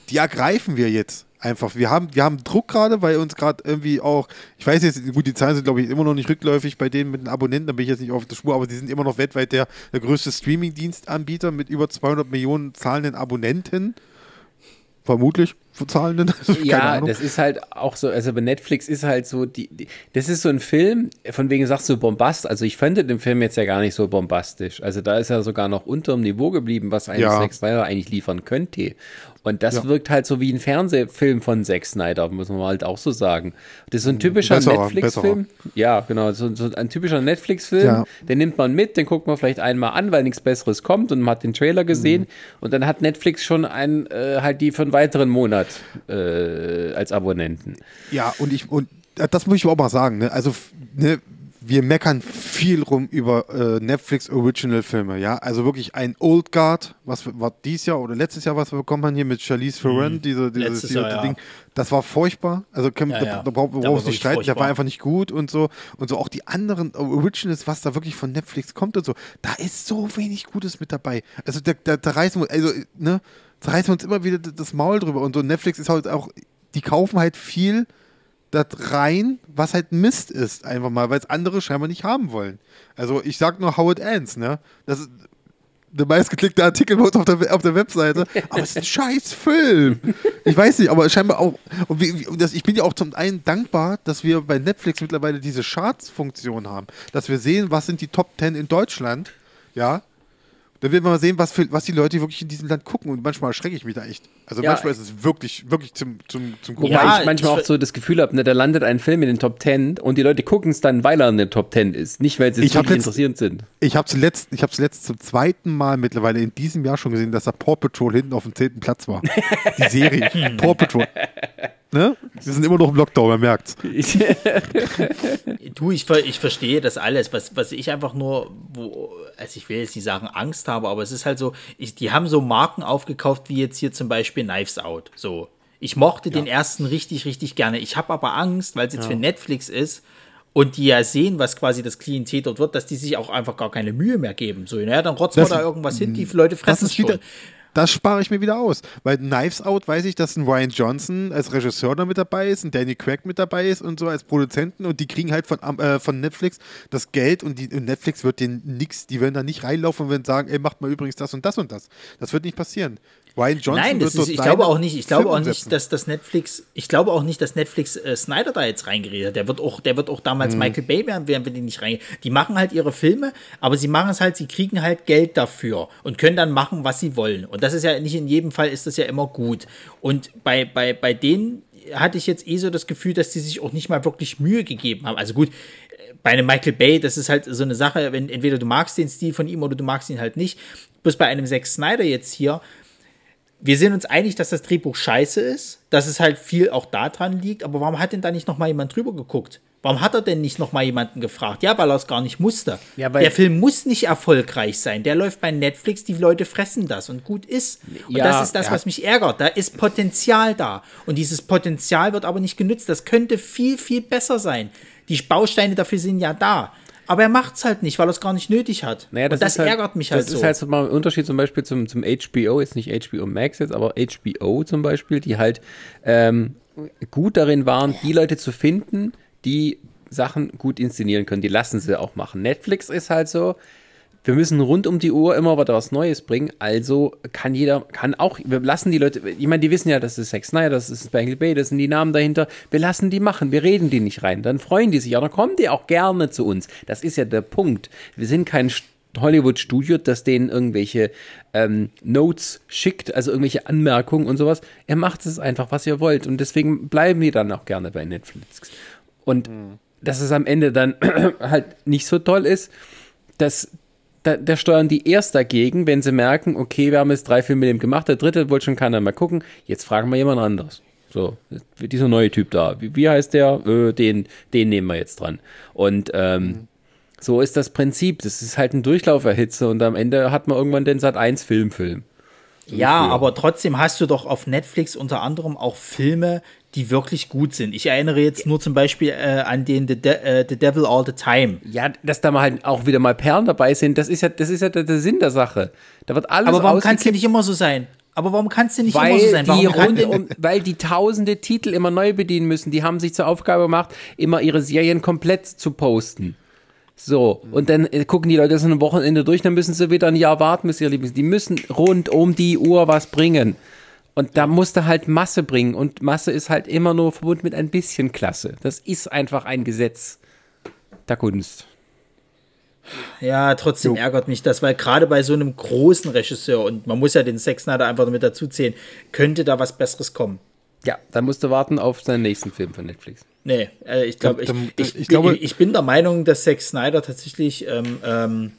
Die ergreifen wir jetzt. Einfach, wir haben, wir haben Druck gerade, weil uns gerade irgendwie auch, ich weiß jetzt, gut, die Zahlen sind, glaube ich, immer noch nicht rückläufig bei denen mit den Abonnenten, da bin ich jetzt nicht auf der Spur, aber die sind immer noch weltweit der, der größte Streaming-Dienstanbieter mit über 200 Millionen zahlenden Abonnenten. Vermutlich zahlenden. ja, das ist halt auch so, also bei Netflix ist halt so, die, die, das ist so ein Film, von wegen sagst du Bombast, also ich fand den Film jetzt ja gar nicht so bombastisch. Also da ist er sogar noch unter dem Niveau geblieben, was ein ja. Eigentlich liefern könnte. Und das ja. wirkt halt so wie ein Fernsehfilm von Zack Snyder, muss man halt auch so sagen. Das ist so ein typischer Netflix-Film. Ja, genau, so, so ein typischer Netflix-Film. Ja. Den nimmt man mit, den guckt man vielleicht einmal an, weil nichts Besseres kommt und man hat den Trailer gesehen. Mhm. Und dann hat Netflix schon einen, äh, halt die für einen weiteren Monat äh, als Abonnenten. Ja, und ich, und das muss ich auch mal sagen, ne? Also, ne, wir meckern viel rum über äh, Netflix Original Filme, ja. Also wirklich ein Old Guard, was war dieses Jahr oder letztes Jahr, was wir bekommen haben hier mit Charlize Theron, mhm. diese, dieses, dieses Jahr, Ding, ja. das war furchtbar. Also können, ja, da, ja. da, brauchen nicht streiten, der war einfach nicht gut und so. Und so auch die anderen Originals, was da wirklich von Netflix kommt und so, da ist so wenig Gutes mit dabei. Also da, da, da reißen wir, also, ne, da reißen wir uns immer wieder das Maul drüber. Und so Netflix ist halt auch, die kaufen halt viel das rein, was halt Mist ist, einfach mal, weil es andere scheinbar nicht haben wollen. Also ich sag nur How It Ends, ne? Das ist der meistgeklickte Artikel auf der, auf der Webseite, aber es ist ein scheiß Film. Ich weiß nicht, aber scheinbar auch, und wie, wie, das, ich bin ja auch zum einen dankbar, dass wir bei Netflix mittlerweile diese Charts-Funktion haben, dass wir sehen, was sind die Top 10 in Deutschland, ja, Dann wird man mal sehen, was, für, was die Leute wirklich in diesem Land gucken. Und manchmal erschrecke ich mich da echt. Also Ja. manchmal ist es wirklich, wirklich zum, zum, zum Gucken. Wobei Ja, ich manchmal ich- auch so das Gefühl habe, ne, da landet ein Film in den Top Ten und die Leute gucken es dann, weil er in den Top Ten ist. Nicht, weil sie letzt- interessiert sind. Ich habe zuletzt, ich habe zuletzt zum zweiten Mal mittlerweile in diesem Jahr schon gesehen, dass da Paw Patrol hinten auf dem zehnten Platz war. Die Serie. Paw Patrol. Ne? Sie sind immer noch im Lockdown, man merkt's. Du, ich, ver ich verstehe das alles. Was, was ich einfach nur, wo, also ich will jetzt nicht sagen Angst habe, aber es ist halt so, ich, die haben so Marken aufgekauft, wie jetzt hier zum Beispiel Knives Out. So. Ich mochte den ersten richtig, richtig gerne. Ich habe aber Angst, weil es jetzt für Netflix ist und die ja sehen, was quasi das Klientel dort wird, dass die sich auch einfach gar keine Mühe mehr geben. So, naja, dann rotzen Das- wir da irgendwas hin, die Leute Das fressen es ist schon. wieder. Das spare ich mir wieder aus. Weil Knives Out weiß ich, dass ein Ryan Johnson als Regisseur da mit dabei ist, ein Danny Craig mit dabei ist und so als Produzenten und die kriegen halt von, äh, von Netflix das Geld und, die, und Netflix wird denen nix, die werden da nicht reinlaufen und werden sagen, ey, macht mal übrigens das und das und das. Das wird nicht passieren. Ryan Johnson Nein, das ist, ich glaube auch nicht, ich glaube auch nicht, dass das Netflix, ich glaube auch nicht, dass Netflix äh, Snyder da jetzt reingeredet hat. Der wird auch, der wird auch damals Mhm. Michael Bay werden, werden wir die nicht rein. Die machen halt ihre Filme, aber sie machen es halt, sie kriegen halt Geld dafür und können dann machen, was sie wollen. Und das ist ja nicht in jedem Fall ist das ja immer gut. Und bei, bei, bei denen hatte ich jetzt eh so das Gefühl, dass die sich auch nicht mal wirklich Mühe gegeben haben. Also gut, bei einem Michael Bay, das ist halt so eine Sache, wenn entweder du magst den Stil von ihm oder du magst ihn halt nicht. Bloß bei einem Zack Snyder jetzt hier, wir sind uns einig, dass das Drehbuch scheiße ist, dass es halt viel auch daran liegt, aber warum hat denn da nicht noch mal jemand drüber geguckt? Warum hat er denn nicht noch mal jemanden gefragt? Ja, weil er es gar nicht musste. Ja, der Film muss nicht erfolgreich sein. Der läuft bei Netflix, die Leute fressen das und gut ist. Und Ja, das ist das, ja. was mich ärgert. Da ist Potenzial da. Und dieses Potenzial wird aber nicht genützt. Das könnte viel, viel besser sein. Die Bausteine dafür sind ja da. Aber er macht es halt nicht, weil er es gar nicht nötig hat. Naja, das und das halt, ärgert mich halt das so. ist halt so mal ein Unterschied zum Beispiel zum, zum HBO, jetzt nicht HBO Max jetzt, aber HBO zum Beispiel, die halt ähm, gut darin waren, die Leute zu finden, die Sachen gut inszenieren können. Die lassen sie auch machen. Netflix ist halt so, wir müssen rund um die Uhr immer was Neues bringen. Also kann jeder, kann auch, wir lassen die Leute, ich meine, die wissen ja, das ist Zack Snyder, das ist Spangle Bay, das sind die Namen dahinter. Wir lassen die machen, wir reden die nicht rein. Dann freuen die sich, ja, dann kommen die auch gerne zu uns. Das ist ja der Punkt. Wir sind kein St- Hollywood-Studio, das denen irgendwelche ähm, Notes schickt, also irgendwelche Anmerkungen und sowas. Er macht es einfach, was ihr wollt. Und deswegen bleiben die dann auch gerne bei Netflix. Und dass es am Ende dann halt nicht so toll ist, dass da, da steuern die erst dagegen, wenn sie merken, okay, wir haben jetzt drei Filme mit dem gemacht, der dritte wollte schon keiner mehr gucken, jetzt fragen wir jemand anderes. So, dieser neue Typ da, wie, wie heißt der? Äh, den, den nehmen wir jetzt dran. Und ähm, so ist das Prinzip. Das ist halt ein Durchlauferhitze und am Ende hat man irgendwann den Sat 1 Filmfilm. Ja, früher. aber trotzdem hast du doch auf Netflix unter anderem auch Filme, die wirklich gut sind. Ich erinnere jetzt nur zum Beispiel äh, an den The, De äh, The Devil All the Time. Ja, dass da mal halt auch wieder mal Perlen dabei sind, das ist ja, das ist ja der, der Sinn der Sache. Da wird alles Aber warum kann es denn nicht immer so sein? Aber warum kann es denn nicht weil immer so sein? Warum die kann rund denn, um, weil die tausende Titel immer neu bedienen müssen. Die haben sich zur Aufgabe gemacht, immer ihre Serien komplett zu posten. So, und dann äh, gucken die Leute das ein Wochenende durch, dann müssen sie wieder ein Jahr warten, bis ihre Lieblings. Die müssen rund um die Uhr was bringen. Und da musst du halt Masse bringen. Und Masse ist halt immer nur verbunden mit ein bisschen Klasse. Das ist einfach ein Gesetz der Kunst. Ja, trotzdem ärgert mich das, weil gerade bei so einem großen Regisseur, und man muss ja den Snyder einfach mit dazu zählen, könnte da was Besseres kommen. Ja, dann musst du warten auf seinen nächsten Film von Netflix. Nee, äh, ich glaube, ich, ich, ich ich, glaube- ich bin der Meinung, dass Zack Snyder tatsächlich, ähm, ähm,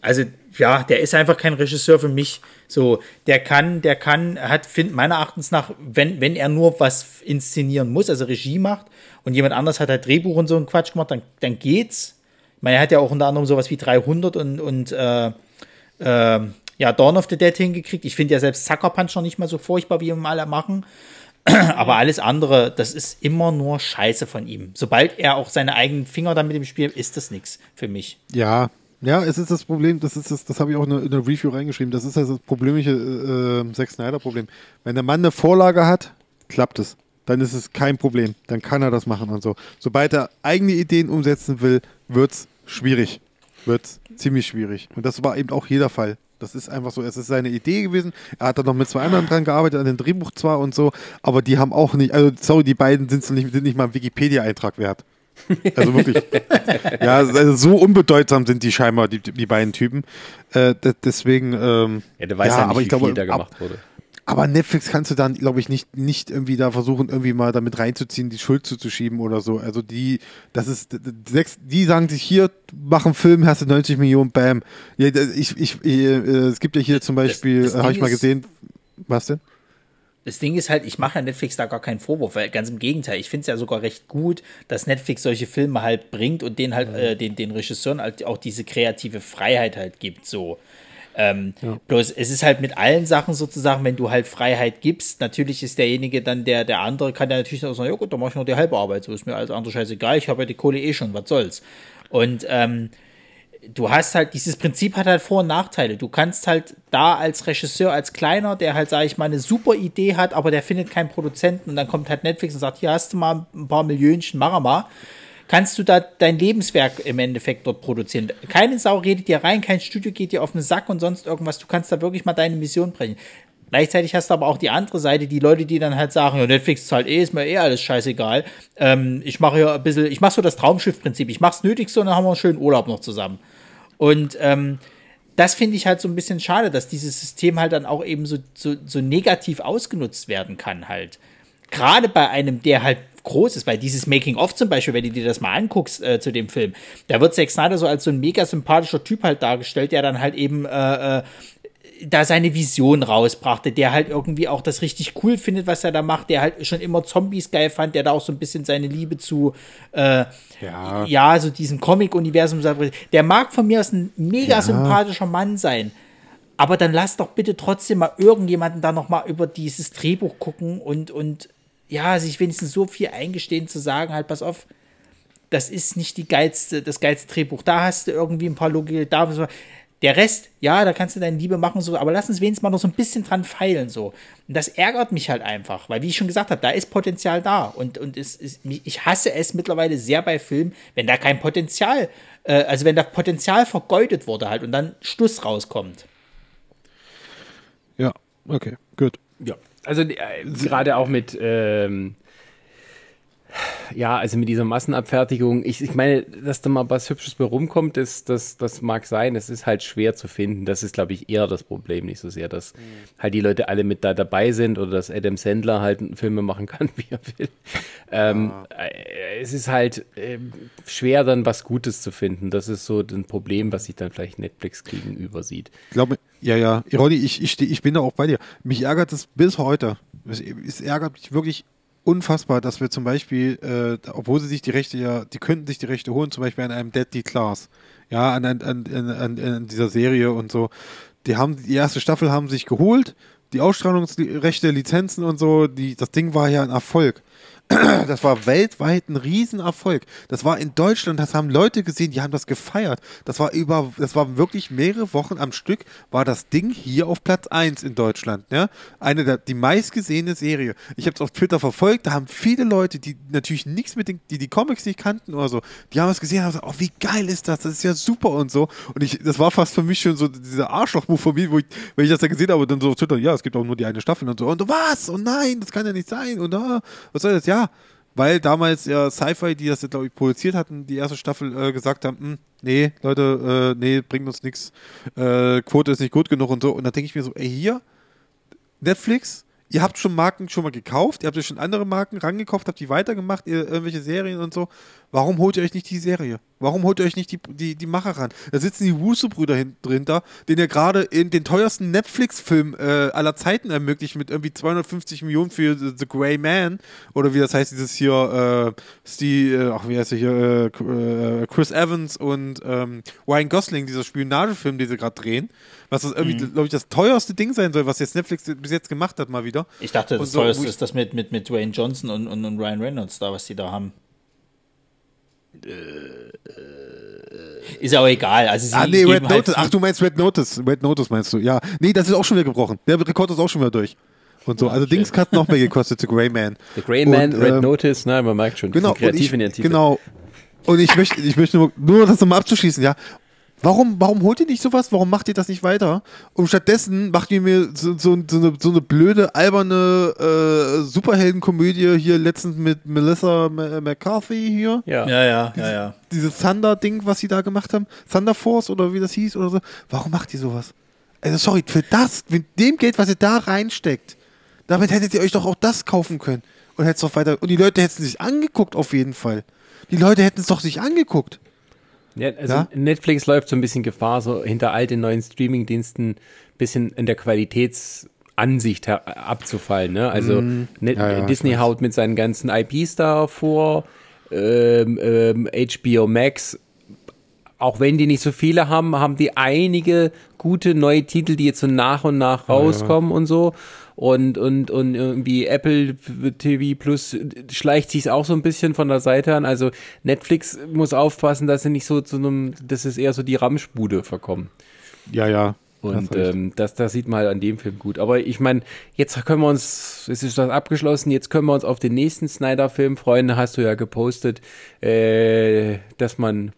also ja, der ist einfach kein Regisseur für mich. So, der kann, der kann, hat, find meiner Erachtens nach, wenn, wenn er nur was inszenieren muss, also Regie macht und jemand anders hat halt Drehbuch und so einen Quatsch gemacht, dann, dann geht's. Ich meine, er hat ja auch unter anderem sowas wie 300 und, und äh, ähm, ja, Dawn of the Dead hingekriegt. Ich finde ja selbst Sucker Punch noch nicht mal so furchtbar, wie wir alle machen. Aber alles andere, das ist immer nur Scheiße von ihm. Sobald er auch seine eigenen Finger damit im Spiel, ist das nichts für mich. Ja, ja, es ist das Problem, das ist das, das habe ich auch in der, Review reingeschrieben, das ist das problemische äh, Zack Snyder-Problem. Wenn der Mann eine Vorlage hat, klappt es. Dann ist es kein Problem. Dann kann er das machen und so. Sobald er eigene Ideen umsetzen will, wird es schwierig. Wird es ziemlich schwierig. Und das war eben auch jeder Fall. Das ist einfach so. Es ist seine Idee gewesen. Er hat da noch mit zwei anderen dran gearbeitet, an dem Drehbuch zwar und so, aber die haben auch nicht, also sorry, die beiden sind nicht, sind nicht mal ein Wikipedia-Eintrag wert. Also wirklich. ja, also so unbedeutsam sind die scheinbar, die, die beiden Typen. Äh, deswegen. Ähm, ja, der weiß ja, ja nicht, aber ich glaube, viel da gemacht ab, wurde. Aber Netflix kannst du dann, glaube ich, nicht, nicht irgendwie da versuchen, irgendwie mal damit reinzuziehen, die Schuld zuzuschieben oder so. Also die, das ist, die sagen sich hier, machen Film, hast du 90 Millionen, bam. Ich, ich, ich, äh, es gibt ja hier zum Beispiel, habe ich mal gesehen, was denn? Das Ding ist halt, ich mache ja Netflix da gar keinen Vorwurf, weil ganz im Gegenteil, ich finde es ja sogar recht gut, dass Netflix solche Filme halt bringt und den halt, äh, den, den Regisseuren halt auch diese kreative Freiheit halt gibt, so. Ähm, ja. Bloß es ist halt mit allen Sachen sozusagen, wenn du halt Freiheit gibst, natürlich ist derjenige dann der, der andere, kann ja natürlich auch sagen, ja gut, dann mach ich nur die halbe Arbeit, so ist mir alles andere scheißegal, ich habe ja die Kohle eh schon, was soll's. Und ähm, du hast halt, dieses Prinzip hat halt Vor- und Nachteile. Du kannst halt da als Regisseur, als Kleiner, der halt, sage ich mal, eine super Idee hat, aber der findet keinen Produzenten und dann kommt halt Netflix und sagt, hier hast du mal ein paar Millionchen, mach mal kannst du da dein Lebenswerk im Endeffekt dort produzieren. Keine Sau redet dir rein, kein Studio geht dir auf den Sack und sonst irgendwas. Du kannst da wirklich mal deine Mission brechen. Gleichzeitig hast du aber auch die andere Seite, die Leute, die dann halt sagen, ja, Netflix zahlt eh, ist mir eh alles scheißegal. Ähm, ich mache ja ein bisschen, ich mache so das Traumschiff-Prinzip. Ich mache das Nötigste und dann haben wir einen schönen Urlaub noch zusammen. Und ähm, das finde ich halt so ein bisschen schade, dass dieses System halt dann auch eben so, so, so negativ ausgenutzt werden kann halt. Gerade bei einem, der halt groß ist, weil dieses Making-of zum Beispiel, wenn du dir das mal anguckst äh, zu dem Film, da wird Zack Snyder so als so ein mega sympathischer Typ halt dargestellt, der dann halt eben äh, äh, da seine Vision rausbrachte, der halt irgendwie auch das richtig cool findet, was er da macht, der halt schon immer Zombies geil fand, der da auch so ein bisschen seine Liebe zu, äh, ja. ja, so diesem Comic-Universum, der mag von mir aus ein mega ja. sympathischer Mann sein. Aber dann lass doch bitte trotzdem mal irgendjemanden da noch mal über dieses Drehbuch gucken und, und ja, sich wenigstens so viel eingestehen zu sagen, halt, pass auf, das ist nicht die geilste, das geilste Drehbuch. Da hast du irgendwie ein paar Logik, da der Rest, ja, da kannst du deine Liebe machen, so, aber lass uns wenigstens mal noch so ein bisschen dran feilen, so. Und das ärgert mich halt einfach, weil, wie ich schon gesagt habe, da ist Potenzial da. Und, und es ist, ich hasse es mittlerweile sehr bei Filmen, wenn da kein Potenzial, äh, also wenn da Potenzial vergeudet wurde halt und dann Schluss rauskommt. Ja, okay, gut. Ja, also äh, gerade auch mit, ähm, ja, also mit dieser Massenabfertigung, ich, ich meine, dass da mal was Hübsches bei rumkommt, das, das, das mag sein, es ist halt schwer zu finden. Das ist, glaube ich, eher das Problem, nicht so sehr, dass mhm. halt die Leute alle mit da dabei sind oder dass Adam Sandler halt Filme machen kann, wie er will. Ähm, äh, es ist halt äh, schwer, dann was Gutes zu finden. Das ist so ein Problem, was sich dann vielleicht Netflix gegenüber sieht. Ich glaube, ja, ja. Ronny, ich, ich, ich bin da auch bei dir. Mich ärgert es bis heute. Es, es ärgert mich wirklich unfassbar, dass wir zum Beispiel, äh, obwohl sie sich die Rechte ja, die könnten sich die Rechte holen, zum Beispiel an einem Deadly Class, ja, an, an, an, an, an dieser Serie und so. Die haben die erste Staffel haben sich geholt, die Ausstrahlungsrechte, Lizenzen und so, die, das Ding war ja ein Erfolg. Das war weltweit ein Riesenerfolg. Das war in Deutschland, das haben Leute gesehen, die haben das gefeiert. Das war über, das war wirklich mehrere Wochen am Stück, war das Ding hier auf Platz 1 in Deutschland. Ja? Eine der, die meistgesehene Serie. Ich habe es auf Twitter verfolgt, da haben viele Leute, die natürlich nichts mit den, die die Comics nicht kannten oder so, die haben es gesehen und haben gesagt, oh, wie geil ist das, das ist ja super und so. Und ich, das war fast für mich schon so dieser Arschloch-Move von mir, wo ich, wenn ich das da gesehen habe, dann so auf Twitter, ja, es gibt auch nur die eine Staffel und so. Und was? Und nein, das kann ja nicht sein. Und ah, was soll das? Ja, weil damals ja Sci-Fi, die das, glaube ich, produziert hatten, die erste Staffel äh, gesagt haben, hm, nee, Leute, äh, nee, bringt uns nichts, äh, Quote ist nicht gut genug und so. Und da denke ich mir so, ey, hier, Netflix, ihr habt schon Marken schon mal gekauft, ihr habt euch schon andere Marken rangekauft, habt die weitergemacht, ihr, irgendwelche Serien und so. Warum holt ihr euch nicht die Serie? Warum holt ihr euch nicht die, die, die Macher ran? Da sitzen die Wusu-Brüder hinter, den ihr gerade in den teuersten Netflix-Film äh, aller Zeiten ermöglicht, mit irgendwie 250 Millionen für The, The Grey Man oder wie das heißt, dieses hier, äh, Steve, äh, ach, wie heißt der hier, äh, äh, Chris Evans und ähm, Ryan Gosling, dieser Spionagefilm, den sie gerade drehen. Was das irgendwie, mhm. glaube ich, das teuerste Ding sein soll, was jetzt Netflix bis jetzt gemacht hat, mal wieder. Ich dachte, das so, teuerste ist das mit, mit, mit Dwayne Johnson und, und, und Ryan Reynolds da, was die da haben. Äh, ist ja auch egal. Also ah, nee, Red halt Notice. Ach, du meinst Red Notice. Red Notice meinst du, ja. Nee, das ist auch schon wieder gebrochen. Der Rekord ist auch schon wieder durch. Und so. also shit. Dings hat noch mehr gekostet, The Grey Man. The Grey Man, und, Red ähm, Notice, nein, man merkt schon, genau, kreativ ich, in der Tiefe. Genau. Und ich möchte, ich möchte nur, nur das nochmal abzuschließen, ja. Warum, warum holt ihr nicht sowas? Warum macht ihr das nicht weiter? Und stattdessen macht ihr mir so, so, so, eine, so eine blöde, alberne äh, Superheldenkomödie hier letztens mit Melissa McCarthy hier. Ja, ja, ja, Dieses, ja. ja. dieses Thunder-Ding, was sie da gemacht haben. Thunder Force oder wie das hieß oder so. Warum macht ihr sowas? Also sorry, für das, mit dem Geld, was ihr da reinsteckt, damit hättet ihr euch doch auch das kaufen können. Und hättet doch weiter. Und die Leute hätten sich angeguckt auf jeden Fall. Die Leute hätten es doch sich angeguckt. Ja, also Ja? Netflix läuft so ein bisschen Gefahr, so hinter all den neuen Streaming-Diensten ein bisschen in der Qualitätsansicht her- abzufallen. Ne? Also Net Ja, ja, ich Disney haut mit seinen ganzen IPs da vor, ähm, ähm, HBO Max, auch wenn die nicht so viele haben, haben die einige gute neue Titel, die jetzt so nach und nach rauskommen und so. Und, und, und irgendwie Apple TV Plus schleicht sich auch so ein bisschen von der Seite an. Also Netflix muss aufpassen, dass sie nicht so zu einem, das ist eher so die Ramschbude verkommen. Ja, ja. Und recht. ähm, das, das sieht man halt an dem Film gut. Aber ich meine, jetzt können wir uns, es ist das abgeschlossen, jetzt können wir uns auf den nächsten Snyder-Film freuen. Hast du ja gepostet, äh, dass man,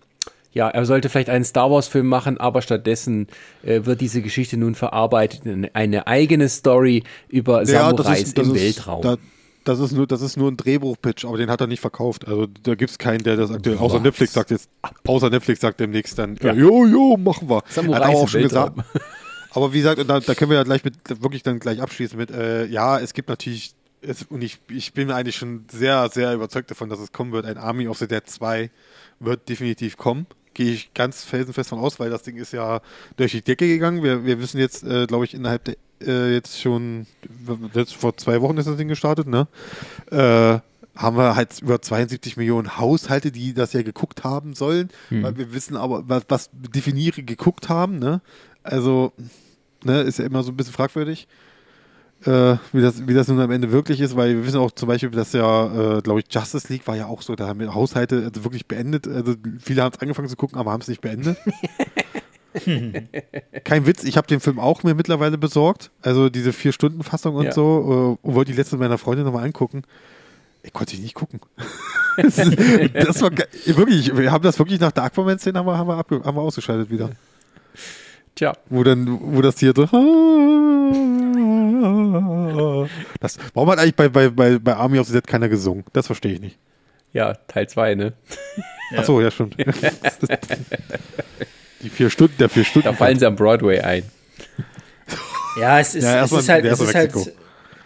ja, er sollte vielleicht einen Star Wars-Film machen, aber stattdessen äh, wird diese Geschichte nun verarbeitet in eine eigene Story über Samurais im Weltraum. da, das ist nur, das ist nur ein Drehbuch-Pitch, aber den hat er nicht verkauft. Also da gibt es keinen, der das aktuell, außer? Netflix sagt jetzt, außer Netflix sagt demnächst dann, Ja. ja. jo, jo, machen wir. Samurais Hat er auch schon gesagt. Aber wie gesagt, da, da können wir ja gleich mit, wirklich dann gleich abschließen mit, äh, ja, es gibt natürlich, es, und ich, ich bin eigentlich schon sehr, sehr überzeugt davon, dass es kommen wird. Ein Army of the Dead 2 wird definitiv kommen. Gehe ich ganz felsenfest von aus, weil das Ding ist ja durch die Decke gegangen. Wir, wir wissen jetzt, äh, glaube ich, innerhalb der, äh, jetzt schon, jetzt vor zwei Wochen ist das Ding gestartet, ne? Äh, haben wir halt über 72 Millionen Haushalte, die das ja geguckt haben sollen. Weil wir wissen aber, was, was definiere geguckt haben, ne? Also, ne, ist ja immer so ein bisschen fragwürdig, äh, wie, das, wie das nun am Ende wirklich ist, weil wir wissen auch zum Beispiel, dass ja, äh, glaube ich, Justice League war ja auch so, da haben wir Haushalte also wirklich beendet. Also viele haben es angefangen zu gucken, aber haben es nicht beendet. Kein Witz, ich habe den Film auch mir mittlerweile besorgt. Also diese Vier-Stunden-Fassung und Ja. so. Äh, und wollte die letzte meiner Freundin nochmal angucken. Ich konnte ich nicht gucken. das, das war wirklich, wir haben das wirklich nach der Aquaman-Szene haben wir, haben, wir abge- haben wir ausgeschaltet wieder. Tja, Wo dann, wo das hier so. Das, warum hat eigentlich bei, bei, bei, bei Army of the Dead keiner gesungen? Das verstehe ich nicht. ja, Teil 2, ne? Ach so, ja, stimmt. Die vier Stunden, der vier Stunden. Da fallen sie am Broadway ein. Ja, es ist, Ja, es erstmal ist halt, es ist halt.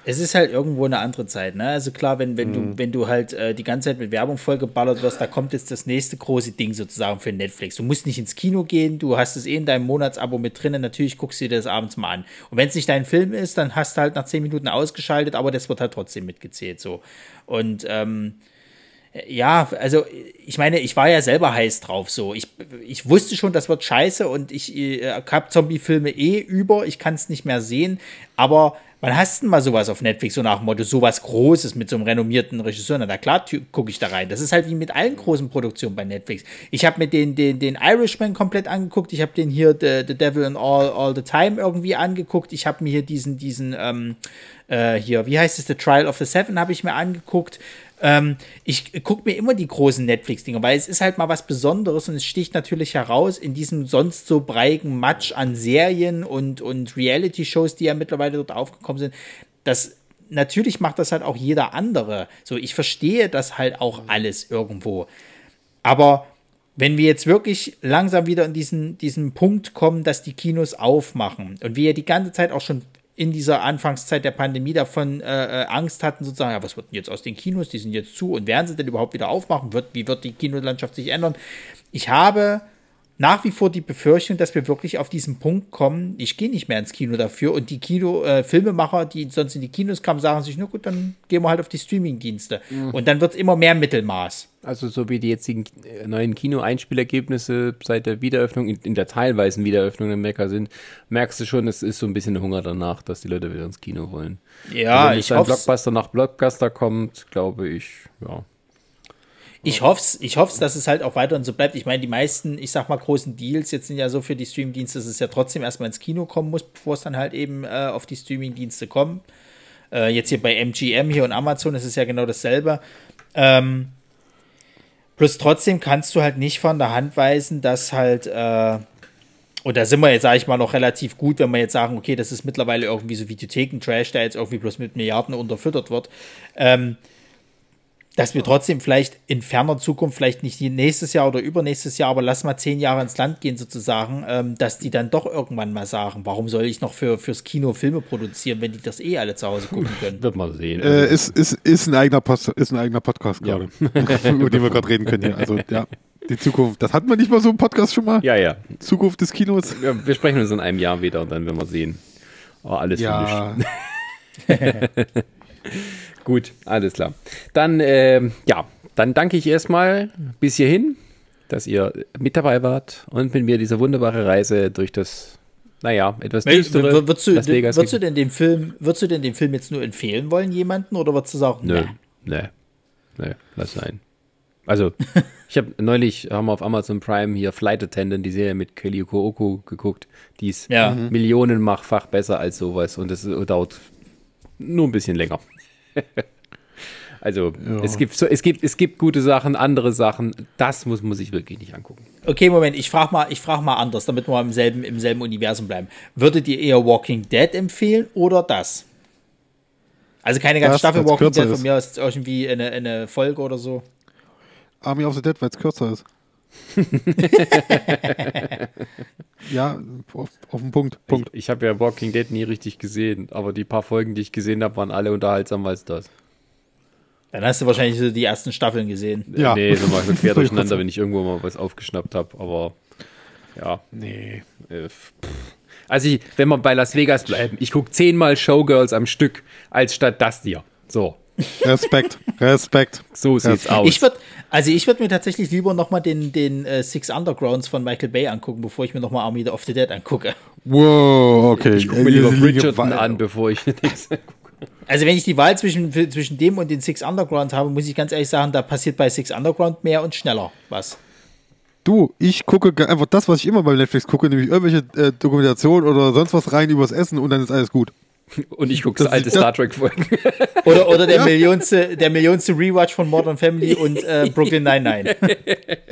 Es ist halt irgendwo eine andere Zeit, ne? Also klar, wenn, wenn Mhm. du, wenn du halt äh, die ganze Zeit mit Werbung vollgeballert wirst, da kommt jetzt das nächste große Ding sozusagen für Netflix. Du musst nicht ins Kino gehen, du hast es eh in deinem Monatsabo mit drinnen, natürlich guckst du dir das abends mal an. Und wenn es nicht dein Film ist, dann hast du halt nach zehn Minuten ausgeschaltet, aber das wird halt trotzdem mitgezählt so. Und ähm, ja, also ich meine, ich war ja selber heiß drauf so. Ich, ich wusste schon, das wird scheiße und ich äh, habe Zombie-Filme eh über, ich kann es nicht mehr sehen, aber wann hast du denn mal sowas auf Netflix, so nach dem Motto, sowas Großes mit so einem renommierten Regisseur? Na, klar gucke ich da rein. Das ist halt wie mit allen großen Produktionen bei Netflix. Ich habe mir den, den, den Irishman komplett angeguckt, ich habe den hier The, The Devil in All, All the Time irgendwie angeguckt, ich habe mir hier diesen, diesen, ähm, äh, hier, wie heißt es, The Trial of the Seven habe ich mir angeguckt. Ähm, ich gucke mir immer die großen Netflix-Dinger, weil es ist halt mal was Besonderes und es sticht natürlich heraus in diesem sonst so breigen Matsch an Serien und, und Reality-Shows, die ja mittlerweile dort aufgekommen sind. Das natürlich macht das halt auch jeder andere. So, ich verstehe das halt auch alles irgendwo. Aber wenn wir jetzt wirklich langsam wieder in diesen, diesen Punkt kommen, dass die Kinos aufmachen und wir ja die ganze Zeit auch schon in dieser Anfangszeit der Pandemie davon äh, äh, Angst hatten, sozusagen, ja, was wird denn jetzt aus den Kinos? Die sind jetzt zu und werden sie denn überhaupt wieder aufmachen? Wird, wie wird die Kinolandschaft sich ändern? Ich habe nach wie vor die Befürchtung, dass wir wirklich auf diesen Punkt kommen, ich gehe nicht mehr ins Kino dafür und die Kino, äh, Filmemacher, die sonst in die Kinos kamen, sagen sich, na gut, dann gehen wir halt auf die Streaming-Dienste. Und dann wird es immer mehr Mittelmaß. Also so wie die jetzigen äh, neuen Kino-Einspielergebnisse seit der Wiederöffnung, in, der teilweisen Wiederöffnung in Mekka sind, merkst du schon, es ist so ein bisschen Hunger danach, dass die Leute wieder ins Kino wollen. Ja, Wenn ich ein hoffe Blockbuster nach Blockbuster kommt, glaube ich, ja. Ich hoffe ich hoff's, dass es halt auch weiterhin so bleibt. Ich meine, die meisten, ich sag mal, großen Deals jetzt sind ja so für die Streamingdienste, dass es ja trotzdem erstmal ins Kino kommen muss, bevor es dann halt eben äh, auf die Streamingdienste kommt. Äh, jetzt hier bei MGM hier und Amazon ist es ja genau dasselbe. Ähm, plus trotzdem kannst du halt nicht von der Hand weisen, dass halt, äh, und da sind wir jetzt, sage ich mal, noch relativ gut, wenn wir jetzt sagen, okay, das ist mittlerweile irgendwie so Videotheken-Trash, der jetzt irgendwie bloß mit Milliarden unterfüttert wird. Ähm, dass wir trotzdem vielleicht in ferner Zukunft, vielleicht nicht nächstes Jahr oder übernächstes Jahr, aber lass mal zehn Jahre ins Land gehen sozusagen, ähm, dass die dann doch irgendwann mal sagen, warum soll ich noch für, fürs Kino Filme produzieren, wenn die das eh alle zu Hause gucken können. Wird man sehen. Äh, ist, ist, ist, ein eigener Post, ist ein eigener Podcast gerade, über den wir gerade reden können hier. Also ja, die Zukunft, das hatten wir nicht mal so im Podcast schon mal? ja, ja. Zukunft des Kinos? Ja, Wir sprechen uns in einem Jahr wieder und dann werden wir sehen. Oh, alles Ja, Gut, alles klar. Dann, ähm, ja, dann danke ich erstmal bis hierhin, dass ihr mit dabei wart und mit mir diese wunderbare Reise durch das, naja, etwas düstere Wür- würdest, du, Las Vegas. würdest, du denn den Film, würdest du denn den Film jetzt nur empfehlen wollen, jemanden, oder würdest du sagen, Nö, nee? nö, nö, lass sein. Also, ich habe neulich, haben wir auf Amazon Prime hier Flight Attendant, die Serie mit Kelly Kooko geguckt. Die ist Ja. millionenfach besser als sowas und es dauert nur ein bisschen länger. also, es, gibt so, es, gibt, es gibt gute Sachen, andere Sachen, das muss man sich wirklich nicht angucken. Okay, Moment, ich frage mal, ich frag mal anders, damit wir im selben, im selben Universum bleiben. Würdet ihr eher Walking Dead empfehlen oder das? Also keine ganze Das, Staffel Walking Dead, von ist. mir aus irgendwie eine, eine Folge oder so. Army of the Dead, weil es kürzer ist. Ja, auf, auf den Punkt. Punkt. Ich habe ja Walking Dead nie richtig gesehen, aber die paar Folgen, die ich gesehen habe, waren alle unterhaltsamer als das. Dann hast du wahrscheinlich so die ersten Staffeln gesehen. Ja. Nee, so mal so quer durcheinander, wenn ich irgendwo mal was aufgeschnappt habe, aber ja. Nee. Äh. Also, ich, wenn wir bei Las Vegas bleiben, ich gucke zehnmal Showgirls am Stück, als statt das hier. So, Respekt, Respekt. so sieht's aus. Ich würde, also ich würde mir tatsächlich lieber nochmal den, den äh, Six Undergrounds von Michael Bay angucken, bevor ich mir nochmal Army of the Dead angucke. Wow, okay. ich gucke mir lieber Bridgerton an, bevor ich Also wenn ich die Wahl zwischen, zwischen dem und den Six Underground habe, muss ich ganz ehrlich sagen, da passiert bei Six Underground mehr und schneller was. Du, ich gucke einfach das, was ich immer bei Netflix gucke, nämlich irgendwelche äh, Dokumentationen oder sonst was rein übers Essen und dann ist alles gut. Und ich gucke Das- alte Star Trek-Folgen. Oder, oder der, millionste, der millionste Rewatch von Modern Family und äh, Brooklyn Nine-Nine.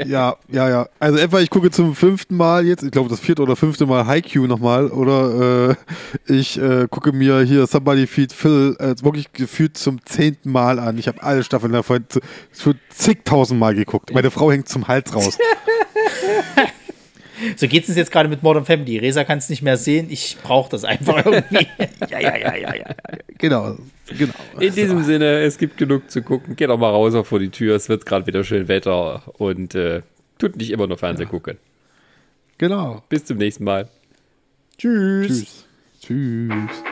Ja, ja, ja. Also etwa ich gucke zum fünften Mal jetzt, ich glaube das vierte oder fünfte Mal Haikyuu nochmal oder äh, ich äh, gucke mir hier Somebody Feed Phil äh, wirklich gefühlt zum zehnten Mal an. Ich habe alle Staffeln davon zu- schon zigtausend Mal geguckt. Meine Frau hängt zum Hals raus. So geht es jetzt gerade mit Modern Family. Resa kann es nicht mehr sehen, ich brauche das einfach irgendwie. ja, ja, ja, ja, ja. genau, genau. In diesem Sinne, es gibt genug zu gucken. Geht doch mal raus auch vor die Tür. Es wird gerade wieder schön Wetter und äh, tut nicht immer nur Fernsehen gucken. Genau. Bis zum nächsten Mal. Tschüss. Tschüss. Tschüss.